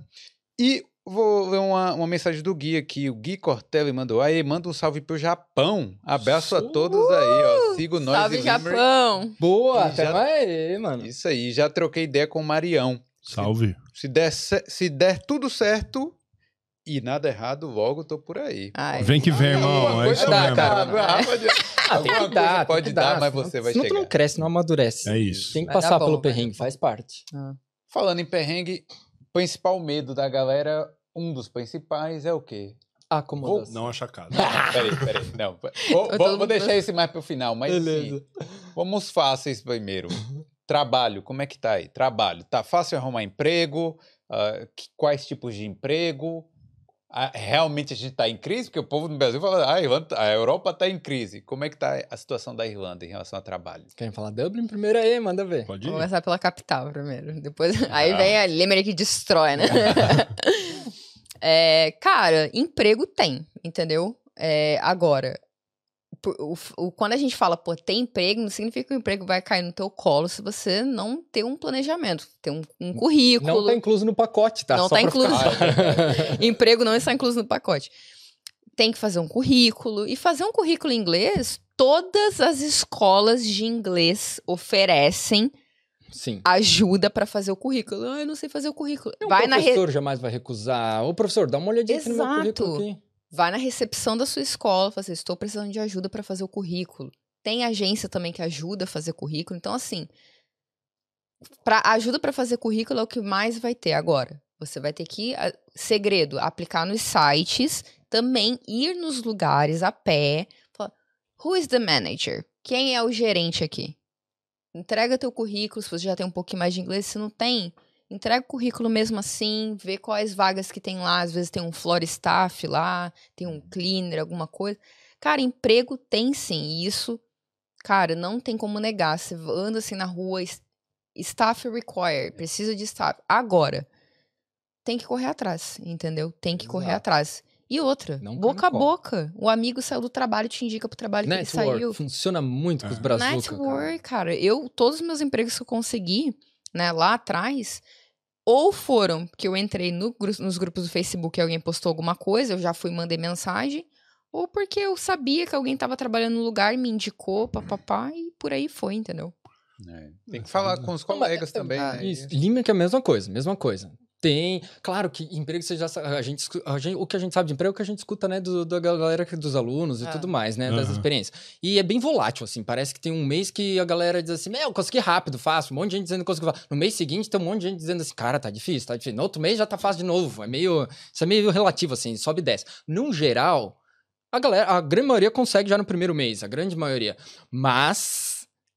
E vou ler uma, uma mensagem do Gui aqui. O Gui Cortelli mandou. Aí, manda um salve pro Japão. Abraço a todos aí, ó. Sigo nós Salve. Japão! Boa, Já- até mais, mano. Isso aí, já troquei ideia com o Marião. Salve. Se der, ce- se der tudo certo e nada errado, logo tô por aí. Ai, Vem que vem, irmão. É isso dá, mesmo. cara. Ah, Ah, tem que dar, pode dar, dar. mas você vai Senão tu chegar. não cresce, não amadurece. É isso. Tem que Vai passar bom, pelo perrengue, faz parte. Falando em perrengue, principal medo da galera, um dos principais é o quê? Acomodação. Não acha casa. <laughs> Peraí, peraí. Não, <laughs> vou, Todo vou- mundo vou deixar esse mais pro final, mas Beleza. sim, vamos fáceis primeiro. Trabalho, como é que tá aí? Trabalho, tá fácil arrumar emprego? Ah, que- quais tipos de emprego? Ah, realmente a gente tá em crise? Porque o povo no Brasil fala, ah, a, Irlanda- a Europa tá em crise. Como é que tá a situação da Irlanda em relação ao trabalho? Querem falar Dublin primeiro aí? Manda ver. Pode Vou ir. começar pela capital primeiro. Depois, <laughs> aí Ah. vem a Limerick que destrói, né? É, cara, emprego tem, entendeu? É, agora, o, o- quando a gente fala, pô, tem emprego, não significa que o emprego vai cair no teu colo se você não ter um planejamento, ter um, um currículo. Não tá incluso no pacote, tá? Não Só tá incluso. <laughs> Emprego não está incluso no pacote. Tem que fazer um currículo. E fazer um currículo em inglês, todas as escolas de inglês oferecem Sim. ajuda pra fazer o currículo. Ah, eu não sei fazer o currículo. O Vai na, re- professor jamais vai recusar. Ô, professor, dá uma olhadinha aqui no meu Exato. currículo aqui. vai na recepção da sua escola, fazer, estou precisando de ajuda pra fazer o currículo. Tem agência também que ajuda a fazer currículo. Então, assim, pra, ajuda pra fazer currículo é o que mais vai ter agora. Você vai ter que, a- segredo, aplicar nos sites, também ir nos lugares a pé. Falar, Who is the manager? Quem é o gerente aqui? Entrega teu currículo, se você já tem um pouquinho mais de inglês, se não tem, entrega o currículo mesmo assim, vê quais vagas que tem lá, às vezes tem um floor staff lá, tem um cleaner, alguma coisa. Cara, emprego tem sim, e isso, cara, não tem como negar. Você anda assim na rua, staff required, precisa de staff. Agora, tem que correr atrás, entendeu? Tem que correr Exato. atrás. E outra, Não boca a como. boca. O amigo saiu do trabalho, te indica pro trabalho que ele Network saiu. funciona muito com os É. brazuca, Network, cara. Eu, todos os meus empregos que eu consegui, né, lá atrás, ou foram que eu entrei no nos grupos do Facebook e alguém postou alguma coisa, eu já fui e mandei mensagem, ou porque eu sabia que alguém tava trabalhando no lugar e me indicou, papapá, e por aí foi, entendeu? É, Tem que falar com os Não, mas- colegas também. ah, né? Isso. Limerick é a mesma coisa, mesma coisa. Tem, claro que emprego você já sabe, a gente, a gente- o que a gente sabe de emprego é o que a gente escuta, né, do, da galera dos alunos e Ah. tudo mais, né, das Aham. experiências. E é bem volátil, assim, parece que tem um mês que a galera diz assim, meu, consegui rápido, fácil, um monte de gente dizendo que conseguiu fácil. No mês seguinte tem um monte de gente dizendo assim, cara, tá difícil, tá difícil. No outro mês já tá fácil de novo, é meio, isso é meio relativo, assim, sobe e desce. Num geral, a galera, a grande maioria consegue já no primeiro mês, a grande maioria. Mas,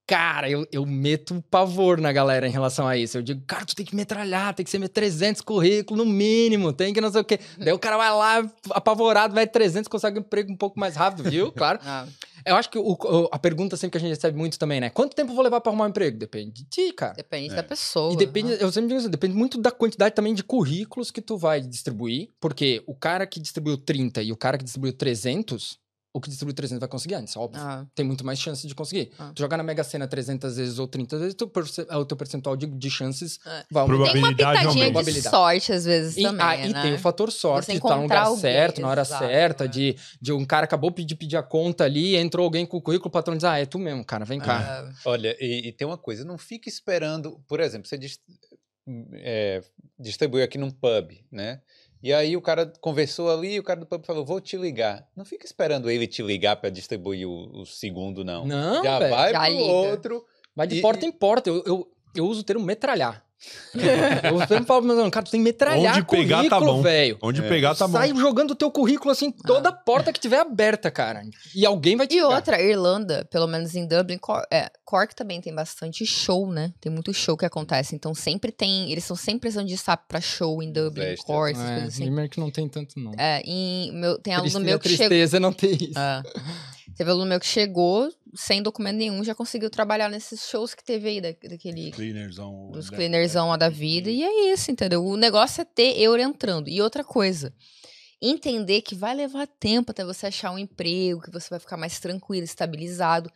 cara, eu, eu meto pavor na galera em relação a isso. Eu digo, cara, tu tem que metralhar, tem que ser 300 currículo no mínimo, tem que não sei o quê. Daí o cara vai lá, apavorado, vai 300, consegue um emprego um pouco mais rápido, viu? <laughs> Claro. Ah, Eu acho que o- o- a pergunta sempre que a gente recebe muito também, né? Quanto tempo eu vou levar pra arrumar um emprego? Depende de ti, cara. depende É. da pessoa. E depende, eu sempre digo assim, depende muito da quantidade também de currículos que tu vai distribuir, porque o cara que distribuiu 30 e o cara que distribuiu 300, o que distribuiu 300 vai conseguir antes, óbvio. Ah, Tem muito mais chance de conseguir. Ah. Tu jogar na Mega Sena 300 vezes ou 30 vezes, tu perce- o teu percentual de, de chances É. vai aumentar. tem uma Probabilidade pitadinha de sorte, às vezes, E, também, ah, e né? tem o fator sorte de estar no encontrar lugar alguém, certo, na hora exato, certa, é. de, de um cara acabou de pedir a conta ali, entrou alguém com o currículo, o patrão diz, ah, é tu mesmo, cara, vem cá. Ah, Olha, e, e tem uma coisa, não fica esperando, por exemplo, você é, distribui aqui num pub, né? E aí o cara conversou ali e o cara do pub falou, vou te ligar. Não fica esperando ele te ligar para distribuir o, o segundo, não. Não, Já velho. vai Já pro liga. outro. Vai de E- porta em porta. Eu, eu, eu uso o termo metralhar. Eu sempre falo, mas, cara, tu tem que metralhar Onde pegar tá currículo, bom. velho. Onde pegar tá bom. Sai jogando o teu currículo assim, toda porta que tiver aberta, cara. E alguém vai te E pegar. outra, Irlanda, pelo menos em Dublin, Cor- é, Cork também tem bastante show, né? Tem muito show que acontece. Então sempre tem. Eles estão sempre precisando de SAP pra show em Dublin. Cork, essas É, coisas assim. Limerick não tem tanto, não. É, em, meu, tem aluno Triste- meu que chegou. tristeza não ter isso. É. Teve aluno meu que chegou sem documento nenhum, já conseguiu trabalhar nesses shows que teve aí, da, daquele. Cleanerzão. Dos né? cleanerzão lá da vida. E é isso, entendeu? O negócio é ter euro entrando. E outra coisa. Entender que vai levar tempo até você achar um emprego, que você vai ficar mais tranquilo, estabilizado.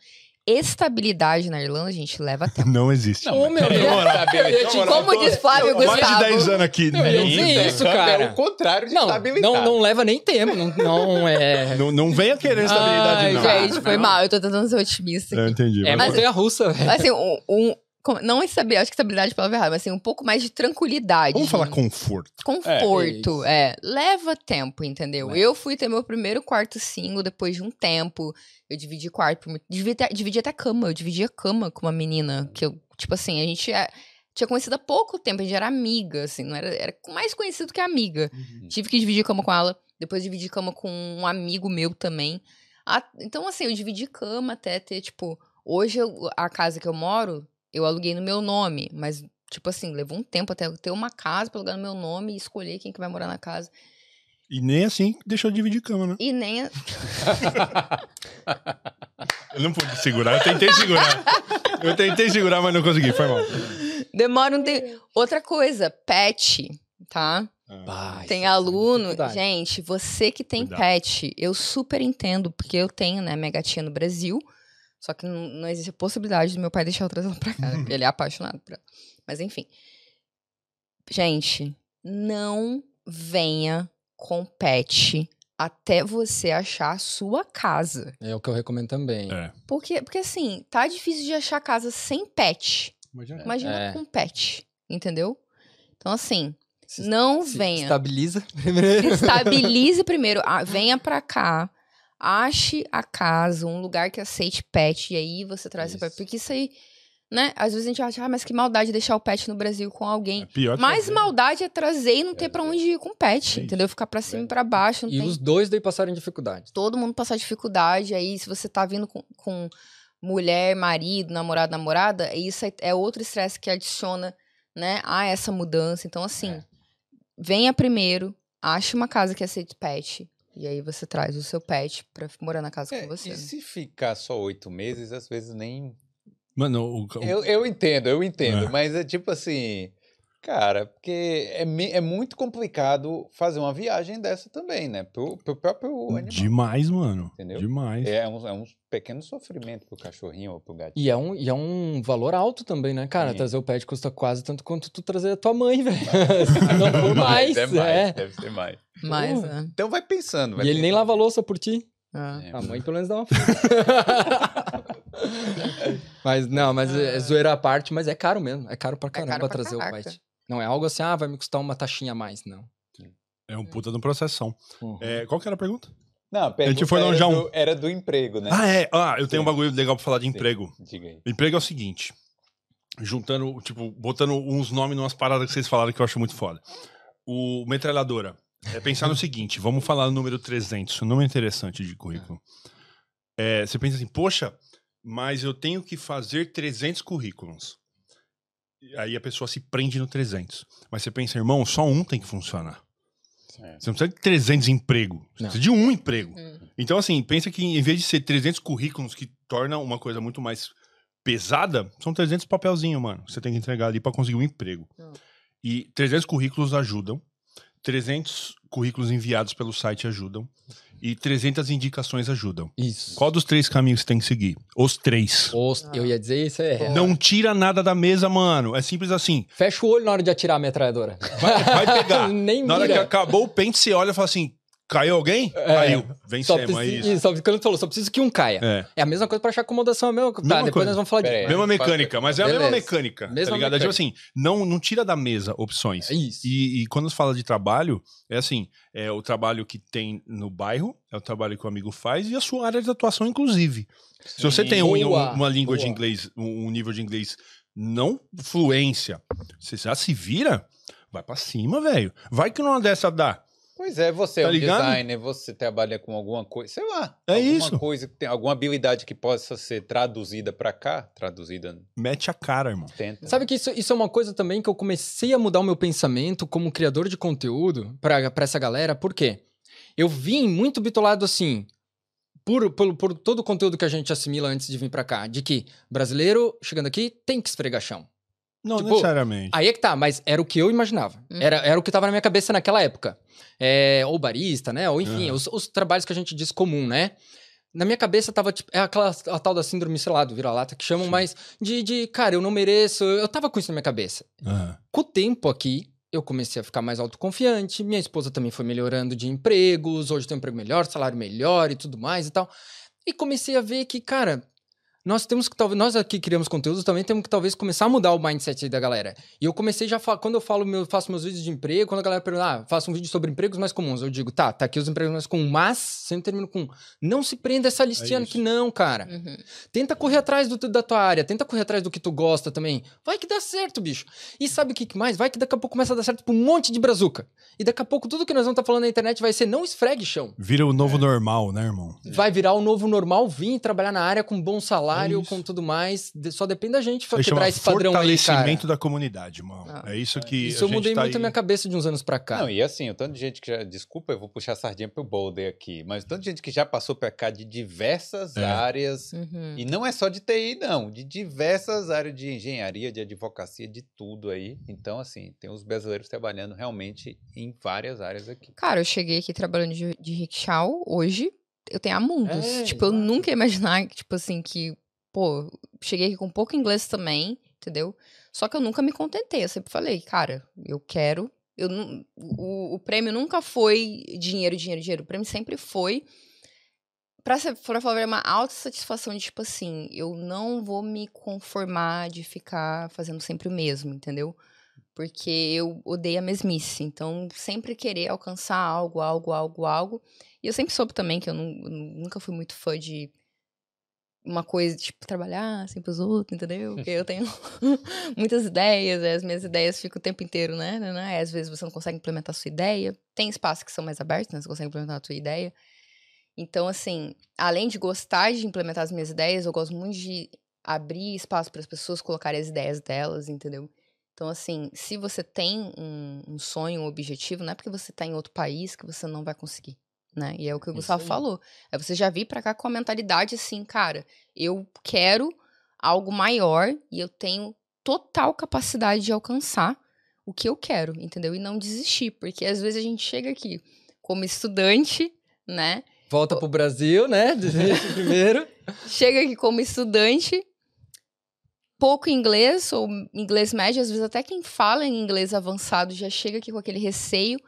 Estabilidade na Irlanda, gente, leva tempo. <laughs> Não existe. Ô, meu Deus. Como diz Flávio Mais de Gustavo. 10 anos aqui. Não, eu nem- sei isso, cara. É o contrário de Não, estabilidade. não, não leva nem tempo. Não, não é. Não, não venha querer estabilidade, Ai, não. Gente, foi mal. Eu tô tentando ser otimista Eu aqui. entendi. É mas- montanha russa, velho. Assim, um, um- não estabilidade, acho que estabilidade é a palavra errada, mas assim, um pouco mais de tranquilidade. Vamos falar conforto. Conforto, isso. é. Leva tempo, entendeu? Leva. Eu fui ter meu primeiro quarto single depois de um tempo. Eu dividi quarto, por muito- dividi, até- dividi até cama. Eu dividi a cama com uma menina que eu, tipo assim, a gente é- tinha conhecido há pouco tempo, a gente era amiga, assim, não era, era mais conhecido que amiga. Uhum. Tive que dividir cama com ela, depois dividi cama com um amigo meu também. Ah, então, assim, eu dividi cama até ter, tipo, hoje eu- a casa que eu moro, eu aluguei no meu nome, mas, tipo assim, levou um tempo até eu ter uma casa pra alugar no meu nome e escolher quem que vai morar na casa. E nem assim deixou de dividir cama, né? E nem. <laughs> Eu não pude segurar. Eu tentei segurar. Eu tentei segurar, mas não consegui. Foi mal. Demora um tempo. Outra coisa, pet, tá? Vai, Tem é aluno. dificuldade. Gente, você que tem Cuidado. pet, eu super entendo, porque eu tenho, né, minha gatinha no Brasil. Só que não, não existe a possibilidade do meu pai deixar eu trazer ela pra <laughs> cá. né, porque ele é apaixonado por ela. Mas enfim. Gente, não venha com pet até você achar a sua casa. É o que eu recomendo também. É. Porque, porque assim, tá difícil de achar casa sem pet. Imagina É. com pet. Entendeu? Então, assim, Se- não Se venha. Estabiliza <laughs> primeiro. Estabilize primeiro. Ah, venha pra cá. Ache a casa, um lugar que aceite pet. E aí você traz seu pet. Isso. Porque isso aí, né? Às vezes a gente acha, ah, mas que maldade deixar o pet no Brasil com alguém. É pior que Mais fazer. maldade é trazer e não ter pra onde ir com pet, É entendeu? Ficar pra cima e pra baixo. Não E tem os dois daí passaram dificuldade. todo mundo passar dificuldade. Aí, se você tá vindo com, com mulher, marido, namorado, namorada, isso é, é outro estresse que adiciona, né, a essa mudança. Então, assim, É. venha primeiro, ache uma casa que aceite pet. E aí você traz o seu pet pra morar na casa É, com você. e se ficar só oito meses, às vezes nem. Mano, o, o- Eu, eu entendo, eu entendo, É. mas é tipo assim. Cara, porque é, me- é muito complicado fazer uma viagem dessa também, né? Pro, pro próprio animal. demais, mano. Entendeu? Demais. É um, é um pequeno sofrimento pro cachorrinho ou pro gatinho. E é, um, e é um valor alto também, né, cara? Sim. Trazer o pet custa quase tanto quanto tu trazer a tua mãe, <laughs> velho. Não <laughs> for mais, é mais, é. deve ser mais. Mas, Porra. né? Então vai pensando. Vai E ele nem pensando. lava a louça por ti. é. É, A mãe pelo menos dá uma <laughs> Mas não, mas é, é zoeira à parte, mas é caro mesmo. É caro pra caramba caro pra trazer o caraca. pet. Não é algo assim, ah, vai me custar uma taxinha a mais, não. É um puta de um processão. Uhum. É, qual que era a pergunta? Não, a pergunta foi era, longe a um. do, era do emprego, né? Ah, é. Ah, eu tenho um Sim. bagulho legal pra falar de Sim. emprego. Diga aí. Emprego é o seguinte. Juntando, tipo, botando uns nomes numas paradas que vocês falaram que eu acho muito foda. O metralhadora. É pensar no seguinte, vamos falar no número 300, o nome é interessante de currículo. É, você pensa assim, poxa, mas eu tenho que fazer 300 currículos. E Aí a pessoa se prende no 300. Mas você pensa, irmão, só um tem que funcionar. É. Você não precisa de 300 emprego. Você Não. precisa de um emprego. Hum. Então, assim, pensa que em vez de ser 300 currículos que torna uma coisa muito mais pesada, são 300 papelzinho, mano. que Você tem que entregar ali pra conseguir um emprego. Hum. E 300 currículos ajudam. 300 currículos enviados pelo site ajudam. E 300 indicações ajudam. Isso. Qual dos três caminhos você tem que seguir? Os três. Os- Eu ia dizer isso, é. Não tira nada da mesa, mano. É simples assim. Fecha o olho na hora de atirar a metralhadora. Vai, vai pegar. <laughs> Nem Na hora que mira. acabou o pente, você olha e fala assim: caiu alguém? É. Caiu. Vencemos, é isso. isso, só, quando tu falou, só preciso que um caia. É. É a mesma coisa pra achar acomodação, é a mesma coisa. Tá, Mesma depois coisa. nós vamos falar disso. Mesma mecânica, mas é a mesma Beleza. mecânica. Mesma tá ligado? É tipo mecânica. assim, não, não tira da mesa opções. É isso. E, e quando se fala de trabalho, é assim: é o trabalho que tem no bairro, é o trabalho que o amigo faz e a sua área de atuação, inclusive. Se você tem um- um- uma língua de boa. inglês, um, um nível de inglês não fluência. Você já se vira, vai pra cima, velho. Vai que numa dessa dá. Pois é, você é Tá um ligado? designer, você trabalha com alguma coisa, sei lá. É alguma isso. coisa que tem alguma habilidade que possa ser traduzida pra cá, traduzida Mete a cara, irmão. tenta. Sabe que isso, isso é uma coisa também que eu comecei a mudar o meu pensamento como criador de conteúdo pra, pra essa galera, por quê? Eu vim muito bitolado assim, por, por, por todo o conteúdo que a gente assimila antes de vir pra cá, de que brasileiro chegando aqui tem que esfregar chão. Não Tipo, necessariamente. Aí é que tá, mas era o que eu imaginava. Uhum. Era, era o que tava na minha cabeça naquela época. É, ou barista, né? Ou enfim, Uhum. os, os trabalhos que a gente diz comum, né? Na minha cabeça tava, tipo, é aquela a tal da síndrome, sei lá, do vira-lata que chamam, mas de, de, cara, eu não mereço. Eu tava com isso na minha cabeça. Aham. Com o tempo aqui, eu comecei a ficar mais autoconfiante. Minha esposa também foi melhorando de empregos. Hoje tem um emprego melhor, salário melhor e tudo mais e tal. E comecei a ver que, cara, nós temos que talvez nós aqui criamos conteúdos também temos que talvez começar a mudar o mindset aí da galera. E eu comecei já quando eu falo meu, faço meus vídeos de emprego, quando a galera pergunta, ah, faço um vídeo sobre empregos mais comuns, eu digo, tá, tá aqui os empregos mais comuns, mas sempre termino com não se prenda a essa listinha isso. que não, cara. Uhum. Tenta correr atrás do, da tua área, tenta correr atrás do que tu gosta também. Vai que dá certo, bicho. E sabe o que mais? Vai que daqui a pouco começa a dar certo pra um monte de brazuca. E daqui a pouco tudo que nós vamos estar falando na internet vai ser não esfregue chão. Vira o novo normal, né, irmão? Vai virar o novo normal, vir trabalhar na área com bom salário, É isso. com tudo mais. Só depende da gente pra aí quebrar esse padrão aí, cara. fortalecimento da comunidade, irmão. Ah. É isso que Isso eu a gente mudei tá muito a aí- minha cabeça de uns anos pra cá. Não, e assim, o tanto de gente que já. Desculpa, eu vou puxar a sardinha pro Boulder aqui, mas o tanto de gente que já passou pra cá de diversas É. áreas. Uhum. E não é só de TI, não. De diversas áreas de engenharia, de advocacia, de tudo aí. Então, assim, tem os brasileiros trabalhando realmente em várias áreas aqui. Cara, eu cheguei aqui trabalhando de, de rickshaw hoje. Eu tenho amundos. É, tipo, eu nunca ia imaginar que, tipo assim, que, pô, cheguei aqui com pouco inglês também, entendeu? Só que eu nunca me contentei. Eu sempre falei, cara, eu quero. Eu, o, o prêmio nunca foi dinheiro, dinheiro, dinheiro. O prêmio sempre foi. Pra, ser, pra falar uma autossatisfação de, tipo assim, eu não vou me conformar de ficar fazendo sempre o mesmo, entendeu? Porque eu odeio a mesmice. Então, sempre querer alcançar algo, algo, algo, algo. E eu sempre soube também que eu, nu- eu nunca fui muito fã de uma coisa, tipo, trabalhar assim pros outros, entendeu? Porque eu tenho <laughs> muitas ideias, e as minhas ideias ficam o tempo inteiro, né? né, né? Às vezes você não consegue implementar a sua ideia. Tem espaços que são mais abertos, né? Você consegue implementar a sua ideia. Então, assim, além de gostar de implementar as minhas ideias, eu gosto muito de abrir espaço para as pessoas colocarem as ideias delas, entendeu? Então, assim, se você tem um, um sonho, um objetivo, não é porque você tá em outro país que você não vai conseguir, né? E é o que o Isso Gustavo aí. falou. É você já vir pra cá com a mentalidade assim, cara, eu quero algo maior e eu tenho total capacidade de alcançar o que eu quero, entendeu? E não desistir, porque às vezes a gente chega aqui como estudante, né? Volta pro Brasil, né? <laughs> Desiste primeiro. chega aqui como estudante, pouco inglês, ou inglês médio, às vezes até quem fala em inglês avançado já chega aqui com aquele receio.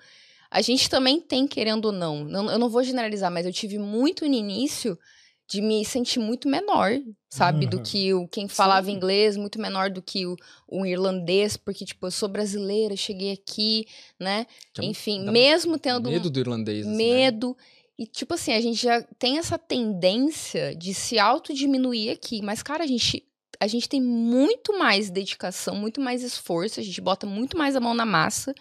A gente também tem, querendo ou não, não eu não vou generalizar, mas eu tive muito no início de me sentir muito menor, sabe? Do Uhum. que o, quem falava Sim. inglês, muito menor do que o, o irlandês, porque, tipo, eu sou brasileira, cheguei aqui, né? Enfim, mesmo tendo um Medo do irlandês. assim, né? medo. E, tipo assim, a gente já tem essa tendência de se autodiminuir aqui. Mas, cara, a gente, a gente tem muito mais dedicação, muito mais esforço, a gente bota muito mais a mão na massa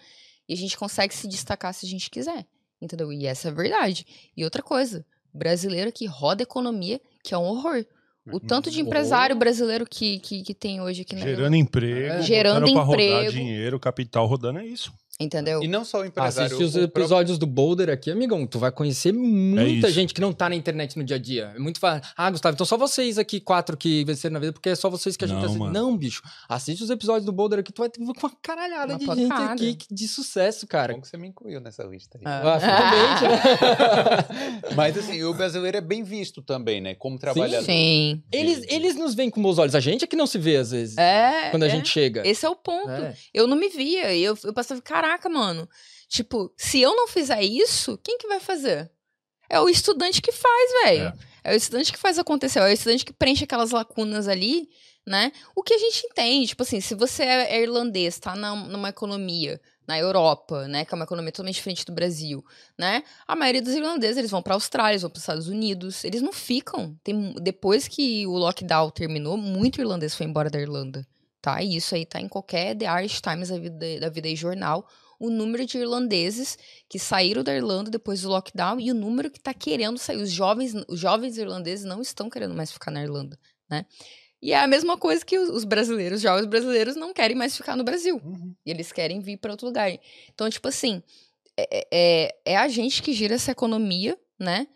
e a gente consegue se destacar se a gente quiser. Entendeu? E essa é a verdade. E outra coisa, brasileiro que roda economia, que é um horror. O tanto de empresário brasileiro que, que, que tem hoje aqui na Gerando emprego, É. Gerando pra rodar emprego. dinheiro, capital rodando, é isso. Entendeu? E não só o empresário. Assiste os o próprio- episódios do Boulder aqui, amigão. Tu vai conhecer muita isso. gente que não tá na internet no dia a dia. É muito fácil. Ah, Gustavo, então só vocês aqui, quatro que venceram na vida, porque é só vocês que a gente Não, assiste. mano. Não, bicho. Assiste os episódios do Boulder aqui, tu vai ter uma caralhada Uma de gente aqui de sucesso, cara. Bom que você me incluiu nessa lista aí. Ah. Ah, né? <laughs> Mas assim, o brasileiro é bem visto também, né? Como trabalhador. Sim. eles, eles nos veem com bons olhos. A gente é que não se vê, às vezes. É. Quando a é. gente chega. Esse é o ponto. É. Eu não me via. E eu, eu passava, caraca, mano. Tipo, se eu não fizer isso, quem que vai fazer? É o estudante que faz, velho. É. o estudante que faz acontecer. É o estudante que preenche aquelas lacunas ali, né? O que a gente entende, tipo assim, se você é irlandês, tá na, numa economia na Europa, né, que é uma economia totalmente diferente do Brasil, né? A maioria dos irlandeses, eles vão pra Austrália, eles vão para Estados Unidos, eles não ficam. Tem, depois que o lockdown terminou, muito irlandês foi embora da Irlanda. Tá? E isso aí tá em qualquer The Irish Times da vida, da vida e jornal. O número de irlandeses que saíram da Irlanda depois do lockdown e o número que tá querendo sair. Os jovens, os jovens irlandeses não estão querendo mais ficar na Irlanda, né? E é a mesma coisa que os os brasileiros, os jovens brasileiros não querem mais ficar no Brasil. E eles querem vir para outro lugar. Então, tipo assim, é, é, é a gente que gira essa economia, né?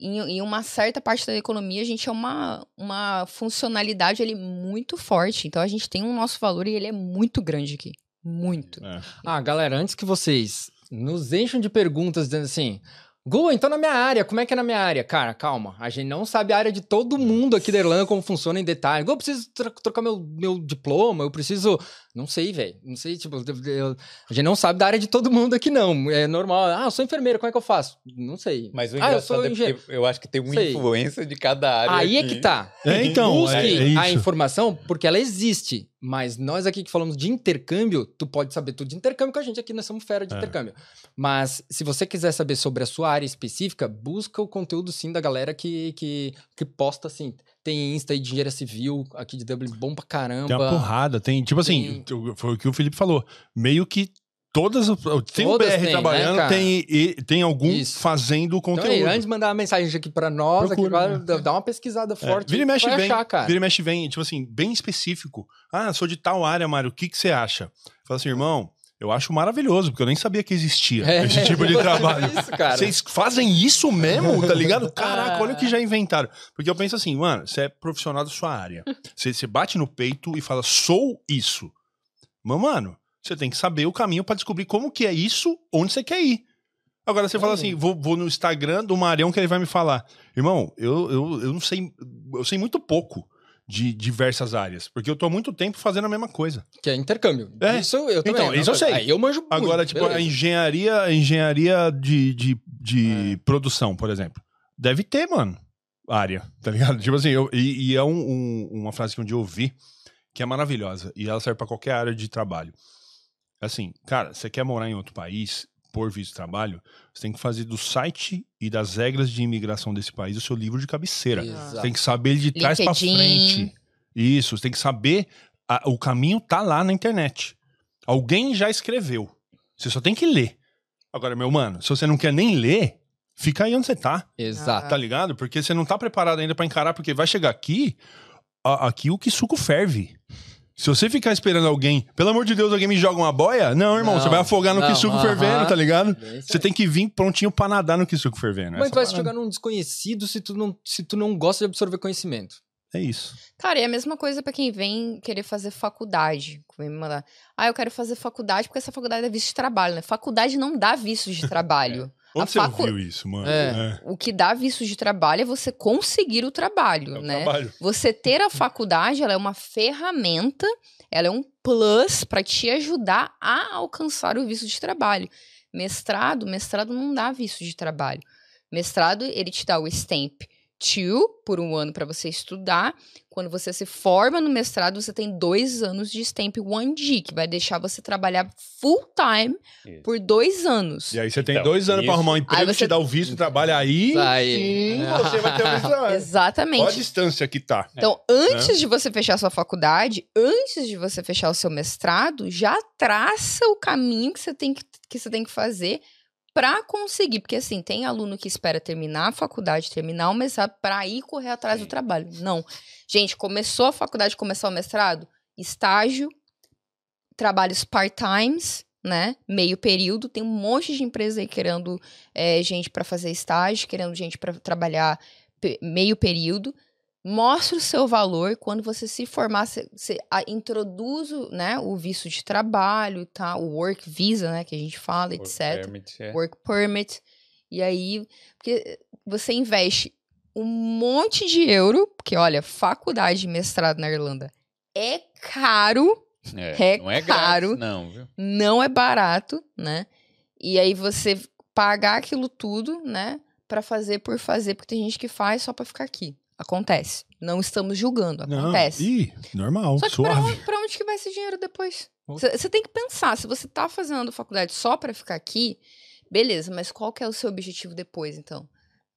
Em, em uma certa parte da economia, a gente é uma, uma funcionalidade ali muito forte. Então, a gente tem um nosso valor e ele é muito grande aqui. Muito. É. Ah, galera, antes que vocês nos enchem de perguntas dizendo assim. Gu, então na minha área, como é que é na minha área? Cara, calma, a gente não sabe a área de todo mundo aqui da Irlanda, como funciona em detalhe. Gu, eu preciso tro- trocar meu, meu diploma, eu preciso. Não sei, velho. Não sei, tipo, eu- eu- a gente não sabe da área de todo mundo aqui, não. É normal. Ah, eu sou enfermeiro, como é que eu faço? Não sei. Mas o ah, eu sou engraçado é eu acho que tem uma Sei. influência de cada área. Aí é aqui. que tá. É, então, Busque é, é a informação porque ela existe. Mas nós aqui que falamos de intercâmbio, tu pode saber tudo de intercâmbio com a gente aqui, nós somos fera de É. intercâmbio. Mas se você quiser saber sobre a sua área específica, busca o conteúdo sim da galera que, que, que posta assim. Tem Insta e de engenharia civil aqui de Dublin, bom pra caramba. Tem uma porrada, tem, tipo assim, Tem. foi o que o Felipe falou. Meio que todas. Tem o Todas BR tem, né, trabalhando, cara? tem, e- tem algum Isso. fazendo o Então, conteúdo. aí, antes de mandar uma mensagem aqui pra nós, aqui, Procura, agora, dá- dá uma pesquisada É, forte. vira e mexe vai bem, achar, cara. vira e mexe bem, tipo assim, bem específico. Ah, sou de tal área, Mário, o que, que você acha? Fala assim, irmão, eu acho maravilhoso, porque eu nem sabia que existia É, esse tipo de <laughs> trabalho. Isso. Vocês fazem isso mesmo, <laughs> tá ligado? Caraca, olha o que já inventaram. Porque eu penso assim, mano, você é profissional da sua área. <laughs> Você, você bate no peito e fala, sou isso. Mas, mano, você tem que saber o caminho pra descobrir como que é isso, onde você quer ir. Agora você fala assim, vou, vou no Instagram do Marião que ele vai me falar. Irmão, eu, eu, eu não sei, eu sei muito pouco de diversas áreas, porque eu tô há muito tempo fazendo a mesma coisa. Que é intercâmbio. É. Isso eu também. Então, não, isso eu sei. Aí eu manjo muito, Agora, tipo, a engenharia, a engenharia de, de, de produção, por exemplo. Deve ter, mano, área, tá ligado? <laughs> Tipo assim, eu, e, e é um- um- uma frase que um dia eu ouvi que é maravilhosa e ela serve pra qualquer área de trabalho. Assim, cara, você quer morar em outro país por visto de trabalho, você tem que fazer do site e das regras de imigração desse país o seu livro de cabeceira. Exato. Você tem que saber ele de trás pra LinkedIn. frente. Isso, você tem que saber. a- o caminho tá lá na internet. Alguém já escreveu. Você só tem que ler. Agora, meu mano, se você não quer nem ler, fica aí onde você tá. Exato. Tá ligado? Porque você não tá preparado ainda pra encarar, porque vai chegar aqui, a- aqui o que suco ferve. Se você ficar esperando alguém, pelo amor de Deus, alguém me joga uma boia? Não, irmão, Não, você vai afogar no não, que suco aham. fervendo, tá ligado? É Você tem que vir prontinho pra nadar no que suco fervendo. Como é Essa que vai se jogar num desconhecido se tu não, se tu não gosta de absorver conhecimento? É isso. Cara, é a mesma coisa pra quem vem querer fazer faculdade. Vem me mandar. Ah, eu quero fazer faculdade porque essa faculdade é visto de trabalho, né? Faculdade não dá visto de trabalho. A Onde você facu- ouviu isso, mano? É. O que dá visto de trabalho é você conseguir o trabalho, É o né? trabalho. Você ter a faculdade, ela é uma ferramenta, ela é um plus para te ajudar a alcançar o visto de trabalho. Mestrado, mestrado não dá visto de trabalho. Mestrado, ele te dá o stamp 2 por um ano para você estudar. Quando você se forma no mestrado, você tem dois anos de stamp 1G, que vai deixar você trabalhar full time Isso. por dois anos. E aí você tem Então, dois anos isso- arrumar um emprego, Aí você- te dá o visto de trabalho aí. Aí. Sim, você vai ter o visto trabalho. Olha a Exatamente. distância que tá. Então, antes de você fechar sua faculdade, antes de você fechar o seu mestrado, já traça o caminho que você tem que, que, você tem que fazer para conseguir. Porque, assim, tem aluno que espera terminar a faculdade, terminar o mestrado, para ir correr atrás do trabalho. Não. Gente, começou a faculdade, começou o mestrado, estágio, trabalhos part-times, né? Meio período. Tem um monte de empresa aí querendo eh, gente para fazer estágio, querendo gente para trabalhar meio período. Mostra o seu valor quando você se formar, você, você a- introduz o, né, o visto de trabalho, tá? O work visa, né, que a gente fala, Work etc. permit, é. Work permit. E aí, porque você investe um monte de euro, porque olha, faculdade de mestrado na Irlanda é caro, É, É não é caro. grátis, não, viu? não é barato, né? E aí você pagar aquilo tudo, né, Pra fazer por fazer, porque tem gente que faz só pra ficar aqui. Acontece. Não estamos julgando, Não. acontece. Ih, normal, Só que pra suave. onde, pra onde que vai esse dinheiro depois? Você tem que pensar, se você tá fazendo faculdade só pra ficar aqui, beleza, mas qual que é o seu objetivo depois, então?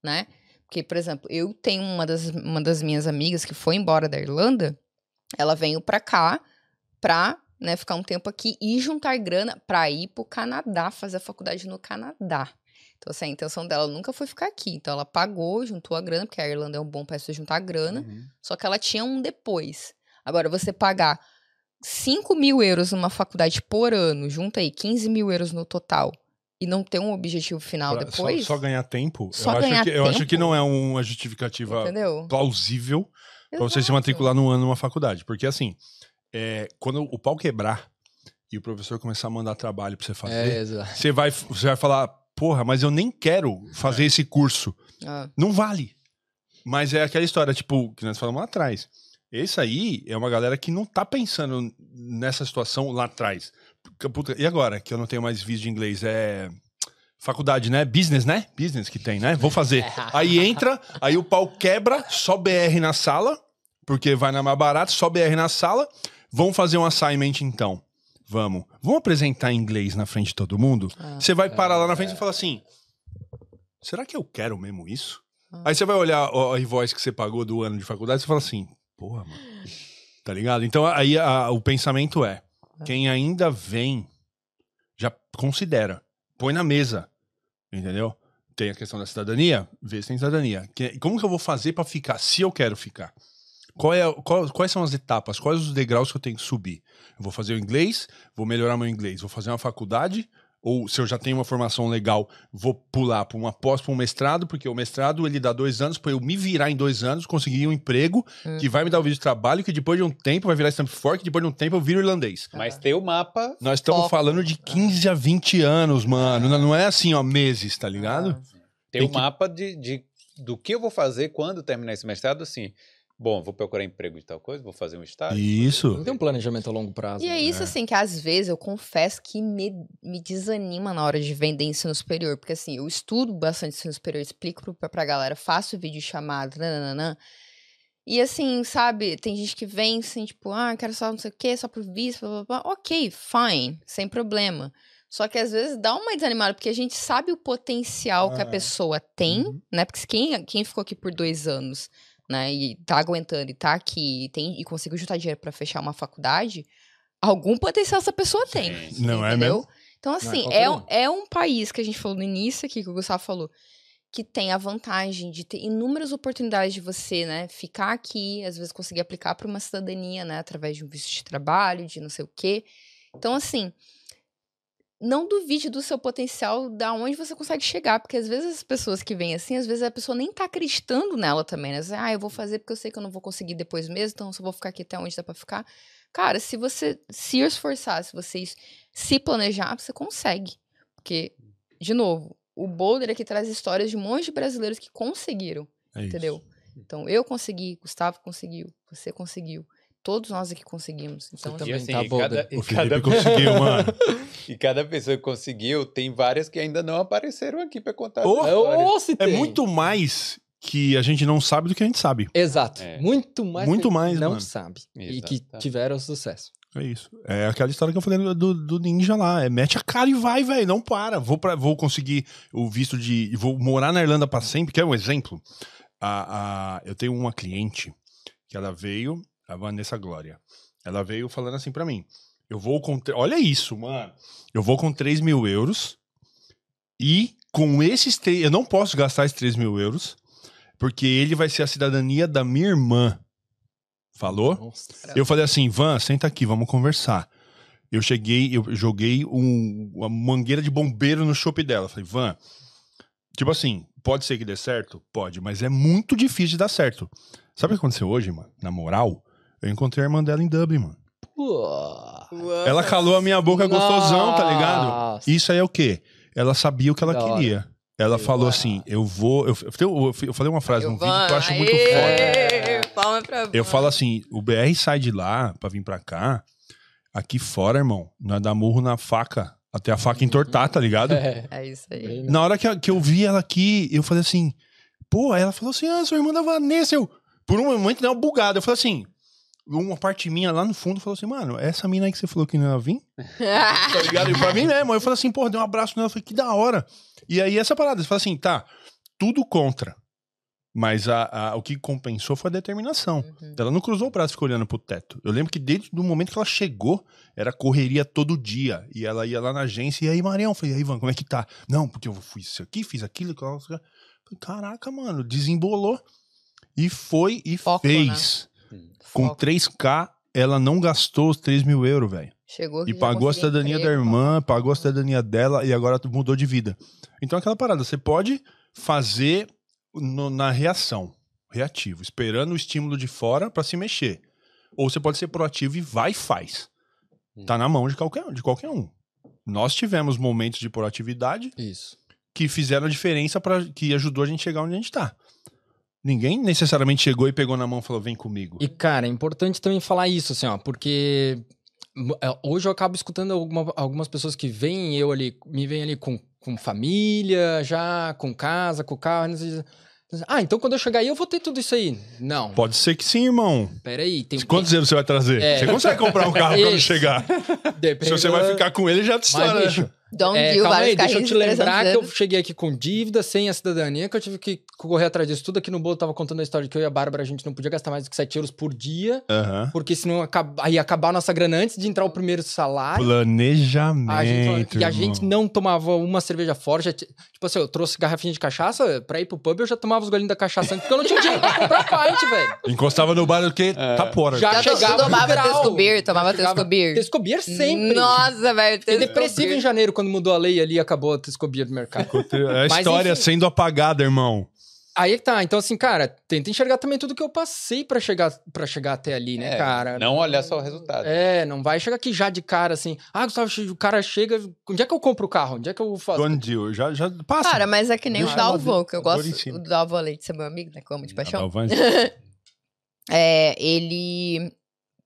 Né? Porque, por exemplo, eu tenho uma das, uma das minhas amigas que foi embora da Irlanda, ela veio pra cá pra né, ficar um tempo aqui e juntar grana pra ir pro Canadá, fazer a faculdade no Canadá. Então, assim, a intenção dela nunca foi ficar aqui. Então, ela pagou, juntou a grana, porque a Irlanda é um bom país pra juntar grana. Uhum. Só que ela tinha um depois. Agora, você pagar 5 mil euros numa faculdade por ano, junta aí 15 mil euros no total, e não ter um objetivo final Pra- depois, Só, só ganhar tempo, Só eu, acho ganhar que, eu acho tempo? que não é uma justificativa entendeu? plausível pra você se matricular num ano numa faculdade. Porque assim, é, quando o pau quebrar e o professor começar a mandar trabalho pra você É, fazer, exato. você, vai, você vai falar, porra, mas eu nem quero fazer esse curso. Ah, Não vale. Mas é aquela história, tipo, que nós falamos lá atrás. Esse aí é uma galera que não tá pensando nessa situação lá atrás. Puta, E agora, que eu não tenho mais vídeo de inglês? É. Faculdade, né? Business, né? Business que tem, né? Vou fazer. <laughs> Aí entra, aí o pau quebra, só BR na sala, porque vai na mais barata, só BR na sala. Vamos fazer um assignment então. Vamos. Vamos apresentar em inglês na frente de todo mundo? ah, Você vai parar lá na frente e fala assim: será que eu quero mesmo isso? Ah. Aí você vai olhar a invoice que você pagou do ano de faculdade e fala assim: porra, mano. <laughs> Tá ligado? Então aí a- o pensamento é: quem ainda vem, já considera, põe na mesa. Entendeu? Tem a questão da cidadania, vê se tem cidadania. Que- como que eu vou fazer pra ficar, se eu quero ficar? Qual é, qual- quais são as etapas? Quais os degraus que eu tenho que subir? Eu vou fazer o inglês, vou melhorar meu inglês, vou fazer uma faculdade, ou se eu já tenho uma formação legal, vou pular para uma pós, para um mestrado, porque o mestrado ele dá dois anos para eu me virar em dois anos, conseguir um emprego Hum. que vai me dar o vídeo de trabalho, que depois de um tempo vai virar stamp fork, que depois de um tempo eu viro irlandês. Mas tem o mapa. Nós estamos Foco. falando de 15 a 20 anos, mano. Não- é assim, ó, meses, tá ligado? Tem, Tem o que- mapa de, de- do que eu vou fazer quando terminar esse mestrado, assim. Bom, vou procurar emprego de tal coisa, vou fazer um estágio. Isso. Não tem um planejamento a longo prazo. E é né? isso, assim, que às vezes eu confesso que me, me desanima na hora de vender ensino superior. Porque, assim, eu estudo bastante ensino superior, explico pra, pra galera, faço vídeo chamado, nananã. E, assim, sabe, tem gente que vem, assim, tipo, ah, quero só não sei o quê, só por visto, blá, blá, blá. Ok, fine, sem problema. Só que às vezes dá uma desanimada, porque a gente sabe o potencial que a Ah. pessoa tem, Uhum. né? Porque quem, quem ficou aqui por dois anos, né, e tá aguentando e tá aqui e, tem, e conseguiu juntar dinheiro pra fechar uma faculdade, algum potencial essa pessoa tem. Sim. Não é entendeu? mesmo? Então, é assim, é, um. um, é um país que a gente falou no início aqui, que o Gustavo falou, que tem a vantagem de ter inúmeras oportunidades de você, né, ficar aqui, às vezes conseguir aplicar para uma cidadania, né, através de um visto de trabalho, de não sei o quê. Então, assim, não duvide do seu potencial, da onde você consegue chegar, porque às vezes as pessoas que vêm assim, às vezes a pessoa nem tá acreditando nela também, né? Ah, eu vou fazer porque eu sei que eu não vou conseguir depois mesmo, então eu só vou ficar aqui até onde dá pra ficar. Cara, se você se esforçar, se você se planejar, você consegue. Porque, de novo, o Boulder aqui traz histórias de um monte de brasileiros que conseguiram, É isso. entendeu? Então, eu consegui, Gustavo conseguiu, você conseguiu. Todos nós aqui conseguimos. Então, também. E assim, tá e bom, cada, né? e O cada- conseguiu, <laughs> mano. e cada pessoa que conseguiu, tem várias que ainda não apareceram aqui pra contar. Oh, É muito mais que a gente não sabe do que a gente sabe. Exato. É. Muito mais. Muito que mais, Não mano. sabe. E Exato, que tá. tiveram sucesso. É isso. É aquela história que eu falei do, do ninja lá. É mete a cara e vai, velho. Não para. Vou, pra, vou conseguir o visto de. Vou morar na Irlanda pra sempre. Quer um exemplo? A, a, eu tenho uma cliente que ela veio, a Vanessa Glória. Ela veio falando assim pra mim. Eu vou com. Olha isso, mano. Eu vou com 3 mil euros. E com esses. tre- Eu não posso gastar esses 3 mil euros. Porque ele vai ser a cidadania da minha irmã. Falou? Nossa. Eu falei assim, Van, senta aqui, vamos conversar. Eu cheguei, eu joguei um- uma mangueira de bombeiro no shopping dela. Falei, Van, tipo assim, pode ser que dê certo? Pode, mas é muito difícil de dar certo. Sabe o que aconteceu hoje, mano? Na moral, eu encontrei a irmã dela em Dublin, mano. Pô. Ela calou a minha boca gostosão, tá ligado? Isso aí é o quê? Ela sabia o que ela Da hora. queria. Ela Que falou assim, eu vou... Eu, eu, eu falei uma frase Eu num vídeo que eu acho muito aê, foda. Palma pra Eu falo assim, o BR sai de lá pra vir pra cá, aqui fora, irmão, nós dá murro na faca, até a faca entortar, tá ligado? É. <laughs> É isso aí. Bem- Na hora que, eu- que eu vi ela aqui, eu falei assim, pô, aí ela falou assim, ah, sua irmã da Vanessa, eu, por um momento deu uma bugada, eu falei assim, uma parte minha lá no fundo falou assim, mano, essa mina aí que você falou que não ia vir? <laughs> tá ligado? E pra mim mesmo, eu falei assim, porra, dei um abraço nela, eu falei, que da hora. E aí essa parada, você fala assim, tá, tudo contra, Mas a, a- o que compensou foi a determinação. Uhum. Ela não cruzou o braço e ficou olhando pro teto. Eu lembro que desde o momento que ela chegou, era correria todo dia. E ela ia lá na agência, e aí, Marião? Falei, e aí, Ivan, como é que tá? Não, porque eu fui isso aqui, fiz aquilo. aquilo, Caraca, mano, desembolou. E foi e Foco, fez. Com Foco. 3K, ela não gastou os 3 mil euros, velho. Chegou E pagou a cidadania da emprego, irmã, pagou a cidadania dela e agora mudou de vida. Então, aquela parada, você pode fazer no- na reação, reativo, esperando o estímulo de fora pra se mexer. Ou você pode ser proativo e vai e faz. Tá na mão de qualquer, de qualquer um. Nós tivemos momentos de proatividade Isso. que fizeram a diferença para que ajudou a gente chegar onde a gente tá. Ninguém necessariamente chegou e pegou na mão e falou: vem comigo. E, cara, é importante também falar isso, assim, ó, porque é, hoje eu acabo escutando alguma- algumas pessoas que veem eu ali, me veem ali com, com família, já, com casa, com carro. não sei- Ah, então quando eu chegar aí eu vou ter tudo isso aí. Não, Pode ser que sim, irmão. peraí. Tem, Quantos euros você vai trazer? É. Você consegue comprar um carro quando <laughs> chegar. <laughs> Depende Se você vai ficar com ele, já te Mas, história. bicho, Don't É, calma aí, deixa eu te lembrar 300 que eu anos. cheguei aqui com dívida, sem a cidadania, que eu tive que correr atrás disso tudo aqui no bolo. Tava contando a história de que eu e a Bárbara a gente não podia gastar mais do que 7 euros por dia, Aham. porque senão acaba- ia acabar a nossa grana antes de entrar o primeiro salário. Planejamento. A gente, e a gente não tomava uma cerveja fora. já ti- tipo assim, eu trouxe garrafinha de cachaça pra ir pro pub, eu já tomava os golinhos da cachaça antes, porque eu não tinha dinheiro pra comprar pint, <laughs> velho. Encostava no bar do que tá fora. Já Já chegava tomava. Tescobir, tomava Tescobir. Tescobir sempre. Nossa, velho. Fiquei depressivo em janeiro, quando mudou a lei ali e acabou a Tescobir do mercado. É a Mas, história enfim. sendo apagada, irmão. Aí é que tá. Então, assim, cara, tenta enxergar também tudo que eu passei pra chegar, pra chegar até ali, né, É, cara? Não olhar só o resultado. É, não vai chegar aqui já de cara assim. Ah, Gustavo, o cara chega. Onde é que eu compro o carro? Onde é que eu faço? Done deal. Já, já passa. Cara, mas é que nem Deixa o Dalvo, que eu gosto. O Dalvo Leite, você é meu amigo, né? Que eu amo de paixão. Galvão. <laughs> É, ele.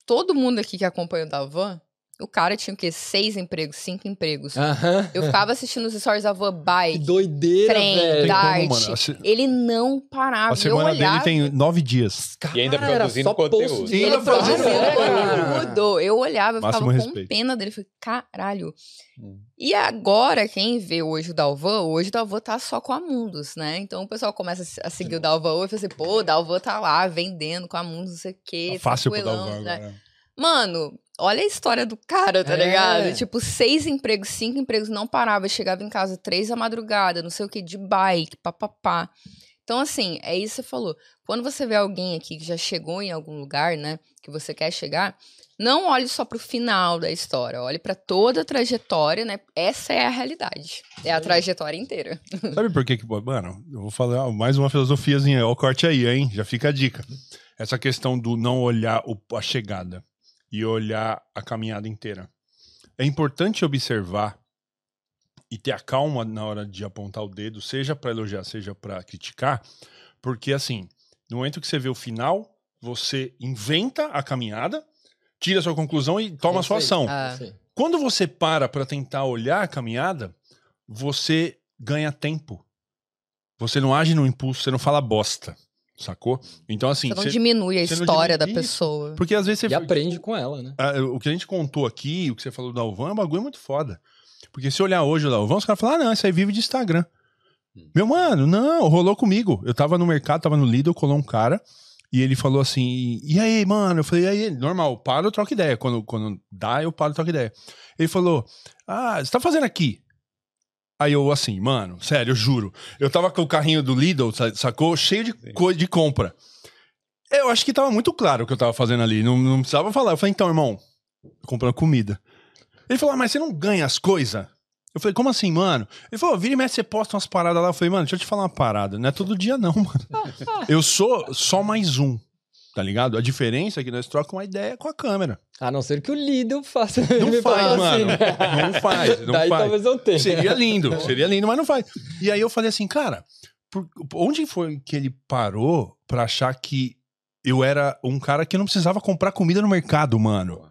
Todo mundo aqui que acompanha o Dalvan, o cara tinha o quê? Seis empregos, cinco empregos. Aham. Eu ficava assistindo os stories da van Que bike, doideira, trem, velho. Tem como, dart. mano. A se- Ele não parava. A semana olhava, dele tem nove dias. E ainda Cara, era produzindo só conteúdo. post de Ele Ele trabalho, produzindo conteúdo. Eu olhava, eu ficava Máximo com respeito. pena dele. Falei, caralho. Hum. E agora, quem vê hoje o Dalvan, hoje o Dalvan tá só com a Mundus, né? Então o pessoal começa a se- a seguir o Dalvan hoje e fala assim, pô, o Dalvan tá lá vendendo com a Mundus, não sei o quê. Tá fácil pro tranquilão, Dalvan né? agora. Mano, olha a história do cara, tá É. ligado? Tipo, seis empregos, cinco empregos, não parava. Chegava em casa três da madrugada, não sei o que, de bike, papapá. Então, assim, é isso que você falou. Quando você vê alguém aqui que já chegou em algum lugar, né, que você quer chegar, não olhe só pro final da história, olhe pra toda a trajetória, né? Essa é a realidade. É a trajetória inteira. <laughs> Sabe por que que... Mano, eu vou falar mais uma filosofiazinha. Ó, o corte aí, hein? Já fica a dica. Essa questão do não olhar o- a chegada e olhar a caminhada inteira. É importante observar e ter a calma na hora de apontar o dedo, seja pra elogiar, seja pra criticar, porque assim, no momento que você vê o final, você inventa a caminhada, tira a sua conclusão e toma a sua ação. Ah. Quando você para para tentar olhar a caminhada, você ganha tempo. Você não age no impulso, você não fala bosta, sacou? Então assim, Você não você- diminui a história da diminui isso. pessoa. porque às vezes você E aprende com ela, né? ah, o que a gente contou aqui, o que você falou do Alvan, é um bagulho muito foda. Porque se olhar hoje o Alvan, os caras falam, ah, não, esse aí vive de Instagram. Meu mano, não, rolou comigo. Eu tava no mercado, tava no Lidl, colou um cara, e ele falou assim, e aí, mano? Eu falei, e aí, normal, paro, eu troco ideia. Quando, quando dá, eu paro, eu troco ideia. Ele falou, ah, você tá fazendo aqui? Aí eu assim, mano, sério, eu juro. Eu tava com o carrinho do Lidl, sa- sacou? Cheio de coisa de compra. Eu acho que tava muito claro o que eu tava fazendo ali. Não, não precisava falar. Eu falei, então, irmão, comprando comida. Ele falou, ah, mas você não ganha as coisas? Eu falei, como assim, mano? Ele falou, vira e mexe, você posta umas paradas lá. Eu falei, mano, deixa eu te falar uma parada. Não é todo dia, não, mano. Eu sou só mais um, tá ligado? A diferença é que nós trocamos uma ideia com a câmera. A não ser que o Lidl faça. Não me faz, patrocine, mano. né? Não faz, não Daí faz. talvez eu tenha. Seria lindo, seria lindo, mas não faz. E aí eu falei assim, cara, por- onde foi que ele parou pra achar que eu era um cara que não precisava comprar comida no mercado, mano?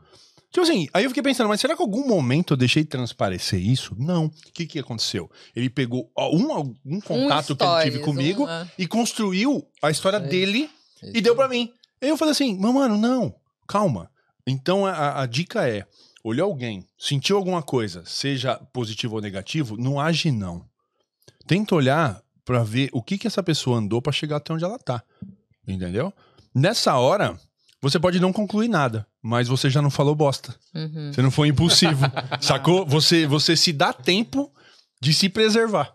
Tipo assim, aí eu fiquei pensando, mas será que em algum momento eu deixei transparecer isso? Não. O que que aconteceu? Ele pegou um, um contato que ele tive stories, comigo um, ah. e construiu a história Sim. dele Isso. e deu pra mim. Aí eu falei assim, "Mas, mano, não, calma. Então a- a, dica é, olhou alguém, sentiu alguma coisa, seja positivo ou negativo, não age não. Tenta olhar pra ver o que que essa pessoa andou pra chegar até onde ela tá. Entendeu? Nessa hora, você pode não concluir nada, mas você já não falou bosta. Uhum. Você não foi impulsivo. <laughs> sacou? Você, você se dá tempo de se preservar.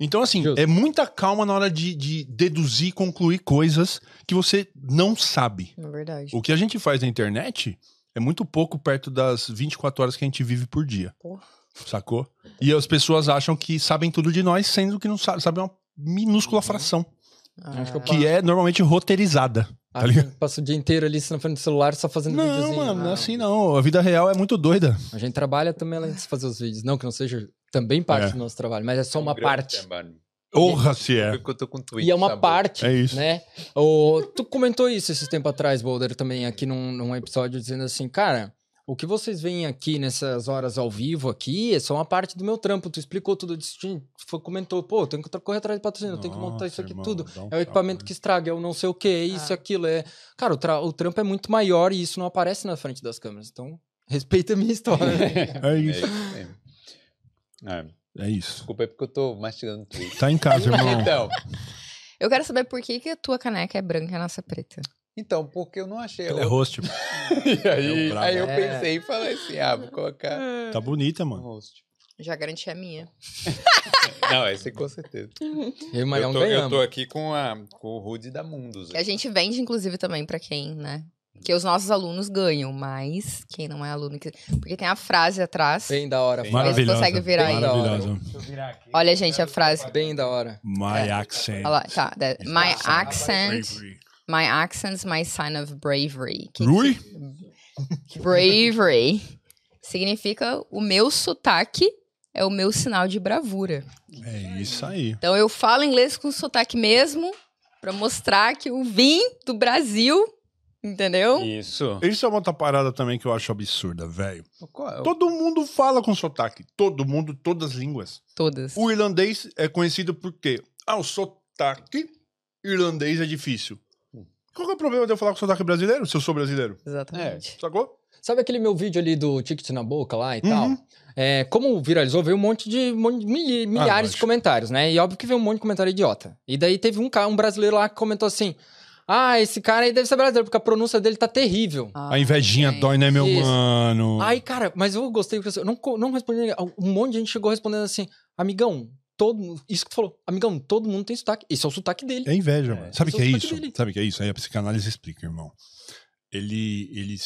Então, assim, Justo. é muita calma na hora de, de deduzir e concluir coisas que você não sabe. É verdade. O que a gente faz na internet é muito pouco perto das 24 horas que a gente vive por dia. Porra. Sacou? E as pessoas acham que sabem tudo de nós, sendo que não sabem, sabem uma minúscula fração, Acho que eu Ah, que é normalmente roteirizada. Ah, Tá ligado? <laughs> Passa o dia inteiro ali na frente do celular só fazendo Não, videozinho. mano, não é assim não. A vida real é muito doida. A gente trabalha também além de fazer os vídeos. Não que não seja também parte É. do nosso trabalho, mas é só uma parte. Honra se é. Porque eu tô com tweet, E é uma sabe? parte, É isso. né? O, tu comentou isso esses tempos atrás, Boulder, também aqui num, num episódio, dizendo assim, cara, o que vocês veem aqui nessas horas ao vivo aqui é só uma parte do meu trampo. Tu explicou tudo disso, foi, comentou, pô, tenho que correr atrás de patrocínio, eu tenho que montar isso aqui irmão, tudo. um É o equipamento calma, que estraga, é o não sei o que, é isso, Ah. aquilo. É... Cara, o, tra- o trampo é muito maior e isso não aparece na frente das câmeras. Então, respeita a minha história. <laughs> É É isso. isso mesmo. É, É isso. desculpa, é porque eu tô mastigando tweet. Tá em casa, irmão. <laughs> Então, Eu quero saber por que, que a tua caneca é branca e a nossa é preta. então, porque eu não achei. Ela é host. <laughs> E aí, É aí eu É. pensei e falei assim: ah, vou colocar Tá bonita, mano. host. Já garanti a minha. <laughs> Não, esse com certeza. Eu Eu tô, eu tô aqui com, a, com o Rude da Mundus. Que a gente vende, inclusive, também pra quem, né? Que os nossos alunos ganham, mas quem não é aluno. que- Porque tem a frase atrás. Bem da hora. Bem fala. Maravilhosa. consegue virar aí. Maravilhosa. Olha, gente, a frase. Bem da hora. My accent. Olha lá, tá. my accent. My accent's my sign of bravery. Que- Rui? Bravery significa o meu sotaque é o meu sinal de bravura. É isso aí. Então eu falo inglês com sotaque mesmo pra mostrar que eu vim do Brasil, entendeu? Isso. Isso é uma outra parada também que eu acho absurda, velho. Qual- Todo mundo fala com sotaque. Todo mundo, todas as línguas. Todas. O irlandês é conhecido por quê? Ah, o sotaque irlandês é difícil. Qual que é o problema de eu falar com sotaque brasileiro, se eu sou brasileiro? Exatamente. Sacou? Sabe aquele meu vídeo ali do ticket na boca lá e Uhum. tal? É, como viralizou, veio um monte de, de mili- milhares de lógico. comentários, né? E óbvio que veio um monte de comentário idiota. E daí teve um, um brasileiro lá que comentou assim: Ah, esse cara aí deve ser brasileiro, porque a pronúncia dele tá terrível. Ah, A invejinha gente. dói, né, meu Isso. mano? Aí, cara, mas eu gostei, porque eu não, não respondi. ninguém. Um monte de gente chegou respondendo assim: Amigão, todo mundo. Isso que tu falou, amigão, todo mundo tem sotaque. Esse é o sotaque dele. É inveja, É. mano. Sabe o que é é isso? dele. Sabe o que é isso? Aí a psicanálise explica, irmão. Ele, ele,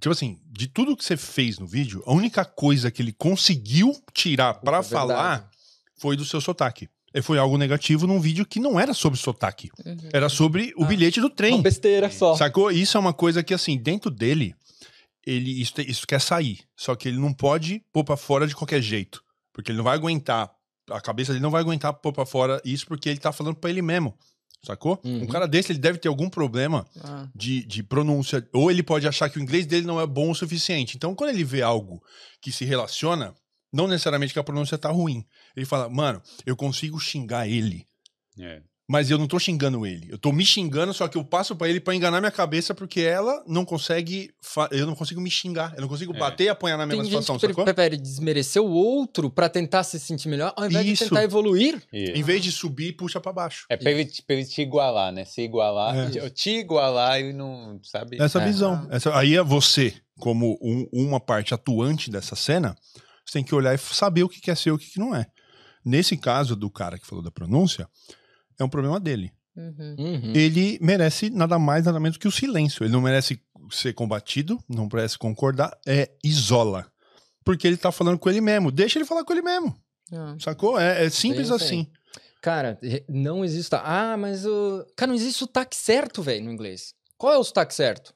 tipo assim, de tudo que você fez no vídeo, a única coisa que ele conseguiu tirar pra É falar foi do seu sotaque. E foi algo negativo num vídeo que não era sobre sotaque. Uhum. Era sobre o Ah. bilhete do trem. Uma besteira só. Sacou? Isso é uma coisa que, assim, dentro dele, ele isso, isso quer sair. Só que ele não pode pôr pra fora de qualquer jeito. Porque ele não vai aguentar. A cabeça dele não vai aguentar pôr pra fora isso porque ele tá falando pra ele mesmo. Sacou? Uhum. Um cara desse, ele deve ter algum problema Ah, de, de pronúncia. Ou ele pode achar que o inglês dele não é bom o suficiente. Então, quando ele vê algo que se relaciona, não necessariamente que a pronúncia tá ruim. Ele fala, mano, eu consigo xingar ele. É. Mas eu não tô xingando ele. Eu tô me xingando, só que eu passo pra ele pra enganar minha cabeça, porque ela não consegue. fa- Eu não consigo me xingar. Eu não consigo É. bater e apanhar na Tem mesma gente situação, que sacou? prefere desmerecer o outro pra tentar se sentir melhor, ao invés Isso. de tentar evoluir. Isso. Em vez de subir, puxa pra baixo. É pra ele, te- pra ele te igualar, né? Se igualar, É. te- te igualar e não, sabe? Essa É. visão. Essa, aí é você, como um- uma parte atuante dessa cena, você tem que olhar e saber o que que é seu e o que que não é. Nesse caso do cara que falou da pronúncia, é um problema dele. uhum. Uhum. Ele merece nada mais, nada menos que o silêncio. Ele não merece ser combatido, não merece concordar, é isola. Porque ele tá falando com ele mesmo. Deixa ele falar com ele mesmo. Ah. Sacou? É, é simples Sim, assim. sim. Cara, não existe. Ah, mas o. Cara, não existe sotaque certo, velho, no inglês. Qual é o sotaque certo?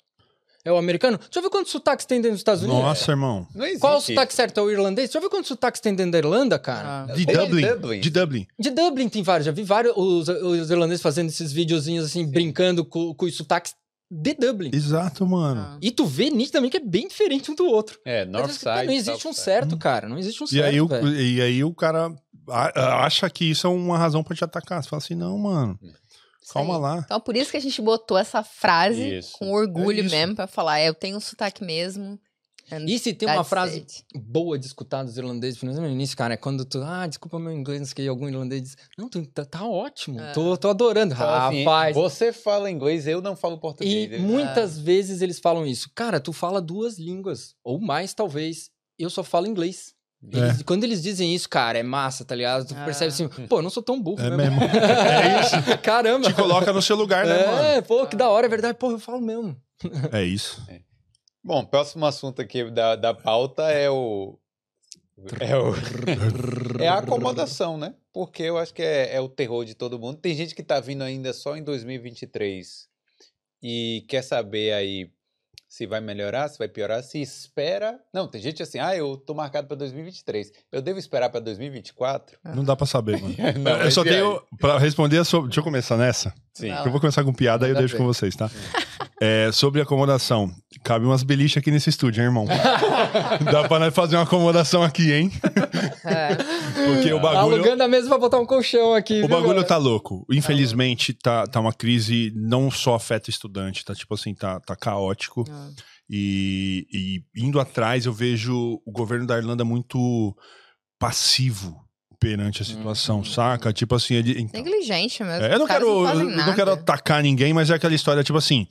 É o americano? Deixa eu ver quantos sotaques tem dentro dos Estados Unidos. Nossa, irmão. Não existe. Qual é o sotaque certo? É o irlandês? Deixa eu ver quantos sotaques tem dentro da Irlanda, cara. Ah. De Dublin, Dublin. De Dublin. De Dublin tem vários. Já vi vários os, os irlandeses fazendo esses videozinhos assim, brincando com, com os sotaques de Dublin. Exato, mano. Ah. E tu vê nitidamente que é bem diferente um do outro. É, Northside. não existe um certo, cara. Não existe um E certo. aí, o, e aí o cara acha que isso é uma razão pra te atacar. Você fala assim, não, mano, Isso calma aí. lá. Então, por isso que a gente botou essa frase Isso. com orgulho É mesmo, pra falar, é, eu tenho um sotaque mesmo. E se tem uma frase it. boa de escutar dos irlandeses, no início, cara, é quando tu, ah, desculpa meu inglês, que algum irlandês diz, não, tu, tá, tá ótimo, É. tô, tô adorando. Então, assim, Rapaz, você fala inglês, eu não falo E português. muitas vezes eles falam isso. Cara, tu fala duas línguas, ou mais talvez. Eu só falo inglês. Eles- Quando eles dizem isso, cara, é massa, tá ligado? Tu Ah. percebe assim, pô, eu não sou tão burro É mesmo. mesmo. <laughs> É isso. Caramba. Te coloca no seu lugar, né, mano? É, pô, que da hora, é verdade. Pô, eu falo mesmo. <laughs> É isso. Bom, próximo assunto aqui da, da pauta é o. É, o, <laughs> é a acomodação, né? Porque eu acho que é, é o terror de todo mundo. Tem gente que tá vindo ainda só em 2023 e quer saber aí se vai melhorar, se vai piorar, se espera. Não, tem gente assim, ah, eu tô marcado para 2023. Eu devo esperar para 2024? Não dá pra saber, mano. <laughs> Não, eu só tenho. Pra responder a sua. Deixa eu começar nessa. Sim. Eu vou começar com piada aí eu deixo ver. com vocês, tá? É, sobre acomodação. Cabe umas beliches aqui nesse estúdio, hein, irmão? <laughs> Dá pra nós fazer uma acomodação aqui, hein? É. Porque o bagulho. Alugando a mesa pra botar um colchão aqui. O viu, bagulho galera? tá louco. Infelizmente, tá, tá uma crise, não só afeta estudante, tá tipo assim, tá, tá caótico. Ah. E, e indo atrás, eu vejo o governo da Irlanda muito passivo perante a situação, Uhum. saca? Tipo assim, ele. então, Negligente mesmo. é, eu não quero, fazem eu não quero atacar ninguém, mas é aquela história, tipo assim.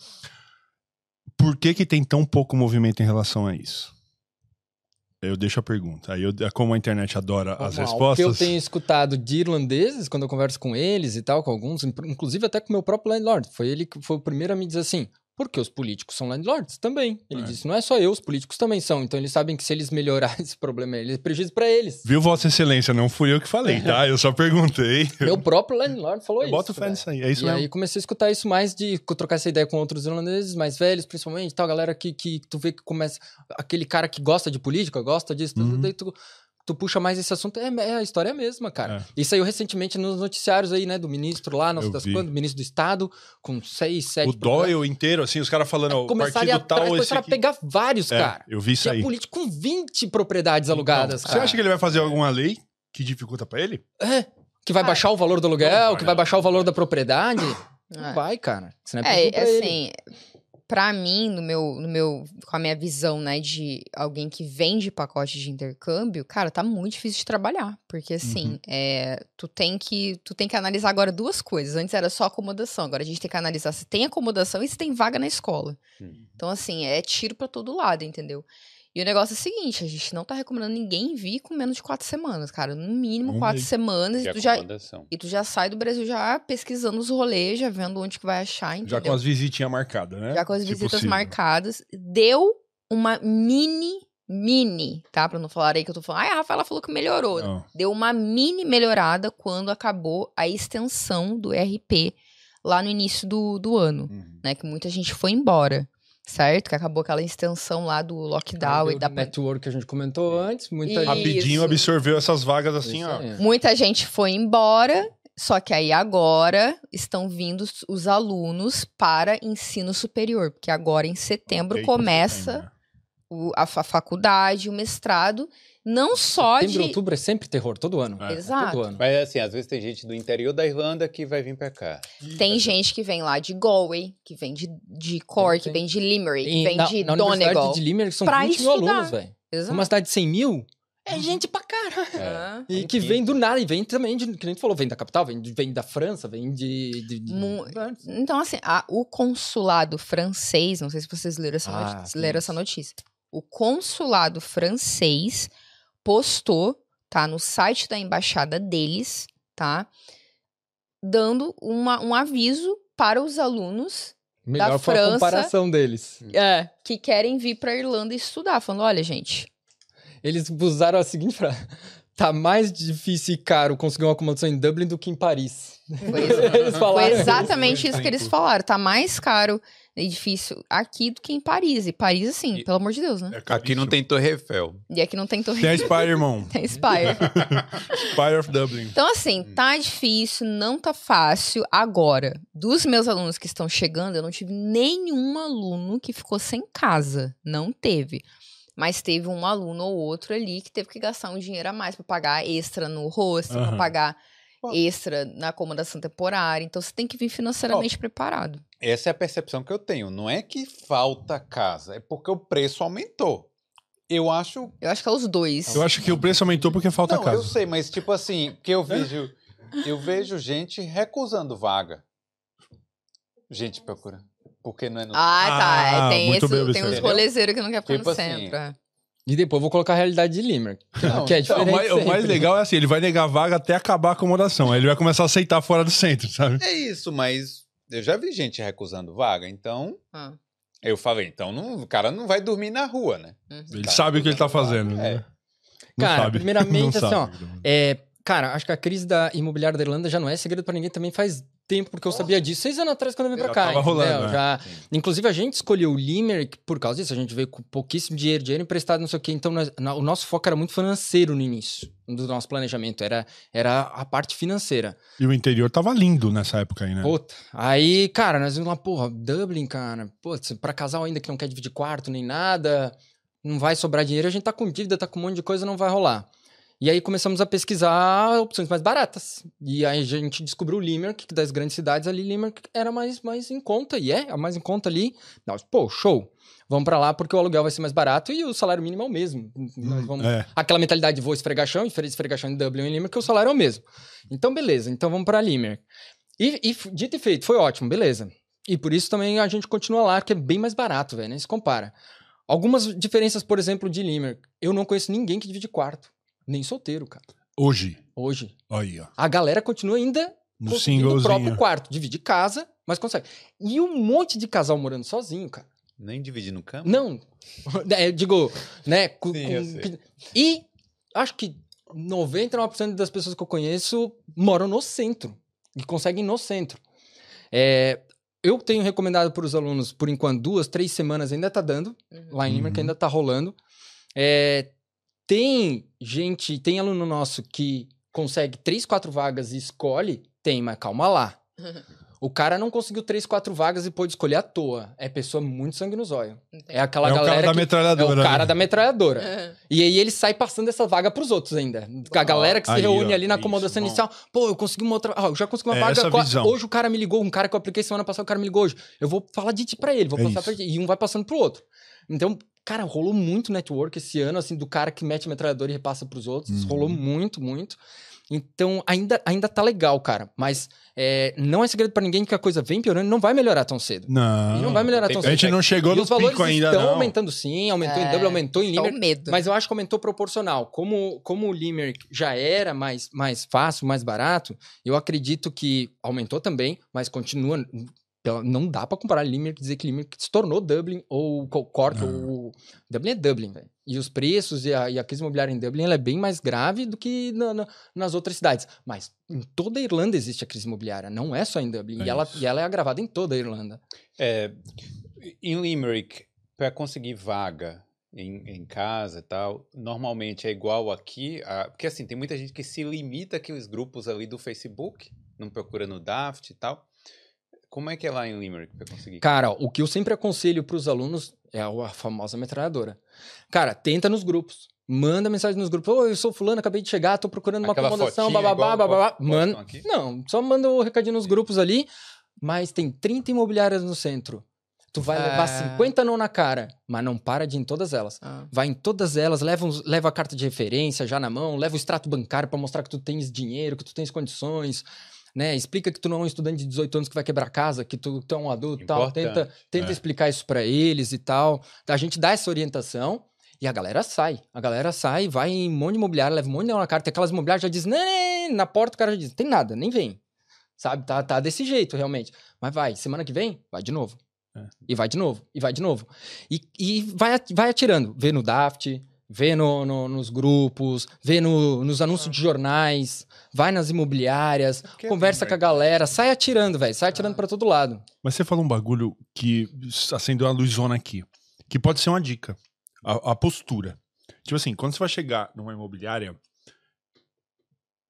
Por que que tem tão pouco movimento em relação a isso? Eu deixo a pergunta. Aí, eu, como a internet adora as lá, respostas. O que eu tenho escutado de irlandeses, quando eu converso com eles e tal, com alguns, inclusive até com o meu próprio landlord, foi ele que foi o primeiro a me dizer assim, porque os políticos são landlords também. Ele É. disse, não é só eu, os políticos também são. Então eles sabem que se eles melhorarem <laughs> esse problema, ele é prejuízo pra eles. Viu, Vossa Excelência? Não fui eu que falei, tá? Eu só perguntei. Meu próprio landlord falou Eu isso. boto fé velho. nisso aí. É isso e mesmo. aí comecei a escutar isso mais de trocar essa ideia com outros irlandeses mais velhos, principalmente, tal, galera que, que tu vê que começa. Aquele cara que gosta de política, gosta disso, Uhum. daí tu, tu puxa mais esse assunto. É, é a história mesma, cara. É. Isso saiu recentemente nos noticiários aí, né? Do ministro lá, não sei das vi. quantas, ministro do Estado, com seis, sete. O Doyle inteiro, assim, os caras falando, ó, o partido a, tal, esse começaram a aqui. pegar vários, É, cara. eu vi isso aí. político com 20 propriedades alugadas, Então, cara. Você acha que ele vai fazer alguma lei que dificulta pra ele? É. Que vai Ah, baixar o valor do aluguel, não que vai baixar o valor da propriedade? É. Não vai, cara. Isso não é, É, pra ele. Pra mim, no meu, no meu, com a minha visão, né, de alguém que vende pacote de intercâmbio, cara, tá muito difícil de trabalhar, porque assim, Uhum. é, tu tem que, tu tem que analisar agora duas coisas. Antes era só acomodação, agora a gente tem que analisar se tem acomodação e se tem vaga na escola. Hum. Então assim, é tiro pra todo lado, entendeu? E o negócio é o seguinte, a gente não tá recomendando ninguém vir com menos de quatro semanas, cara. No mínimo Vamos quatro semanas e tu já e tu já sai do Brasil já pesquisando os rolês, já vendo onde que vai achar, entendeu? Já com as visitinhas marcadas, né? Já com as Se visitas possível. marcadas. Deu uma mini, mini, tá? Pra não falar aí que eu tô falando. Ai, a Rafaela falou que melhorou. Não. Deu uma mini melhorada quando acabou a extensão do RP lá no início do, do ano, Uhum. né? Que muita gente foi embora, certo? Que acabou aquela extensão lá do lockdown e o da network que a gente comentou antes, muita gente. Rapidinho Isso. absorveu essas vagas assim, Isso ó. Muita gente foi embora, só que aí agora estão vindo os- os alunos para ensino superior, porque agora em setembro Ok, começa setembro. O- a, fa- faculdade, o mestrado, não só Setembro, de. outubro é sempre terror, todo ano. É. Exato. Todo ano. Mas assim, às vezes tem gente do interior da Irlanda que vai vir pra cá. Tem gente que vem lá de Galway, que vem de, de Cork, Tem. vem de Limerick, E vem na, de na Universidade Donegal. de Limerick são pra 20 mil estudar. alunos, velho. Exato. Uma cidade de 100 mil é gente pra caralho. É. E que vem do nada, e vem também, de, que nem tu falou, vem da capital, vem, de- vem da França, vem de... de, de- Então, assim, a- o consulado francês, não sei se vocês leram essa, Ah, leram essa notícia. O consulado francês postou, tá, no site da embaixada deles, tá, dando uma, um aviso para os alunos Melhor da foi a França. comparação deles. é, que querem vir para Irlanda estudar, falando, olha, gente, Eles usaram a seguinte frase. Tá mais difícil e caro conseguir uma acomodação em Dublin do que em Paris. <laughs> foi, Eles falaram foi isso. exatamente foi isso que eles falaram, tá mais caro e difícil aqui do que em Paris. E Paris, assim, E- pelo amor de Deus, né? É Aqui não tem Torre Eiffel. E aqui não tem torre. Tem a Spire, irmão. <laughs> Tem Spire. <laughs> Spire of Dublin. Então, assim, tá difícil, não tá fácil. Agora, dos meus alunos que estão chegando, eu não tive nenhum aluno que ficou sem casa. Não teve. Mas teve um aluno ou outro ali que teve que gastar um dinheiro a mais pra pagar extra no rosto, pra Aham. pagar extra na acomodação temporária. Então, você tem que vir financeiramente preparado. Essa é a percepção que eu tenho. Não é que falta casa, é porque o preço aumentou. Eu acho. Eu acho que é os dois. Eu acho que o preço aumentou porque falta Não, casa. eu sei, mas tipo assim, porque eu vejo. Eu vejo gente recusando vaga. Gente procura. Porque não é no. Ah, tá. Ah, É, tem muito esse, bem tem uns observado. rolezeiros que não quer ficar Tipo no assim, centro. é. E depois eu vou colocar a realidade de Limerick. Que, Não, que é Não, o mais, o mais legal é assim, ele vai negar vaga até acabar a acomodação. Aí ele vai começar a aceitar fora do centro, sabe? É isso, mas eu já vi gente recusando vaga, então. Ah, Eu falei, então não, o cara não vai dormir na rua, né? uhum. Ele Tá sabe o que ele tá recusando fazendo. vaga. né? É. Não Cara, sabe. <laughs> primeiramente, Não assim, sabe. É, cara, acho que a crise da imobiliária da Irlanda já não é segredo pra ninguém também faz tempo, porque eu sabia disso seis anos atrás quando eu vim pra Já cá. tava rolando, né? Já, Sim. inclusive, a gente escolheu o Limerick por causa disso. A gente veio com pouquíssimo dinheiro, dinheiro emprestado, não sei o quê. Então, nós- na- o nosso foco era muito financeiro no início do nosso planejamento. Era, era a parte financeira. E o interior tava lindo nessa época aí, né? Puta. Aí, cara, nós vimos lá, porra, Dublin, cara. Putz, pra casal ainda que não quer dividir quarto nem nada, não vai sobrar dinheiro, a gente tá com dívida, tá com um monte de coisa, não vai rolar. E aí começamos a pesquisar opções mais baratas. E aí a gente descobriu o Limerick, que das grandes cidades ali, Limerick era mais, mais em conta, e é, a mais em conta ali. Nós, pô, show. Vamos pra lá porque o aluguel vai ser mais barato e o salário mínimo é o mesmo. Nós vamos É. aquela mentalidade de vou esfregar chão, e esfregar chão em Dublin em Limerick, que o salário é o mesmo. Então, beleza, então vamos para Limerick. E, e dito e feito, foi ótimo, beleza. E por isso também a gente continua lá, que é bem mais barato, velho, nem se compara. Algumas diferenças, por exemplo, de Limerick. Eu não conheço ninguém que divide quarto. Nem solteiro, cara. Hoje. Hoje. Aí, ó. A galera continua ainda No próprio quarto. Divide casa, mas consegue. E um monte de casal morando sozinho, cara. Nem dividindo cama? Não. <laughs> É, eu digo, né? com- Sim, com-. E acho que 99% das pessoas que eu conheço moram no centro. E conseguem no centro. É, eu tenho recomendado para os alunos, por enquanto, duas, três semanas ainda tá dando. Uhum. Lá em Limerick Uhum. ainda tá rolando. É, tem gente, tem aluno nosso que consegue três, quatro vagas e escolhe. Tem, mas calma lá. <laughs> O cara não conseguiu três, quatro vagas e pôde escolher à toa. É pessoa muito sangue no zóio. É aquela É o cara galera da que... metralhadora. É o cara né? da metralhadora. Uhum. E aí ele sai passando essa vaga pros outros ainda. A galera que se Aí, reúne ó, ali na isso, acomodação bom. inicial. Pô, eu consegui uma outra. Ó, eu já consegui uma É vaga. Hoje o cara me ligou, um cara que eu apliquei semana passada, o cara me ligou hoje. Eu vou falar de ti pra ele, vou É passar isso. pra ti. E um vai passando pro outro. Então, cara, rolou muito network esse ano, assim, do cara que mete a metralhadora e repassa pros outros. Uhum. Rolou muito, muito. Então, ainda, ainda tá legal, cara. Mas é, não é segredo pra ninguém que a coisa vem piorando e não vai melhorar tão cedo. Não. E não vai melhorar tão A gente cedo. não chegou E no os valores pico ainda, estão não. aumentando sim, aumentou em É, Dublin, aumentou em Só Limerick. medo. Mas eu acho que aumentou proporcional. Como, como o Limerick já era mais, mais fácil, mais barato, eu acredito que aumentou também, mas continua. Pela- Não dá pra comparar Limerick e dizer que Limerick se tornou Dublin ou Co- Cork Não. ou. Dublin é Dublin, velho. E os preços e a, e a crise imobiliária em Dublin é bem mais grave do que na- na- nas outras cidades. Mas em toda a Irlanda existe a crise imobiliária, não é só em Dublin. É e, ela, e ela é agravada em toda a Irlanda. É, em Limerick, para conseguir vaga em, em casa e tal, normalmente é igual aqui. a- porque assim, tem muita gente que se limita àqueles grupos ali do Facebook, não procura no Daft e tal. Como é que é lá em Limerick para conseguir? Cara, o que eu sempre aconselho pros alunos é a famosa metralhadora. Cara, tenta nos grupos. Manda mensagem nos grupos. Ô, eu sou fulano, acabei de chegar, tô procurando uma Aquela acomodação, fotinha bababá, igual bababá. Manda. aqui? Não, só manda o recadinho nos grupos ali. Mas tem 30 imobiliárias no centro. Tu vai levar Ah. 50 não na cara, mas não para de ir em todas elas. Ah. Vai em todas elas, leva, uns- leva a carta de referência já na mão, leva o extrato bancário pra mostrar que tu tens dinheiro, que tu tens condições, né? Explica que tu não é um estudante de 18 anos que vai quebrar casa, que tu, tu é um adulto e tal. Importante, Tenta, tenta é. explicar isso pra eles e tal. A gente dá essa orientação e a galera sai. A galera sai, vai em um monte de imobiliário, leva um monte de na carta. Tem aquelas imobiliárias que já dizem, né, na porta o cara já diz, tem nada, nem vem. Sabe? Tá, tá desse jeito, realmente. Mas vai, semana que vem, vai de novo. É. E vai de novo, e vai de novo. E, e vai, vai atirando. Vê no Daft, vê no, no- nos grupos, vê no- nos anúncios de jornais, vai nas imobiliárias, Porque conversa com a Limerick- galera, sai atirando, velho. Sai atirando pra todo lado. Mas você falou um bagulho que acendeu a luzona aqui. Que pode ser uma dica. A, a postura. Tipo assim, quando você vai chegar numa imobiliária,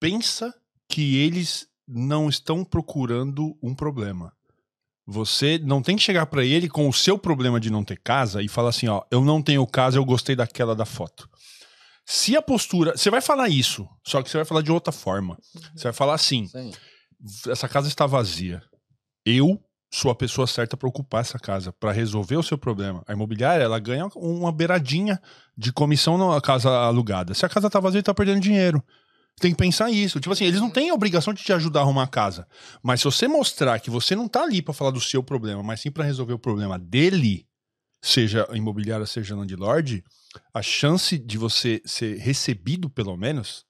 pensa que eles não estão procurando um problema. Você não tem que chegar pra ele com o seu problema de não ter casa e falar assim, ó, eu não tenho casa, eu gostei daquela da foto. Se a postura, você vai falar isso, só que você vai falar de outra forma. Você vai falar assim: aí. essa casa está vazia. Eu sua pessoa certa para ocupar essa casa, para resolver o seu problema. A imobiliária, ela ganha uma beiradinha de comissão na casa alugada. Se a casa tá vazia, ele tá perdendo dinheiro. Tem que pensar isso. Tipo assim, eles não têm a obrigação de te ajudar a arrumar a casa. Mas se você mostrar que você não tá ali para falar do seu problema, mas sim para resolver o problema dele, seja a imobiliária, seja landlord, a chance de você ser recebido, pelo menos,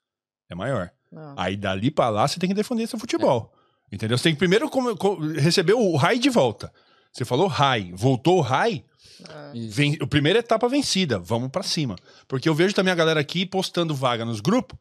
é maior. Não. Aí dali pra lá você tem que defender seu futebol. Entendeu? Você tem que primeiro receber o high de volta. Você falou high, voltou o high, Ah. Isso. vem, a primeira etapa vencida, vamos pra cima. Porque eu vejo também a galera aqui postando vaga nos grupos,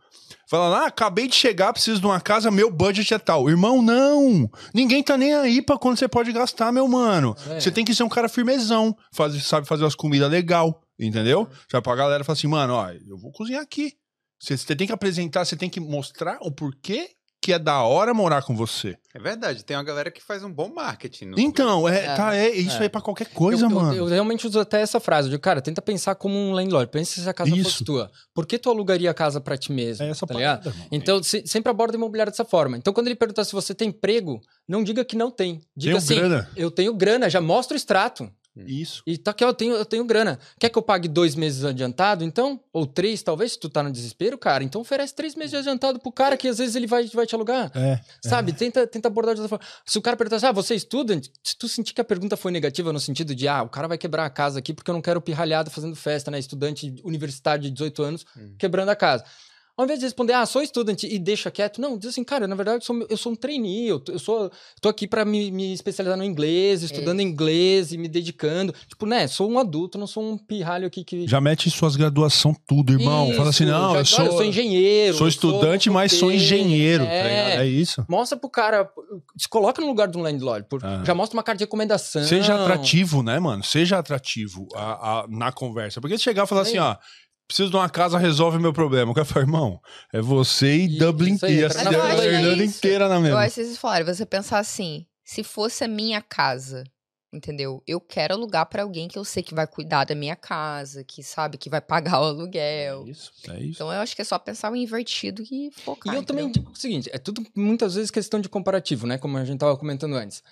falando: "Ah, acabei de chegar, preciso de uma casa, meu budget é tal". Irmão, não. Ninguém tá nem aí pra quando você pode gastar, meu mano. É. Você tem que ser um cara firmezão, faz, sabe fazer umas comidas legal, entendeu? Já pra galera falar assim: "Mano, ó, eu vou cozinhar aqui". Você, você tem que apresentar, você tem que mostrar o porquê que é da hora morar com você. É verdade, tem uma galera que faz um bom marketing. no Então, é, É. tá, é isso É. aí pra qualquer coisa, eu, eu- mano. Eu, realmente uso até essa frase. Eu digo, cara, tenta pensar como um landlord. Pensa se a casa Isso. fosse tua. Por que tu alugaria a casa pra ti mesmo? É essa tá ligado? parada. Então, se- sempre aborda o imobiliário dessa forma. Então, quando ele perguntar se você tem emprego, não diga que não tem. Diga Tenho assim, grana. eu tenho grana, já mostra o extrato. Isso. E tá aqui, ó, eu tenho, eu tenho grana. Quer que eu pague dois meses adiantado, então? Ou três, talvez, se tu tá no desespero, cara. Então oferece três meses de adiantado pro cara que às vezes ele vai, vai te alugar. É. Sabe? Tenta, tenta abordar de outra forma. Se o cara perguntar assim, ah, você é estudante? Se tu sentir que a pergunta foi negativa no sentido de, ah, o cara vai quebrar a casa aqui porque eu não quero pirralhado fazendo festa, né? Estudante universitário de 18 anos Hum. quebrando a casa. Ao invés de responder, ah, sou estudante e deixa quieto, não, diz assim, cara, na verdade eu sou, eu sou um trainee, eu, tô- eu sou, tô aqui pra me, me especializar no inglês, estudando inglês e me dedicando. Tipo, né, sou um adulto, não sou um pirralho aqui que... Já mete suas graduação tudo, irmão. Fala assim, Isso, não, já- eu sou, olha, eu sou engenheiro. sou estudante, mas sou engenheiro. tá É, ligado? É isso. Mostra pro cara, se coloca no lugar de um landlord, por- Ah. já mostra uma carta de recomendação. Seja atrativo, né, mano? Seja atrativo a- a- na conversa. Porque se chegar e falar assim, Sim. ó, preciso de uma casa, resolve meu problema. O cara fala, irmão, é você e Dublin aí, inteira. entra A cidade. Irlanda inteira na Eu mesma. acho que vocês falaram, você pensar assim, se fosse a minha casa, entendeu? Eu quero alugar pra alguém que eu sei que vai cuidar da minha casa, que sabe que vai pagar o aluguel. É isso, é isso. Então eu acho que é só pensar o invertido e focar. E eu também entendeu? digo o seguinte, é tudo muitas vezes questão de comparativo, né? Como a gente tava comentando antes.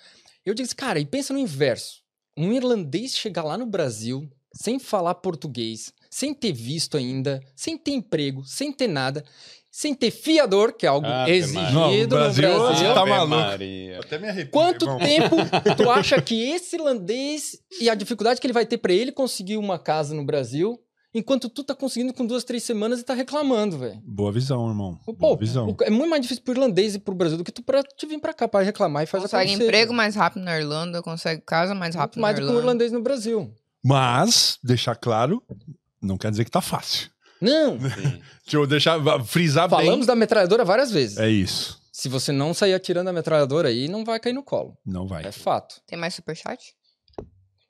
Eu digo assim, cara, e pensa no inverso. Um irlandês chegar lá no Brasil sem falar português, sem ter visto ainda, sem ter emprego, sem ter nada, sem ter fiador, que é algo Ave exigido Maria. no Não, no Brasil, Brasil. tá maluco. Maria. Até me arrepio. Quanto irmão. tempo <laughs> tu acha que esse irlandês e a dificuldade que ele vai ter pra ele conseguir uma casa no Brasil, enquanto tu tá conseguindo com duas, três semanas e tá reclamando, velho? Boa visão, irmão. Pô, Boa visão. o- é muito mais difícil pro irlandês e pro Brasil do que tu pra te vir pra cá pra reclamar e fazer Consegue acontecer, emprego mais rápido na Irlanda, consegue casa mais Muito rápido mais na do que um Irlanda. irlandês no Brasil. Mas, deixar claro, não quer dizer que tá fácil. Não, <laughs> Sim. Deixa eu deixar, frisar falamos bem. da metralhadora várias vezes. É isso. Se você não sair atirando a metralhadora aí, não vai cair no colo. Não vai. É fato. Tem mais superchat?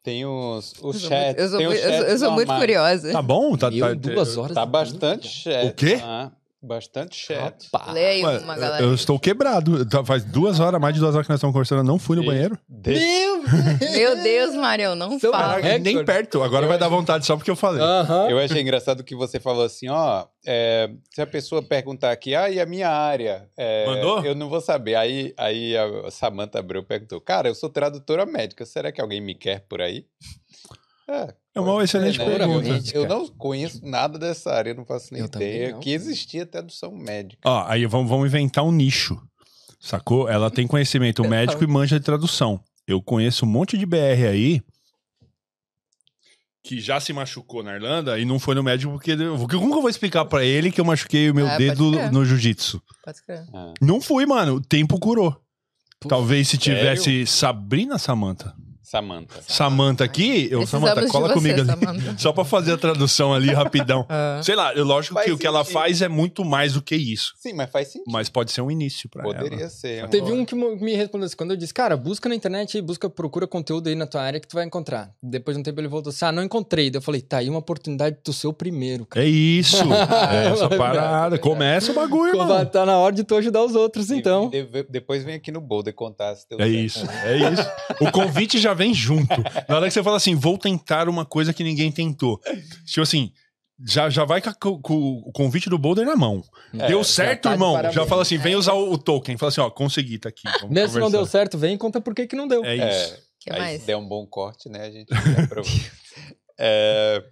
Tem os, os chats. eu sou, tem os muito, eu sou- eu chats sou muito normais. curiosa. Tá bom? Tá, Meu, tá, duas horas. Tá bastante chat. O quê? tá? Bastante chat. Rapaz. Ué, uma eu- galera. eu estou quebrado. Tá- Faz duas horas, mais de duas horas que nós estamos conversando. Eu não fui no E- banheiro. De- Meu Deus, Marião, não Seu fala. recorde. Nem perto. Agora vai dar vontade só porque eu falei. Eu achei engraçado que você falou assim, ó, é, se a pessoa perguntar aqui, ah, e a minha área? É, Mandou? Eu não vou saber. Aí, aí a Samantha Abreu perguntou, cara, eu sou tradutora médica, será que alguém me quer por aí? É, É uma excelente né? pergunta. Eu, não conheço nada dessa área, eu não faço nem Eu ideia que existia tradução médica. Ó, aí vamos, vamos inventar um nicho. Sacou? Ela tem conhecimento <laughs> médico e manja de tradução. Eu conheço um monte de BR aí que já se machucou na Irlanda e não foi no médico porque. Como que eu vou explicar pra ele que eu machuquei o meu É, pode dedo no jiu-jitsu? Pode crer. Ah. Não fui, mano. O tempo curou. Putz, Talvez se sério? tivesse Sabrina Samantha. Samantha. Samantha aqui, eu, de cola você, comigo ali. Samantha. Só pra fazer a tradução ali rapidão. <laughs> Ah. Sei lá, eu- lógico Faz que o que ela sentido. faz é muito mais do que isso. Sim, mas faz sentido. Mas pode ser um início pra Poderia ela. ser. Teve um que me respondeu assim, quando eu disse, cara, busca na internet, busca, procura conteúdo aí na tua área que tu vai encontrar. Depois de um tempo ele voltou assim, ah, não encontrei. Daí eu falei, tá aí uma oportunidade do ser o primeiro, cara. É isso. <laughs> é essa parada. Começa o bagulho, mano. tá na hora de tu ajudar os outros, E- então. e de- depois vem aqui no Boulder contar se deu É certo. <laughs> isso, é isso. O convite já vem junto. Na hora que você fala assim, vou tentar uma coisa que ninguém tentou. Tipo assim, já, já vai com, a- com- o convite do Boulder na mão. É, deu certo, tá de irmão. parabéns. Já fala assim, vem usar o, o token. Fala assim, ó, consegui, tá aqui. Mesmo se não deu certo, vem e conta por que, que não deu. É isso. É, que aí mais? se der um bom corte, né, a gente <laughs> é...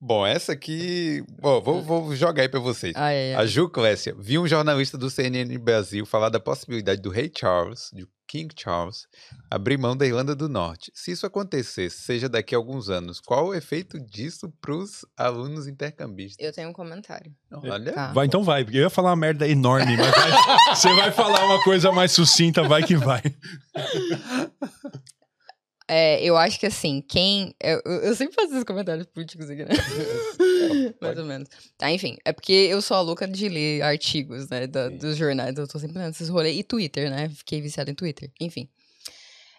Bom, essa aqui... Bom, vou, vou jogar aí pra vocês. Ah, é, é. A Ju Clécia viu um jornalista do CNN Brasil falar da possibilidade do rei Charles, de King Charles, abrir mão da Irlanda do Norte. Se isso acontecesse, seja daqui a alguns anos, qual o efeito disso pros alunos intercambistas? Eu tenho um comentário. Olha, Tá. Vai, então vai, porque eu ia falar uma merda enorme, mas vai- você vai falar uma coisa mais sucinta, vai que vai. É, eu acho que assim, quem. Eu, eu- sempre faço esses comentários políticos aqui, né? <laughs> Mais ou menos. Tá, enfim. É porque eu sou a louca de ler artigos, né? da- dos jornais. Eu tô sempre lendo esses rolês. E Twitter, né? Fiquei viciada em Twitter. Enfim.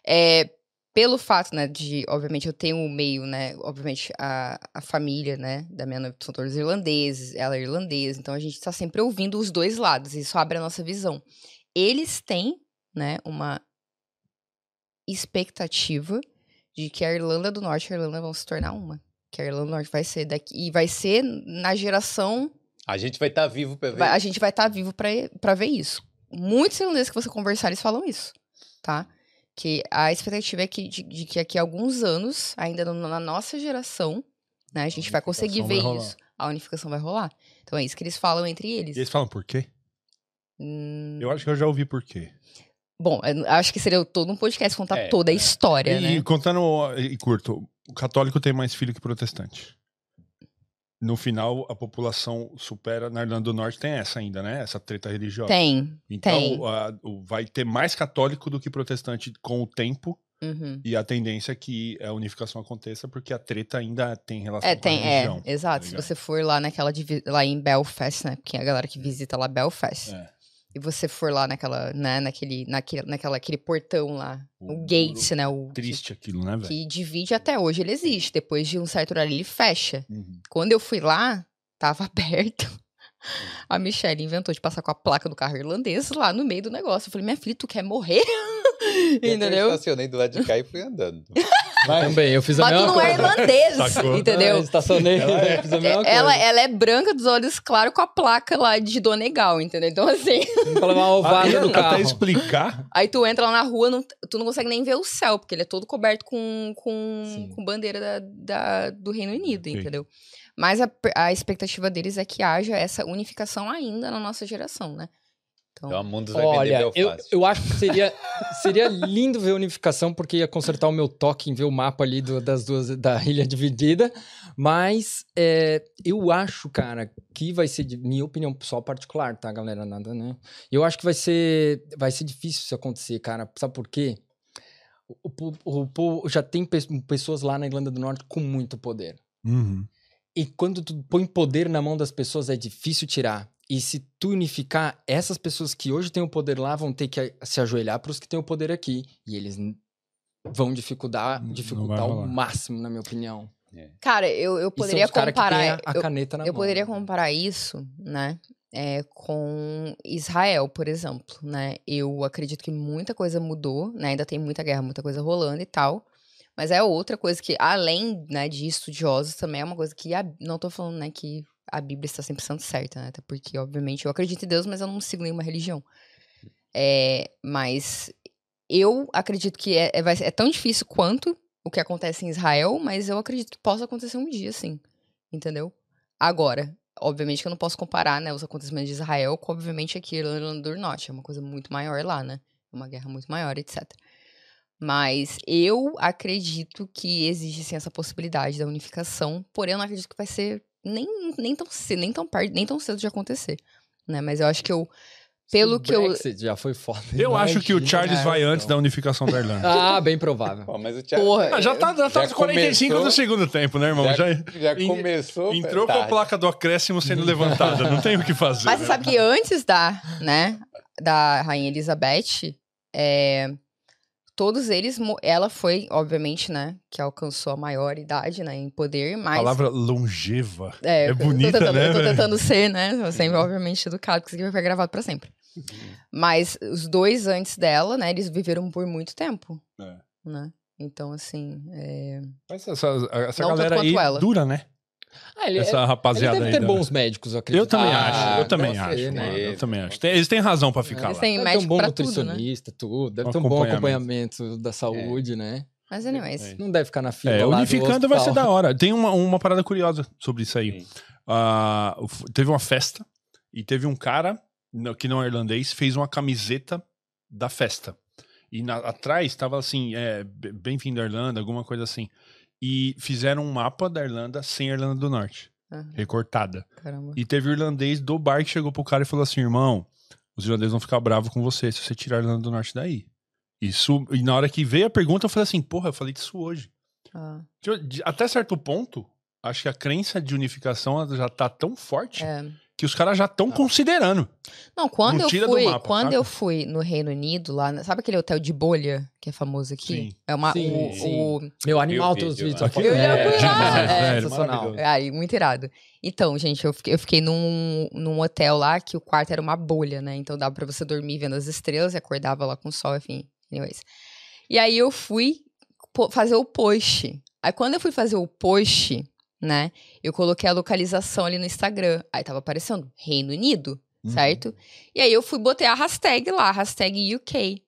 É, pelo fato, né, de, obviamente, eu tenho o meio, né, obviamente, a, a família, né, da minha noiva são todos irlandeses, ela é irlandesa, então a gente tá sempre ouvindo os dois lados, isso abre a nossa visão. Eles têm, né, uma expectativa de que a Irlanda do Norte e a Irlanda vão se tornar uma. Que a Irlanda do Norte vai ser daqui, e vai ser na geração a gente vai estar vivo pra ver. A gente vai estar vivo pra pra ver isso. Muitos irlandeses que você conversar, eles falam isso, tá? Que a expectativa é que, de, de que aqui a alguns anos, ainda no- na nossa geração, né, a gente vai conseguir ver isso. A unificação vai rolar. Então é isso que eles falam entre eles. E eles falam por quê? Hum, Eu acho que eu já ouvi por quê. Bom, eu acho que seria todo um podcast contar É, toda a é. história, E, né? e contando e curto, o católico tem mais filho que protestante. No final, a população supera. Na Irlanda do Norte tem essa ainda, né? Essa treta religiosa. Tem. Então, tem. a- o- vai ter mais católico do que protestante com o tempo. Uhum. E a tendência é que a unificação aconteça, porque a treta ainda tem relação É, com a tem, é, religião. exato. Se ligado? você for lá naquela, divi- lá em Belfast, né? Porque a galera que visita lá Belfast. É. E você for lá naquela, né, naquele, naquele, naquela, aquele portão lá, O o, gate, né, o Triste aquilo, né, velho? que divide até hoje, ele existe. Depois de um certo horário ele fecha. Uhum. Quando eu fui lá, tava <laughs> aberto. A Michelle inventou de passar com a placa do carro irlandês lá no meio do negócio. Eu falei, minha filha, tu quer morrer? <laughs> Eu Entendeu? estacionei do lado de cá e fui andando. <laughs> Também, eu fiz a Mas tu mesma não é coisa. irlandês, Sacou? Ah, entendeu? eu estacionei, Ela é- fiz a mesma coisa. Ela, ela é branca dos olhos claros com a placa lá de Donegal, entendeu? Então, assim, levar uma ovada Ah, do carro. Até explicar. aí tu entra lá na rua, não- tu não consegue nem ver o céu, porque ele é todo coberto com, com, com bandeira da, da- do Reino Unido, entendeu? Mas a, a expectativa deles é que haja essa unificação ainda na nossa geração, né? Então, Então a Mundus vai vender Olha, eu, Belfast. eu acho que seria, seria lindo ver a unificação, porque ia consertar o meu toque em ver o mapa ali do- das duas, da <laughs> ilha dividida. Mas é, eu acho, cara, que vai ser, de- minha opinião pessoal particular, tá, galera? Nada, né? Eu acho que vai ser, vai ser difícil isso acontecer, cara. Sabe por quê? O, o, po- já tem pe- pessoas lá na Irlanda do Norte com muito poder. Uhum. E quando tu põe poder na mão das pessoas, é difícil tirar. E se tu unificar, essas pessoas que hoje têm o poder lá vão ter que se ajoelhar para os que têm o poder aqui. E eles vão dificultar, dificultar ao rolar. máximo, na minha opinião. cara, eu, eu E são poderia os cara que comparar. a, a eu- caneta na Eu mão, poderia né? comparar isso, né, é, com Israel, por exemplo, né? Eu acredito que muita coisa mudou, né? Ainda tem muita guerra, muita coisa rolando e tal. Mas é outra coisa que, além né, de estudiosos, também é uma coisa que... Não tô falando, né, que a Bíblia está 100% certa, né? Até porque, obviamente, eu acredito em Deus, mas eu não sigo nenhuma religião. É, mas eu acredito que é, é, é tão difícil quanto o que acontece em Israel, mas eu acredito que possa acontecer um dia, sim. Entendeu? Agora, obviamente que eu não posso comparar, né, os acontecimentos de Israel com, obviamente, aqui Irlanda do Norte. É uma coisa muito maior lá, né? Uma guerra muito maior, etc. Mas eu acredito que existe sim essa possibilidade da unificação, porém eu não acredito que vai ser nem, nem tão cedo, nem tão perto, nem tão cedo de acontecer, né? Mas eu acho que eu pelo O que eu já foi foda. Eu acho que o Imagina, Charles vai então. antes da unificação da Irlanda. <laughs> Ah, bem provável. Pô, mas o Thiago Porra, Ah, já tá, já tá Já nos 45 começou- do segundo tempo, né, irmão? Já, já, já en- começou. entrou com a placa do acréscimo sendo levantada. Não tem o que fazer. Mas você né? sabe que antes da, né, da Rainha Elizabeth, é, todos eles, ela foi, obviamente, né, que alcançou a maior idade, né, em poder, A mas... palavra longeva. é, é bonita, tentando, né, Eu tô tentando ser, né, sempre, obviamente, educado, porque isso aqui vai ficar gravado pra sempre. Mas os dois antes dela, né, eles viveram por muito tempo, É. né, então, assim, é, Mas essa, essa tanto galera aí ela. dura, né? Ah, ele, Essa é- ele rapaziada deve aí ter da- bons médicos, eu acredito. Eu também Ah, acho, eu também deve acho. ser, mano, né? Eu também acho. Tem- Eles têm razão pra ficar Eles lá. têm Deve ter um médico bom pra tudo, né? nutricionista, tudo. Deve Um ter um bom acompanhamento. da saúde, né? Mas, anyways. Não deve ficar na fila. É, lá do unificando vai ser da hora. Tem uma, uma parada curiosa sobre isso aí. F- teve uma festa e teve um cara, que não é irlandês, fez uma camiseta da festa. E na- atrás tava assim, é, bem-vindo à Irlanda, alguma coisa assim. E fizeram um mapa da Irlanda sem a Irlanda do Norte, Aham, recortada. caramba. E teve o irlandês do bar que chegou pro cara e falou assim: irmão, os irlandeses vão ficar bravos com você se você tirar a Irlanda do Norte daí. Isso, e na hora que veio a pergunta, eu falei assim: porra, eu falei disso hoje. Ah, Tipo, Até certo ponto, acho que a crença de unificação já tá tão forte é. Que os caras já estão considerando. Não, quando eu fui, mapa, quando eu fui no Reino Unido, lá, sabe aquele hotel de bolha que é famoso aqui? Sim. É uma Sim, o, sim. o- Meu animal, todos os vídeo vídeos. foto. Eu É, fui lá, é, é, sensacional. Ai, muito irado. Então, gente, eu fiquei, eu fiquei num, num hotel lá que o quarto era uma bolha, né? Então dava pra você dormir vendo as estrelas e acordava lá com o sol, enfim. Anyways. E aí eu fui fazer o post. Aí quando eu fui fazer o post, né? Eu coloquei a localização ali no Instagram. Aí tava aparecendo Reino Unido, Uhum. certo? E aí eu fui botei a hashtag lá, hashtag UK.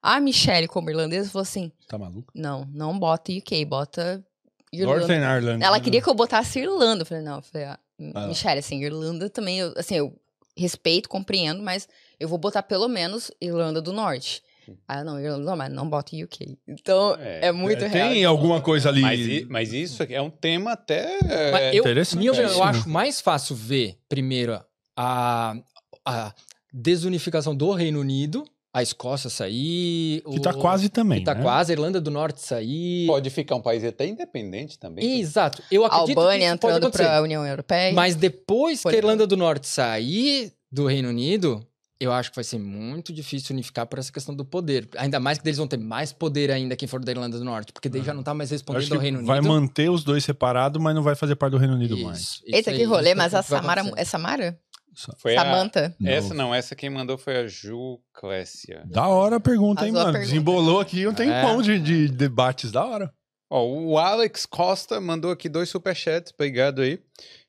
A Michelle, como irlandesa, falou assim: Tá maluco? não, não bota UK, bota Irlanda. Northern Ireland. Ela queria que eu botasse Irlanda. Eu falei, não, eu falei, ah, Ah. Michelle, assim, Irlanda também, eu, assim, eu respeito, compreendo, mas eu vou botar pelo menos Irlanda do Norte. Ah, não, Irlanda, não, mas não bota UK. Então, É, é, muito É, real. Tem alguma coisa ali. Mas, i- mas isso é um tema até. Mas é, eu, interessante eu né? acho mais fácil ver, primeiro, a, a desunificação do Reino Unido, a Escócia sair. Que o- tá quase também. Que tá né? quase, a Irlanda do Norte sair. Pode ficar um país até independente também. Exato. Eu acredito Albânia que isso pode entrando para a União Europeia. Mas depois que a Irlanda do Norte sair do Reino Unido, eu acho que vai ser muito difícil unificar por essa questão do poder. Ainda mais que eles vão ter mais poder ainda quem for da Irlanda do Norte, porque daí já não tá mais respondendo que ao Reino vai Unido. manter os dois separados, mas não vai fazer parte do Reino Unido mais. Isso, isso Eita, que aí, rolê, isso mas a que vai Samara. É Samara? Foi a- Samantha. Essa não, essa quem mandou foi a Ju Clécia. Da hora a pergunta, hein, a mano? pergunta. Desembolou aqui um tempão de, de debates da hora. Ó, o Alex Costa mandou aqui dois superchats, obrigado aí.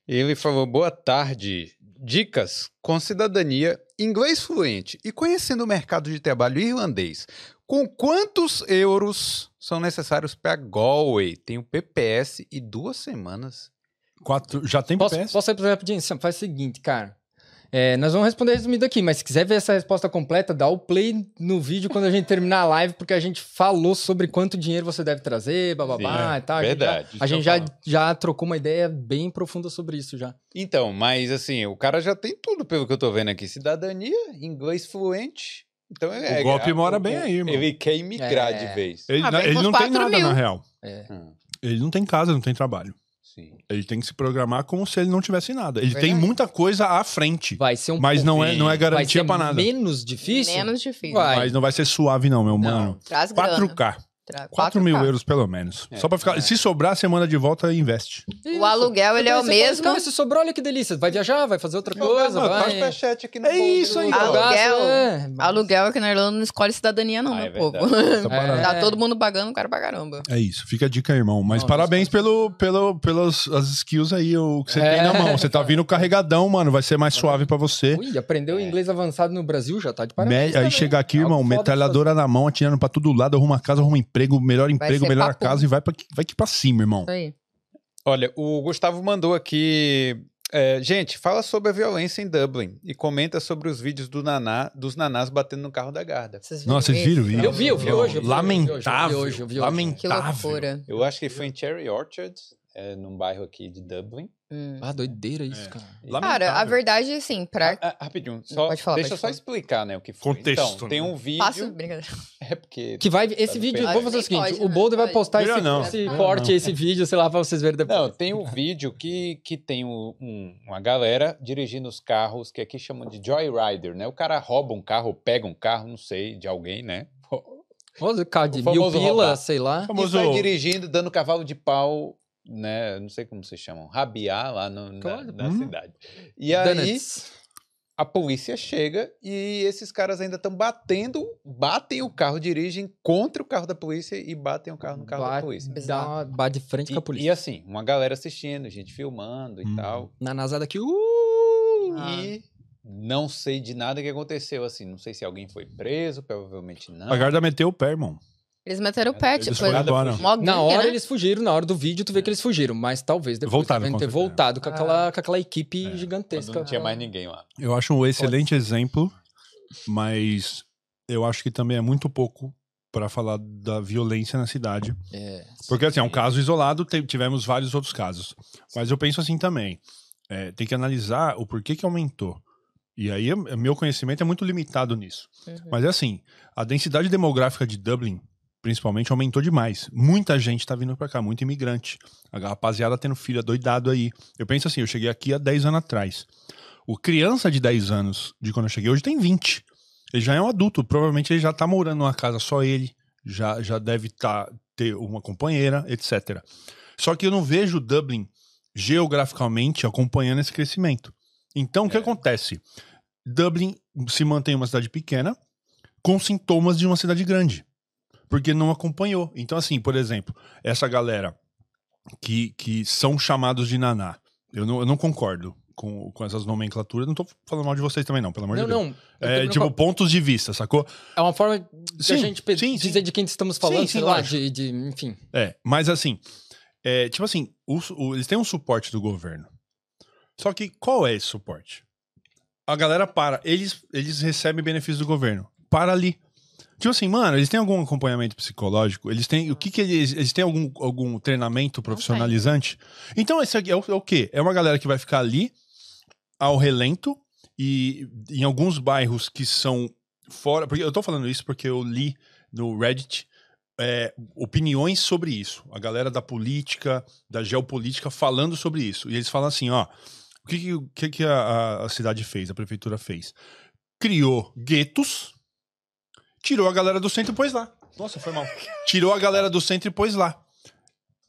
Ele falou: boa tarde. Dicas com cidadania, inglês fluente e conhecendo o mercado de trabalho irlandês. Com quantos euros são necessários para Galway? Tem o PPS e duas semanas. Quatro, já tem Posso, PS? posso ir rapidinho? Sam, Faz o seguinte, cara. É, nós vamos responder resumido aqui, mas se quiser ver essa resposta completa, dá o play no vídeo quando a gente terminar a live, porque a gente falou sobre quanto dinheiro você deve trazer, bababá Sim, e tal. A gente já- verdade, A gente já, já trocou uma ideia bem profunda sobre isso já. Então, mas assim, o cara já tem tudo pelo que eu tô vendo aqui: cidadania, inglês fluente. Então é, O golpe é- mora o- bem aí, irmão. Ele quer imigrar É. de vez. Ele, Ah, ele não tem 4 nada, mil. na real. É. Hum, Ele não tem casa, não tem trabalho. Sim. Ele tem que se programar como se ele não tivesse nada. Ele tem muita coisa à frente. Vai ser um Mas não é, não é vai garantia ser pra nada. menos difícil? Menos difícil. Vai. Mas não vai ser suave, não, meu mano. Traz grana. 4K. Tra- 4 mil 4K. euros, pelo menos. É, Só pra ficar. é. Se sobrar, semana de volta, investe. O aluguel, ele é o Então, você fala, mesmo. Cara, se sobrou, olha que delícia. Vai viajar, vai fazer outra coisa, tá vai... superchat aqui no É isso aí, Aluguel. é. Aluguel aqui na Irlanda não escolhe cidadania, não, Ah, meu é povo. <laughs> Tá todo mundo pagando, o cara pra caramba. É isso, fica a dica, irmão. Mas Não, parabéns pelo, pelo, pelas as skills aí, o que você É. tem na mão. Você tá vindo carregadão, mano. Vai ser mais suave pra você. Ui, aprendeu É. inglês avançado no Brasil, já tá de Me- parabéns. aí também. chegar aqui, irmão, metralhadora na mão, atirando pra todo lado, arruma casa, arruma emprego, melhor emprego, melhor papo. casa e vai, pra, vai aqui pra cima, irmão. Isso aí. Olha, o Gustavo mandou aqui. é, gente, fala sobre a violência em Dublin e comenta sobre os vídeos do Naná, dos nanás batendo no carro da Garda. Vocês Nossa, vocês viram isso? Eu vi, eu vi hoje, eu vi Lamentável. hoje, eu vi hoje, eu vi hoje. Que Lamentável. loucura. Eu acho que foi em Cherry Orchard, é, num bairro aqui de Dublin. Hum. Ah, doideira isso, É. cara. Cara, a verdade é assim, pra... Ah, ah, rapidinho, só, Pode falar, deixa pode eu só falar. explicar, né, o que foi. Contexto, Então, tem né? um vídeo... Faço... Brincadeira. <laughs> É porque... Que vai, esse Tá vídeo, bem. vamos fazer o seguinte, pode, o né? Boulder vai Pode. postar esse, não. esse Melhor corte, não. esse vídeo, sei lá, pra vocês verem depois. Não, tem um vídeo que, que tem um- um- uma galera dirigindo os carros que aqui chamam de joyrider, né? O cara rouba um carro, pega um carro, não sei, de alguém, né? Olha o cara de O mil famoso pila, roubar. sei lá. E Famoso- sai dirigindo, dando cavalo de pau, né? Não sei como se chamam, rabiar lá no- na, Claro. na Hum. cidade. E aí, a polícia chega e esses caras ainda estão batendo, batem o carro, dirigem contra o carro da polícia e batem o carro no carro da Bate, polícia. dá uma- bate de frente com a E, e polícia. assim, uma galera assistindo, gente filmando e Hum. tal. Na nasada aqui, uh! Ah. E não sei de nada que aconteceu, assim. Não sei se alguém foi preso, provavelmente não. A guarda meteu o pé, irmão. Eles meteram o pé, Eles tipo, foram embora. Na hora né? eles fugiram, na hora do vídeo tu vê que eles fugiram, mas talvez depois Voltaram, devem ter voltado com Ah. aquela, com aquela equipe Quando gigantesca. não tinha mais ninguém lá. Eu acho um excelente exemplo, mas eu acho que também é muito pouco pra falar da violência na cidade. É. Porque assim, é um caso isolado, tivemos vários outros casos. Mas eu penso assim também, é, tem que analisar o porquê que aumentou. E aí, é- meu conhecimento é muito limitado nisso. Uhum. Mas é assim, a densidade demográfica de Dublin, principalmente, aumentou demais. Muita gente tá vindo pra cá, muito imigrante. A rapaziada tendo filho doidado aí. Eu penso assim, eu cheguei aqui há 10 anos atrás. O criança de 10 anos, de quando eu cheguei, hoje tem 20. Ele já é um adulto, provavelmente ele já tá morando numa casa só ele, já, já deve tá, ter uma companheira, etc. Só que eu não vejo Dublin geograficamente acompanhando esse crescimento. Então, o que É. acontece? Dublin se mantém uma cidade pequena com sintomas de uma cidade grande. Porque não acompanhou. Então, assim, por exemplo, essa galera que, que são chamados de naná, eu não, eu não concordo com, com essas nomenclaturas. Não tô falando mal de vocês também, não, pelo amor Não, de Deus. não. É, tipo, pontos de vista, sacou? é uma forma de Sim, a gente sim, sim. dizer de quem estamos falando, Sim, sei lá, de, de- enfim. É, mas assim, é, tipo assim, o- o- eles têm um suporte do governo. Só que qual é esse suporte? A galera para, eles, eles recebem benefício do governo. Para ali. Tipo assim, mano, eles têm algum acompanhamento psicológico? Eles têm. O que que eles. Eles têm algum, algum treinamento profissionalizante? Então, esse é o, é o quê? É uma galera que vai ficar ali ao relento e em alguns bairros que são fora. Porque eu tô falando isso porque eu li no Reddit é, opiniões sobre isso. A galera da política, da geopolítica falando sobre isso. E eles falam assim, ó, o que, que- que, a- a cidade fez, a prefeitura fez? Criou guetos, tirou a galera do centro e pôs lá. Nossa, foi mal. Tirou a galera do centro e pôs lá.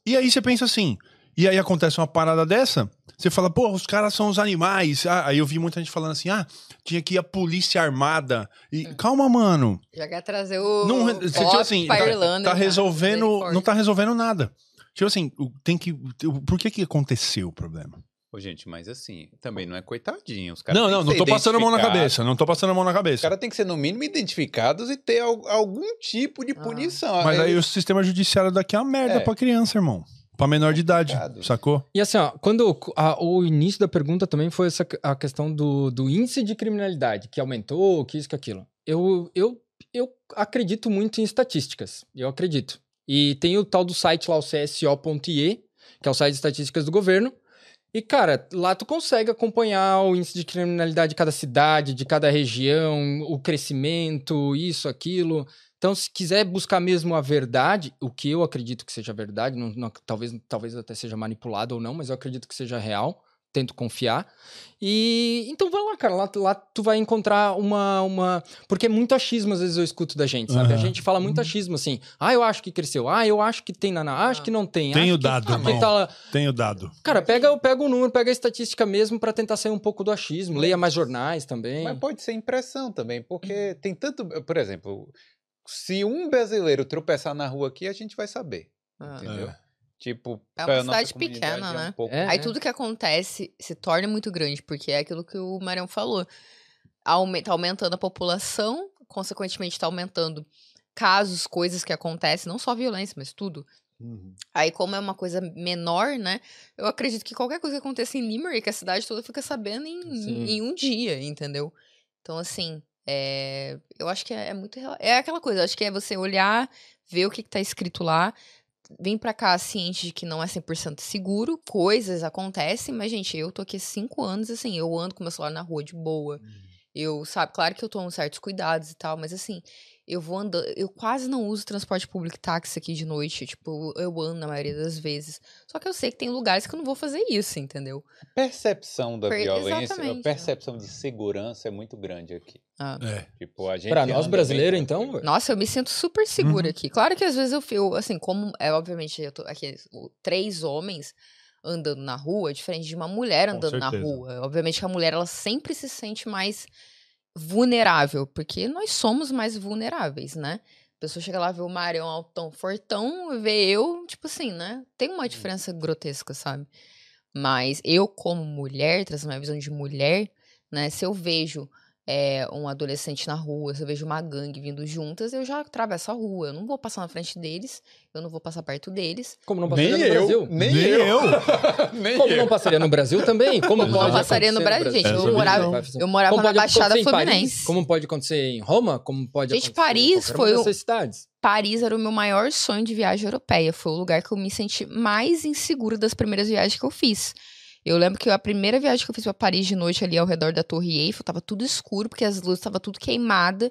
E aí você pensa assim, e aí acontece uma parada dessa, você fala, pô, os caras são os animais. Ah, aí eu vi muita gente falando assim, ah, tinha que ir a polícia armada. E calma, mano. Já quer trazer o. Não, o re- tipo assim, tá, Irlanda, tá cara. resolvendo, não tá resolvendo nada. Tipo assim, tem que, por que que aconteceu o problema? Ô, gente, mas assim, também não é coitadinho. Os caras Não, não, não tô passando a mão na cabeça, não tô passando a mão na Os cabeça. caras têm que ser, no mínimo, identificados e ter al- algum tipo de Ah. punição. Mas aí É- o sistema judiciário daqui é uma merda É. pra criança, irmão. Pra menor de idade, sacou? E assim, ó, quando a- o início da pergunta também foi essa, a questão do, do índice de criminalidade, que aumentou, que isso, que aquilo. Eu, eu, eu acredito muito em estatísticas. Eu acredito. E tem o tal do site lá, o CSO.ie, que é o site de estatísticas do governo. E, cara, lá tu consegue acompanhar o índice de criminalidade de cada cidade, de cada região, o crescimento, isso, aquilo. Então, se quiser buscar mesmo a verdade, o que eu acredito que seja verdade, não- não- talvez, talvez até seja manipulado ou não, mas eu acredito que seja real, tento confiar. E então vai lá, cara, lá, lá tu vai encontrar uma, uma. Porque é muito achismo, às vezes eu escuto da gente, sabe? A Aham. gente fala muito achismo assim. Ah, eu acho que cresceu. Ah, eu acho que tem naná. Acho que não tem. Tem acho que- dado, ah, que irmão. tá lá. Tenho dado. Cara, pega, pega o número, pega a estatística mesmo pra tentar sair um pouco do achismo. Leia mais jornais também. Mas pode ser impressão também, porque tem tanto. Por exemplo, se um brasileiro tropeçar na rua aqui, a gente vai saber. Ah. Entendeu? É. Tipo, É uma cidade comunidade pequena, é um né? pouco- É, Aí é. tudo que acontece se torna muito grande, porque é aquilo que o Marião falou. Aume- tá aumentando a população, consequentemente tá aumentando casos, coisas que acontecem, não só violência, mas tudo. Aí, como é uma coisa menor, né? Eu acredito que qualquer coisa que aconteça em Limerick, a cidade toda fica sabendo em, em um dia, entendeu? Então, assim, é, eu acho que é, é muito. É aquela coisa, acho que é você olhar, ver o que, que tá escrito lá, vir pra cá ciente de que não é 100% seguro, coisas acontecem, mas, gente, eu tô aqui há cinco anos, assim, eu ando com meu celular na rua de boa. Eu, sabe, claro que eu tomo certos cuidados e tal, mas assim, eu vou andando, eu quase não uso transporte público táxi aqui de noite, tipo, eu ando na maioria das vezes. Só que eu sei que tem lugares que eu não vou fazer isso, entendeu? percepção da Per- violência, exatamente. a percepção de segurança é muito grande aqui. Ah. É. Tipo, a gente Pra nós brasileiros, então. Nossa, eu me sinto super segura Uhum. aqui. Claro que às vezes eu fio, assim, como é obviamente eu tô aqui três homens andando na rua, diferente de uma mulher andando na rua. Obviamente que a mulher, ela sempre se sente mais vulnerável, porque nós somos mais vulneráveis, né? A pessoa chega lá, vê o Marião altão, fortão, vê eu, tipo assim, né? Tem uma diferença grotesca, sabe? Mas eu, como mulher, trazendo minha visão de mulher, né? Se eu vejo é, um adolescente na rua, se eu vejo uma gangue vindo juntas, eu já atravesso a rua. Eu não vou passar na frente deles, eu não vou passar perto deles. Como não Nem passaria no eu, Brasil? nem, Nem eu. eu. <laughs> nem Como eu. não passaria no Brasil também? Como Não pode passaria no Brasil, gente, eu morava- fazer- Eu morava Como na pode Baixada? Fluminense. Como pode acontecer em Roma? Como pode Gente, acontecer Paris foi o- cidades? Paris era o meu maior sonho de viagem europeia. Foi o lugar que eu me senti mais insegura das primeiras viagens que eu fiz. Eu lembro que a primeira viagem que eu fiz pra Paris de noite ali ao redor da Torre Eiffel, tava tudo escuro, porque as luzes tava tudo queimada.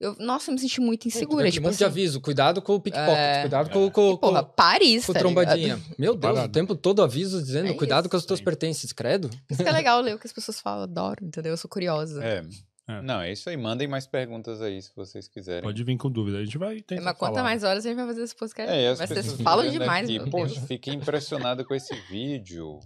Eu, nossa, eu me senti muito insegura. Tem Tipo um monte de assim, aviso. Cuidado com o pickpocket. É. Cuidado com, com, porra, com, Paris, com tá ligado? trombadinha. Meu Deus, Parado. o tempo todo aviso dizendo É cuidado isso. com os teus pertences, credo. Isso que é legal ler o que as pessoas falam, adoro, entendeu? Eu sou curiosa. É. É. Não, é isso aí. Mandem mais perguntas aí, se vocês quiserem. Pode vir com dúvida. A gente vai tentar Mas quanto mais horas a gente vai fazer esse podcast? É, as Mas vocês falam demais, aqui, meu Poxa, Deus. fiquei impressionado com esse vídeo.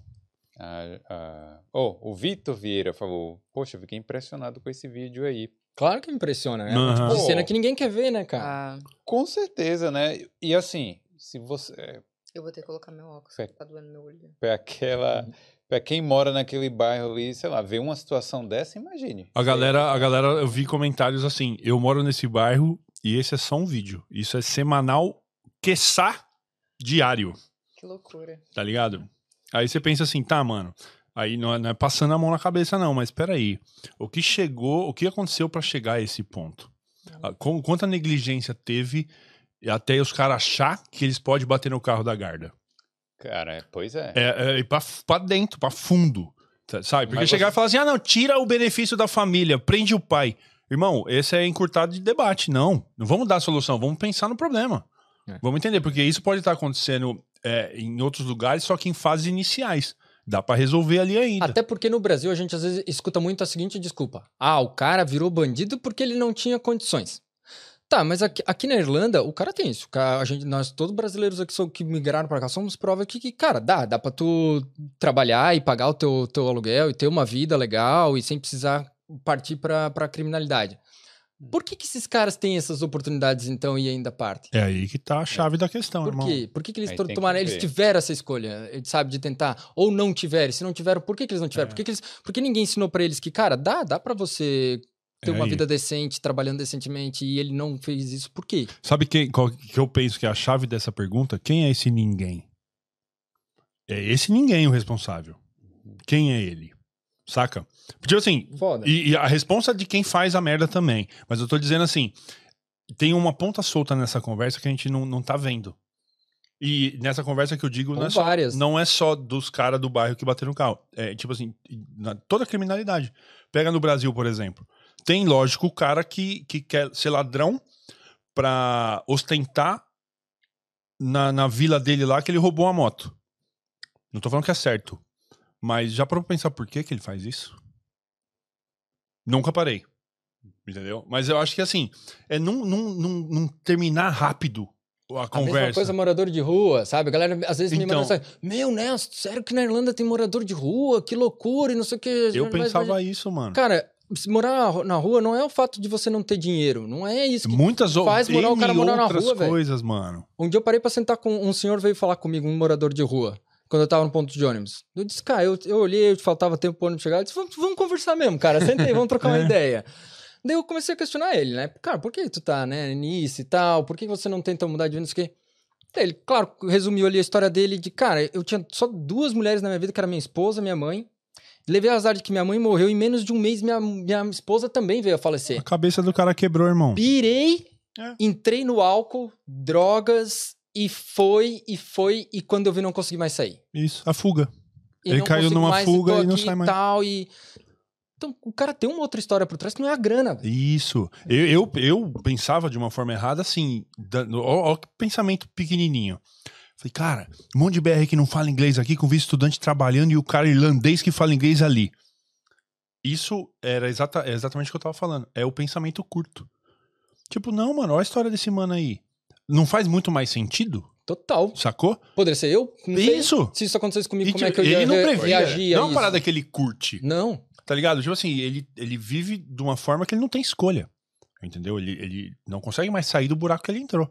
Ah, ah, Oh, o Vitor Vieira falou: Poxa, fiquei impressionado com esse vídeo aí. Claro que impressiona, né? Uma tipo cena que ninguém quer ver, né, cara? Ah, Com certeza, né? E assim, se você. é, eu vou ter que colocar meu óculos, É. que tá doendo meu olho. Pra aquela. <laughs> Pra quem mora naquele bairro ali, sei lá, ver uma situação dessa, imagine. A galera, a galera, eu vi comentários assim: eu moro nesse bairro e esse é só um vídeo. Isso é semanal, quiçá diário, Que loucura. tá ligado? Aí você pensa assim, tá, mano. Aí não é, não é passando a mão na cabeça, não, mas peraí. O que chegou, o que aconteceu pra chegar a esse ponto? Ah, com- Quanta negligência teve até os caras achar que eles podem bater no carro da guarda? Cara, é, pois é. É, é pra, pra dentro, pra fundo. Sabe? Porque Mas chegar você- e falar assim: ah, não, tira o benefício da família, prende o pai. Irmão, esse é encurtado de debate. Não. Não vamos dar a solução, vamos pensar no problema. É. Vamos entender, porque isso pode estar acontecendo é, em outros lugares, só que em fases iniciais. Dá pra resolver ali ainda. Até porque no Brasil a gente às vezes escuta muito a seguinte desculpa. Ah, o cara virou bandido porque ele não tinha condições. Tá, mas aqui, aqui na Irlanda, o cara tem isso. A gente, nós, todos brasileiros aqui que migraram pra cá, somos prova que, que, cara, dá. Dá pra tu trabalhar e pagar o teu, teu aluguel e ter uma vida legal e sem precisar partir pra criminalidade. Por que, que esses caras têm essas oportunidades, então, e ainda partem? É aí que tá a chave da questão, Por irmão. quê? Por que, que eles que tomaram? Eles ver. tiveram essa escolha, eh, sabe, de tentar. Ou não tiveram. Se não tiveram, por que, que eles não tiveram? É. Por, que, que eles, por que ninguém ensinou pra eles que, cara, dá, dá pra você ter É uma aí. vida decente, trabalhando decentemente, e ele não fez isso? Por quê? Sabe quem, qual que eu penso que é a chave dessa pergunta? Quem é esse ninguém? É esse ninguém o responsável. Quem é ele? Saca? Porque assim. E, e a responsa é de quem faz a merda também. Mas eu tô dizendo assim: tem uma ponta solta nessa conversa que a gente não, não tá vendo. E nessa conversa que eu digo, não é, só, não é só dos caras do bairro que bateram no carro. É tipo assim, na- toda a criminalidade. Pega no Brasil, por exemplo. Tem, lógico, o cara que, que quer ser ladrão pra ostentar na, na vila dele lá que ele roubou uma moto. Não tô falando que é certo. Mas já parou pra pensar por que, que ele faz isso? Nunca parei. Entendeu? Mas eu acho que assim, é não, não, não, não terminar rápido a A mesma conversa. coisa morador de rua, sabe? A galera às vezes me Então. manda mensagem, meu, Nesto, sério que na Irlanda tem morador de rua? Que loucura e não sei o que. Eu pensava isso, mano. Cara, morar na ru- na rua não é o fato de você não ter dinheiro. Não é isso que Muitas faz morar o cara morar na outras rua, velho. coisas, mano. Um dia eu parei pra sentar com um senhor veio falar comigo, um morador de rua, quando eu tava no ponto de ônibus. Eu disse, cara, eu, eu olhei, faltava tempo pro ônibus chegar. Eu disse, vamos, vamos conversar mesmo, cara. Senta aí, vamos trocar uma <laughs> É. ideia. Daí eu comecei a questionar ele, né? Cara, por que tu tá, né, nisso e tal? Por que você não tenta mudar de vida, não sei o quê? Daí ele, claro, resumiu ali a história dele de, cara, eu tinha só duas mulheres na minha vida, que era minha esposa minha mãe. Levei azar de que minha mãe morreu em menos de um mês, minha, minha esposa também veio a falecer. A cabeça do cara quebrou, irmão. Pirei, É. entrei no álcool, drogas, e foi, e foi, e quando eu vi não consegui mais sair. Isso, a fuga. E Ele caiu numa mais, fuga tô e não sai mais. Tal, e... Então, o cara tem uma outra história por trás que não é a grana. velho. Isso. Eu, eu, eu pensava de uma forma errada assim. da- Ó, ó pensamento pequenininho. Falei, cara, um monte de BR que não fala inglês aqui, com vice estudante trabalhando e o cara irlandês que fala inglês ali. Isso era exata, é exatamente o que eu tava falando. É o pensamento curto. Tipo, não, mano, olha a história desse mano aí. Não faz muito mais sentido? Total. Sacou? Poderia ser eu? Não sei. Isso! Se isso acontecesse comigo, E, como é que eu ia ele não re- previa. reagir Não é uma parada que ele curte. Não. Tá ligado? Tipo assim, ele, ele vive de uma forma que ele não tem escolha. Entendeu? Ele, ele não consegue mais sair do buraco que ele entrou.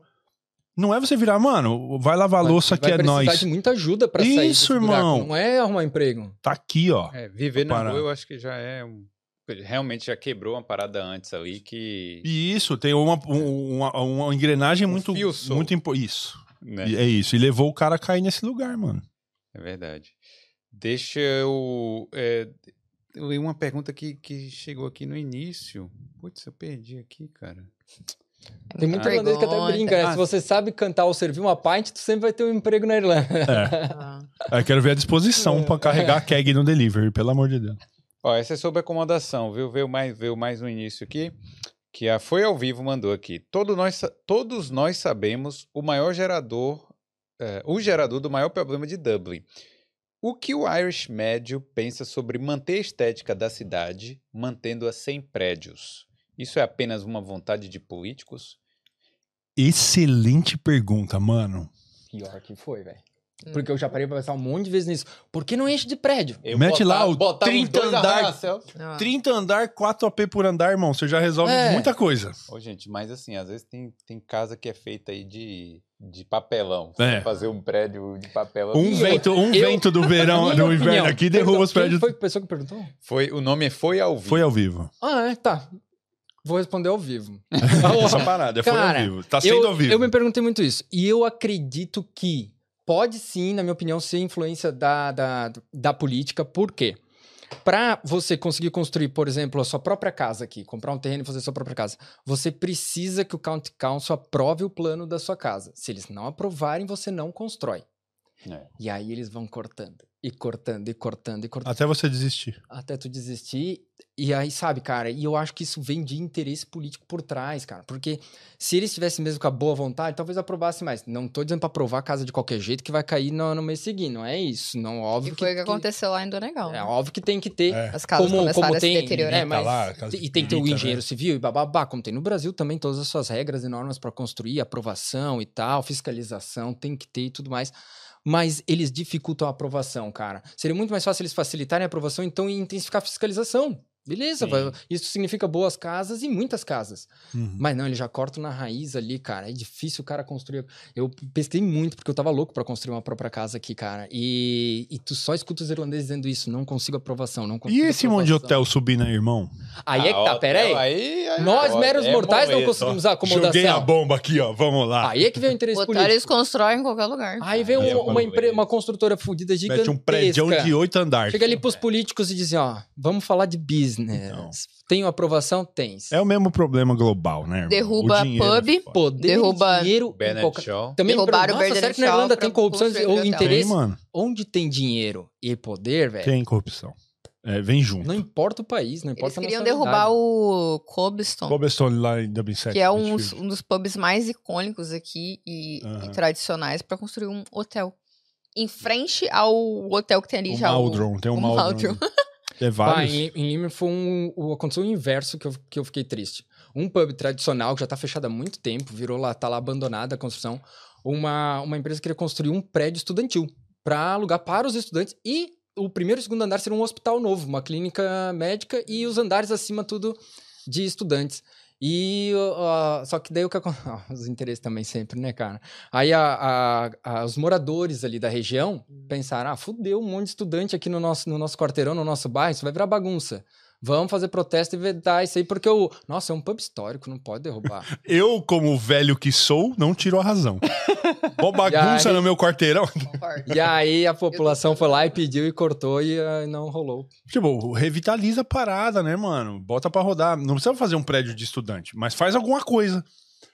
Não é você virar, mano, vai lavar a Vai- louça que vai é nós. de muita ajuda pra sair Isso, desse buraco. irmão. Não é arrumar emprego. Tá aqui, ó. É, viver na Para. rua eu acho que já é um. Realmente já quebrou uma parada antes ali que. E isso, tem uma, um- uma, uma engrenagem Um muito. muito impo- Isso. né? E É isso. E levou o cara a cair nesse lugar, mano. É verdade. Deixa eu. É, eu- uma pergunta que, que chegou aqui no início. Putz, eu perdi aqui, cara. Tem muito Ah. irlandês que até brinca, né? Ah. Se você sabe cantar ou servir uma pint, tu sempre vai ter um emprego na Irlanda. Eu <laughs> quero ver a disposição É. pra carregar a keg no delivery, pelo amor de Deus. Ó, essa é sobre acomodação, viu? Veio mais, veio mais no início aqui. Que a Foi ao Vivo mandou aqui. Todo nós, todos nós sabemos o maior gerador, eh, o gerador do maior problema de Dublin. O que o Irish médio pensa sobre manter a estética da cidade, mantendo-a sem prédios? Isso é apenas uma vontade de políticos? Excelente pergunta, mano. Pior que foi, velho. Porque eu já parei pra pensar um monte de vezes nisso. Por que não enche de prédio? Mete lá o botar uns 30 dois andar. arranha-céus. Ah. 30 andar, 4 AP por andar, irmão. Você já resolve É. muita coisa. Ô, gente, mas assim, às vezes tem, tem casa que é feita aí de, de papelão. É. Fazer um prédio de papelão. Um E vento, um eu- vento do verão, <laughs> do opinião, inverno aqui derruba perdão, os prédios. Quem foi a pessoa que perguntou? Foi, o nome foi ao vivo. Foi ao vivo. Ah, é, tá. Vou responder ao vivo. <laughs> Essa parada, foi Cara, ao vivo. Tá sendo eu, ao vivo. eu me perguntei muito isso. E eu acredito que pode sim, na minha opinião, ser influência da, da, da política. Por quê? Para você conseguir construir, por exemplo, a sua própria casa aqui, comprar um terreno e fazer a sua própria casa, você precisa que o County Council aprove o plano da sua casa. Se eles não aprovarem, você não constrói. É. E aí eles vão cortando, e cortando, e cortando, e cortando Até você desistir. até tu desistir. E aí, sabe, cara, e eu acho que isso vem de interesse político por trás, cara. Porque se eles tivessem mesmo com a boa vontade, talvez aprovasse mais. Não tô dizendo pra aprovar a casa de qualquer jeito que vai cair no, no mês seguinte. Não é isso. Não, óbvio E foi o que que aconteceu lá em Donegal. É né? óbvio que tem que ter. É. As casas Como, começaram como a se tem, deteriorar. é, mas lá, casa e tem que ter o bonita, engenheiro né? civil e bababá, como tem no Brasil também, todas as suas regras e normas para construir, aprovação e tal, fiscalização, tem que ter e tudo mais. Mas eles dificultam a aprovação, cara. Seria muito mais fácil eles facilitarem a aprovação, então, e intensificar a fiscalização. Beleza, vai- isso significa boas casas e muitas casas. Uhum. Mas não, ele já corta na raiz ali, cara. É difícil o cara construir. Eu pesquei muito, porque eu tava louco pra construir uma própria casa aqui, cara. E, e tu só escuta os irlandeses dizendo isso. Não consigo aprovação, não E consigo esse monte de aprovação. hotel subindo aí, irmão? Aí é que tá, pera aí. aí Nós, ó, meros é mortais, não conseguimos a Joguei a acomodação. bomba aqui, ó. Vamos lá. Aí é que vem o interesse Botar, político. eles constroem em qualquer lugar. Aí vem Aí é uma, uma, empre- uma construtora fudida gigantesca. Mete um prédio de oito andares. Chega ali pros políticos e diz, ó, vamos falar de business. Não. Tem aprovação? Tens. É o mesmo problema global, né? irmão? Derruba O dinheiro é pub, foda. Poder Derruba dinheiro Bennett. Shaw. Também Derrubaram o Nossa, Bernard será que na Shaw Irlanda tem corrupção ou hotel. Tem, interesse? mano. Onde tem dinheiro e poder, velho, Tem corrupção. É, vem junto. não importa o país, não Eles importa a queriam derrubar o Cobblestone, Cobblestone lá em Dublin 7. que é um, um dos pubs mais icônicos aqui e, e tradicionais pra construir um hotel. Em frente ao hotel que tem ali O já. Maldron, tem um o Maldron. Maldron. É Pá, vários. em, em foi um, o, aconteceu o inverso que eu, que eu fiquei triste. Um pub tradicional que já tá fechado há muito tempo, virou lá, tá lá abandonada a construção. Uma, uma empresa queria construir um prédio estudantil para alugar para os estudantes e o primeiro e o segundo andar seria um hospital novo, uma clínica médica e os andares acima tudo de estudantes. E ó, só que daí o que <laughs> os interesses também sempre, né, cara? Aí a- a- a- os moradores ali da região pensaram: ah, fudeu um monte de estudante aqui no nosso, no nosso quarteirão, no nosso bairro, isso vai virar bagunça. Vamos fazer protesto e vedar isso aí, porque o. Nossa, é um pub histórico, não pode derrubar. <laughs> Eu, como velho que sou, não tiro a razão. <laughs> Mó bagunça aí- no meu quarteirão. <laughs> E aí a população foi lá e pediu e cortou e ah, não rolou. Tipo, revitaliza a parada, né, mano? Bota pra rodar. Não precisa fazer um prédio de estudante, mas faz alguma coisa.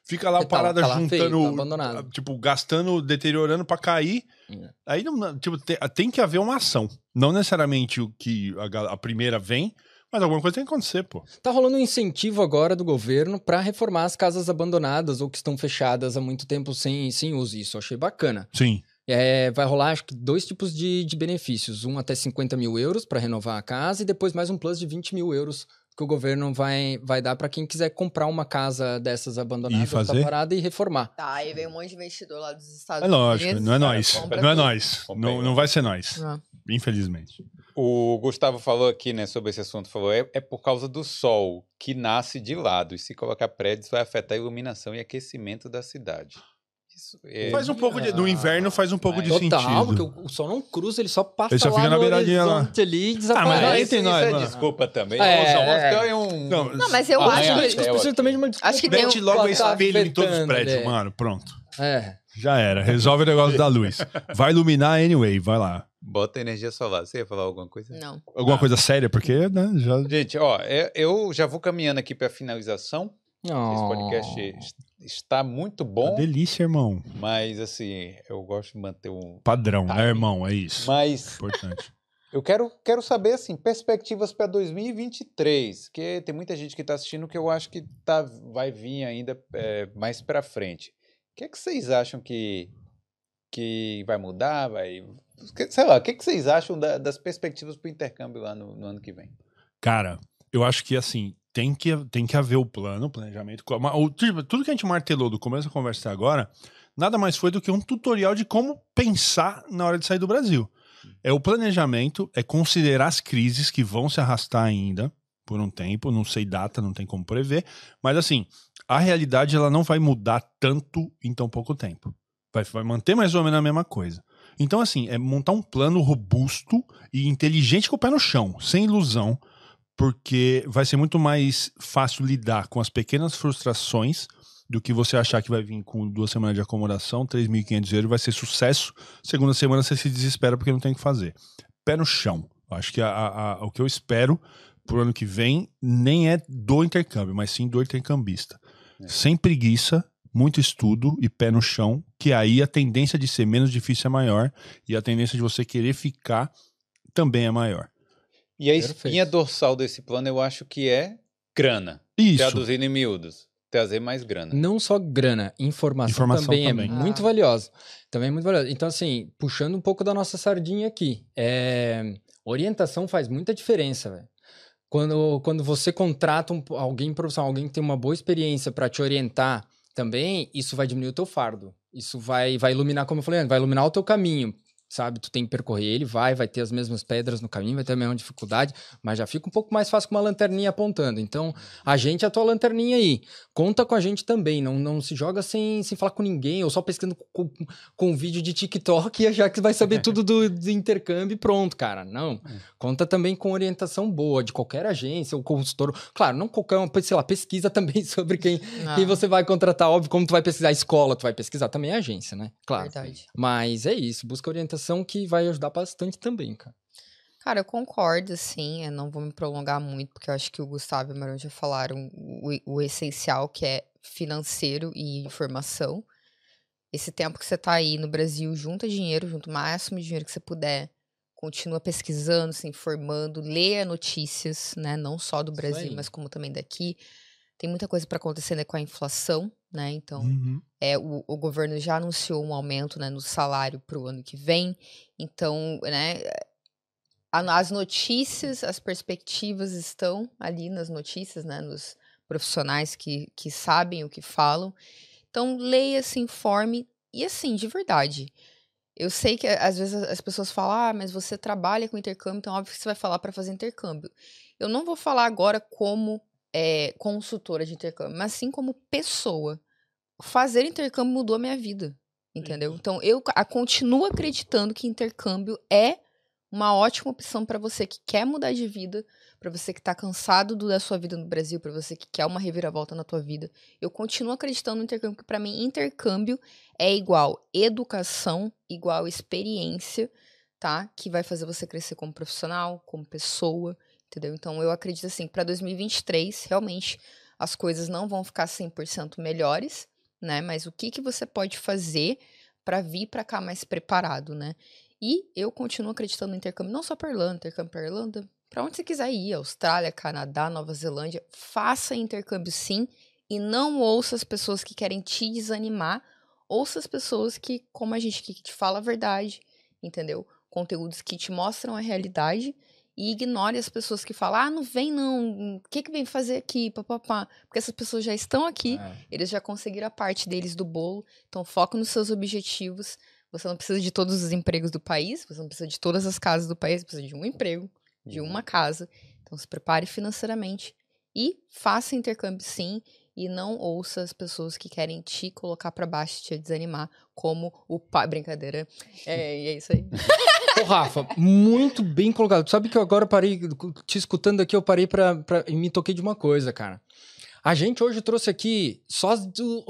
Fica lá a Tá parada tá lá feio, juntando, tá abandonado. tipo, gastando, deteriorando pra cair. É. Aí, não, tipo, te- tem que haver uma ação. Não necessariamente o que a, a primeira vem, mas alguma coisa tem que acontecer, pô. Tá rolando um incentivo agora do governo para reformar as casas abandonadas ou que estão fechadas há muito tempo sem, sem uso. Isso eu achei bacana. Sim. É, vai rolar, acho que, dois tipos de, de benefícios. Um até 50 mil euros para renovar a casa e depois mais um plus de 20 mil euros que o governo vai, vai dar para quem quiser comprar uma casa dessas abandonadas, tá parada e reformar. Tá, aí vem um monte de investidor lá dos Estados É Unidos. lógico, não é nós. Não é nós. Não, não vai ser nós. Ah. Infelizmente. O Gustavo falou aqui, né, sobre esse assunto, falou, é, é por causa do sol que nasce de lado, e se colocar prédios vai afetar a iluminação e aquecimento da cidade. Isso é... Faz um pouco de. No inverno faz um pouco de Total, sentido. porque o, o sol não cruza, ele só passa Ele só lá fica na no beiradinha lá. ali e mas desaparece. isso, tem isso nós, é mano. desculpa também. É, é. é um... Não, Não, mas eu acho que. Precisa aqui. também de uma Acho que tem Mete um- logo espelho em todos os prédios, é. mano. Pronto. É. Já era. Resolve o negócio da luz. Vai iluminar anyway, vai lá. Bota energia solar. Você ia falar alguma coisa? Não. Alguma Ah. coisa séria, porque, né, já. Gente, ó, eu- eu já vou caminhando aqui para finalização. Esse Oh. podcast es- está muito bom, Delícia, irmão. mas assim, eu gosto de manter um... Padrão, Tá. né, irmão? É isso. Mas Importante. <laughs> eu quero, quero saber, assim, perspectivas para 2023, que tem muita gente que está assistindo que eu acho que tá, vai vir ainda é, mais para frente. O que é que vocês acham que, que vai mudar? Vai... Sei lá, o que, é que vocês acham da- das perspectivas para o intercâmbio lá no, no ano que vem? Cara, eu acho que assim, tem que, tem que haver o plano, o planejamento. Tipo, Tudo que a gente martelou do começo da conversa agora, nada mais foi do que um tutorial de como pensar na hora de sair do Brasil. É o planejamento, é considerar as crises que vão se arrastar ainda por um tempo, não sei data, não tem como prever, mas assim, a realidade ela não vai mudar tanto em tão pouco tempo. Vai, vai manter mais ou menos a mesma coisa. Então, assim, é montar um plano robusto e inteligente com o pé no chão, sem ilusão, porque vai ser muito mais fácil lidar com as pequenas frustrações do que você achar que vai vir com duas semanas de acomodação, 3.500 euros, vai ser sucesso. Segunda semana você se desespera porque não tem o que fazer. Pé no chão. Acho que a- a- a- o que eu espero pro ano que vem nem é do intercâmbio, mas sim do intercambista. É. Sem preguiça, muito estudo e pé no chão, que aí a tendência de ser menos difícil é maior e a tendência de você querer ficar também é maior. E a Perfeito. espinha dorsal desse plano eu acho que é grana. Isso. Traduzindo em miúdos. Trazer mais grana. Não só grana, informação, Informação também, também. é muito Ah. valiosa. Também é muito valiosa. Então, assim, puxando um pouco da nossa sardinha aqui, é, orientação faz muita diferença, velho. Quando, quando você contrata um- alguém profissional, alguém que tem uma boa experiência para te orientar também, isso vai diminuir o teu fardo. Isso vai, vai iluminar, como eu falei, vai iluminar o teu caminho. Sabe, tu tem que percorrer ele, vai, vai ter as mesmas pedras no caminho, vai ter a mesma dificuldade, mas já fica um pouco mais fácil com uma lanterninha apontando. Então, a gente é a tua lanterninha aí. Conta com a gente também, não, não se joga sem, sem falar com ninguém, ou só pesquisando com, com, com vídeo de TikTok <laughs> e achar que vai saber tudo do, do intercâmbio e pronto, cara. Não. Conta também com orientação boa de qualquer agência ou consultor. Claro, não qualquer, uma, sei lá, pesquisa também <laughs> sobre quem, Ah, quem você vai contratar. Óbvio, como tu vai pesquisar a escola, tu vai pesquisar também a agência, né? Claro. Verdade. Mas é isso, busca orientação que vai ajudar bastante também, cara. Cara, eu concordo, assim. Eu não vou me prolongar muito, porque eu acho que o Gustavo e o Marão já falaram o, o essencial, que é financeiro e informação. Esse tempo que você tá aí no Brasil, junta dinheiro, junta o máximo de dinheiro que você puder. Continua pesquisando, se informando, leia notícias, né? Não só do Brasil, mas como também daqui. Tem muita coisa para acontecer né, com a inflação, né? Então, Uhum. é, o, o governo já anunciou um aumento né, no salário para o ano que vem. Então, né, as notícias, as perspectivas estão ali nas notícias, né, nos profissionais que, que sabem o que falam. Então, leia, se informe. E assim, de verdade. Eu sei que às vezes as pessoas falam, ah, mas você trabalha com intercâmbio, então óbvio que você vai falar para fazer intercâmbio. Eu não vou falar agora como é, consultora de intercâmbio, mas sim como pessoa fazer intercâmbio mudou a minha vida, entendeu? Então eu a- continuo acreditando que intercâmbio é uma ótima opção para você que quer mudar de vida, para você que tá cansado do- da sua vida no Brasil, para você que quer uma reviravolta na tua vida. Eu continuo acreditando no intercâmbio, porque para mim intercâmbio é igual educação, igual experiência, tá? Que vai fazer você crescer como profissional, como pessoa, entendeu? Então eu acredito assim, para 2023, realmente as coisas não vão ficar 100% melhores, né? Mas o que que você pode fazer para vir para cá mais preparado, né? E eu continuo acreditando no intercâmbio, não só para Irlanda, intercâmbio para Irlanda, para onde você quiser ir, Austrália, Canadá, Nova Zelândia, faça intercâmbio sim e não ouça as pessoas que querem te desanimar, ouça as pessoas que, como a gente que te fala a verdade, entendeu? Conteúdos que te mostram a realidade e ignore as pessoas que falam, ah, não vem não, o que que vem fazer aqui, papapá. Porque essas pessoas já estão aqui, É. eles já conseguiram a parte deles do bolo, então foca nos seus objetivos. Você não precisa de todos os empregos do país, você não precisa de todas as casas do país, você precisa de um emprego, de uma casa. Então se prepare financeiramente e faça intercâmbio sim e não ouça as pessoas que querem te colocar pra baixo, te desanimar, como o pai. Brincadeira. É, e é isso aí. Ô, Rafa, muito bem colocado. Sabe que eu agora parei, te escutando aqui, eu parei pra, pra- e me toquei de uma coisa, cara. A gente hoje trouxe aqui só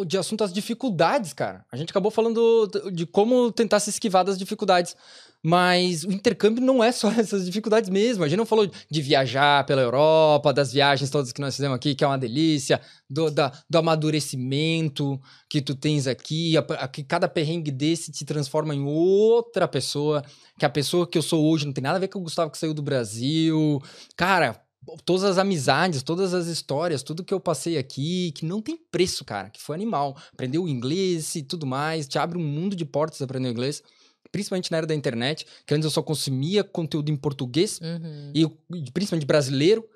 de assunto as dificuldades, cara. A gente acabou falando do- de como tentar se esquivar das dificuldades. Mas o intercâmbio não é só <laughs> essas dificuldades mesmo. A gente não falou de viajar pela Europa, das viagens todas que nós fizemos aqui, que é uma delícia, do, da- do amadurecimento que tu tens aqui, a- a- que cada perrengue desse te transforma em outra pessoa que a pessoa que eu sou hoje não tem nada a ver com o Gustavo que saiu do Brasil. Cara, todas as amizades, todas as histórias, tudo que eu passei aqui, que não tem preço, cara, que foi animal. Aprendeu o inglês e tudo mais, te abre um mundo de portas aprender o inglês, principalmente na era da internet, que antes eu só consumia conteúdo em português, Uhum. e e principalmente brasileiro.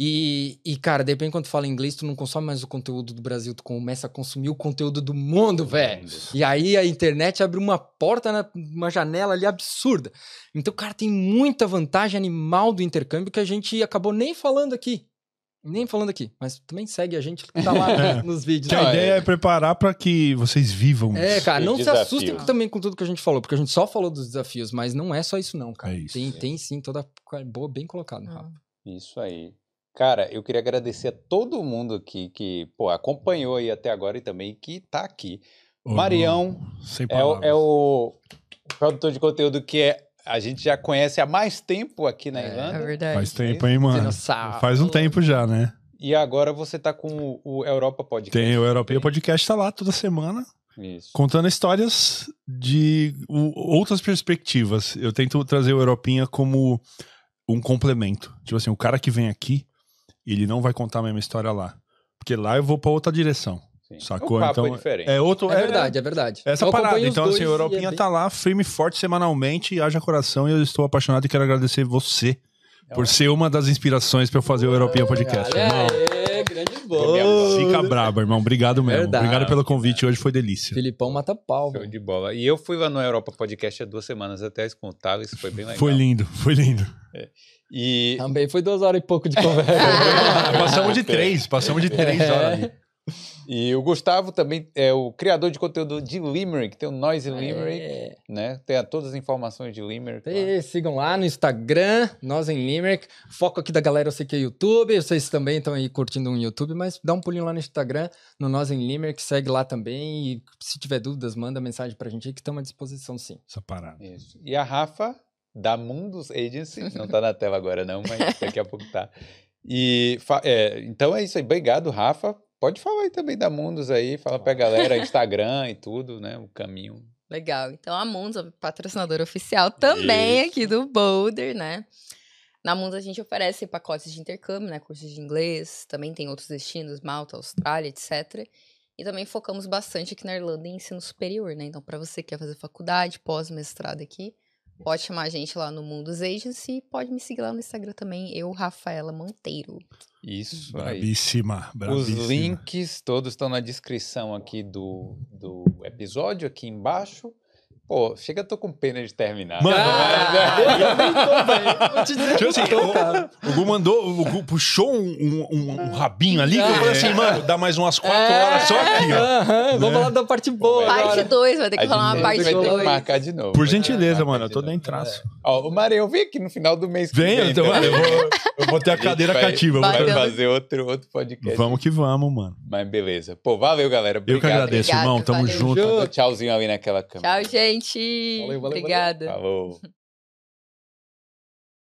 E, e, cara, de repente, quando tu fala inglês, tu não consome mais o conteúdo do Brasil, tu começa a consumir o conteúdo do mundo, velho. E aí a internet abre uma porta, na, uma janela ali absurda. Então, cara, tem muita vantagem animal do intercâmbio que a gente acabou nem falando aqui. Nem falando aqui, mas também segue a gente que tá lá <laughs> nos vídeos. Que a ideia é- é preparar pra que vocês vivam. É, cara, não se assustem também com tudo que a gente falou, porque a gente só falou dos desafios, mas não é só isso não, cara. É isso. Tem, tem sim, toda boa, bem colocado, Ah. Isso aí. Cara, eu queria agradecer a todo mundo aqui que, pô, acompanhou aí até agora e também que tá aqui. Ô, Marião Sem é, o- é o produtor de conteúdo que é, a gente já conhece há mais tempo aqui na É, É Irlanda. verdade. Faz tempo, hein, mano? Dinossauro. Faz um tempo já, né? E agora você tá com o, Europa Podcast. Tem o também. Podcast tá lá toda semana, Isso. contando histórias de outras perspectivas. Eu tento trazer o Europinha como um complemento. Tipo assim, o cara que vem aqui, ele não vai contar a mesma história lá. Porque lá eu vou pra outra direção. Sim. Sacou? O papo Então, é diferente. É outro. É verdade, é verdade. Essa Eu parada. Então, assim, e é Europinha bem- tá lá, firme e forte semanalmente, haja coração, e eu estou apaixonado e quero agradecer você por ser uma das inspirações pra eu fazer o Europinha Podcast. Irmão. grande boa. Fica braba, irmão. Obrigado mesmo. Verdade. Obrigado pelo convite. Hoje foi delícia. Filipão mata pau, Show de bola. E eu fui lá no Europa Podcast há duas semanas até com o Thales, foi bem legal. Foi lindo, foi lindo. E Também foi duas horas e pouco de conversa. <laughs> passamos de três, passamos de três É. horas ali. E o Gustavo também é o criador de conteúdo de Limerick, tem o Noise Limerick, É. né? Tem a- todas as informações de Limerick. lá. E sigam lá no Instagram, nós em Limerick. Foco aqui da galera, eu sei que é YouTube, vocês também estão aí curtindo um YouTube, mas dá um pulinho lá no Instagram, no Nós em Limerick, segue lá também. E se tiver dúvidas, manda mensagem pra gente aí que estamos à disposição sim. Essa parada. Isso. E a Rafa, da Mundus Agency, não tá <laughs> na tela agora não, mas daqui a pouco tá. E, é, então é isso aí, obrigado, Rafa. Pode falar aí também da Mundus aí, fala pra galera, <laughs> Instagram e tudo, né? O caminho. Legal. Então a Mundos, a patrocinadora oficial também aqui do Boulder, né? Na Mundos a gente oferece pacotes de intercâmbio, né? Cursos de inglês, também tem outros destinos, Malta, Austrália, etc. E também focamos bastante aqui na Irlanda em ensino superior, né? Então, para você que quer fazer faculdade, pós-mestrado aqui, pode chamar a gente lá no Mundos Agency e pode me seguir lá no Instagram também, eu, Rafaela Monteiro. Isso aí. Bravíssima, Os links todos estão na descrição aqui do, do episódio, aqui embaixo. Pô, chega, eu tô com pena de terminar. Mano, Mas, eu nem tô, velho. Vou Tipo assim, o-. O Gu mandou, o Gu puxou um, um- um- um rabinho ali, que eu falei assim, mano, dá mais umas quatro horas só aqui, ó. Aham, Vamos falar da parte boa Parte agora. Parte 2, vai ter que rolar uma vai parte ter que 2. marcar de novo. Por Vai gentileza, mano, eu tô nem traço. Ó, o Mário, eu vim aqui no final do mês que Vem, vem. então, também. mano, eu vou, eu vou ter a cadeira vai- cativa. Vai Batendo. fazer outro, outro podcast. Vamos que vamos, mano. Mas beleza. Pô, valeu, galera. Eu que Obrigado. agradeço, Obrigado, irmão. Tamo junto. Tchauzinho ali naquela câmera. Tchau, gente. Valeu, valeu, valeu. Obrigada. Falou.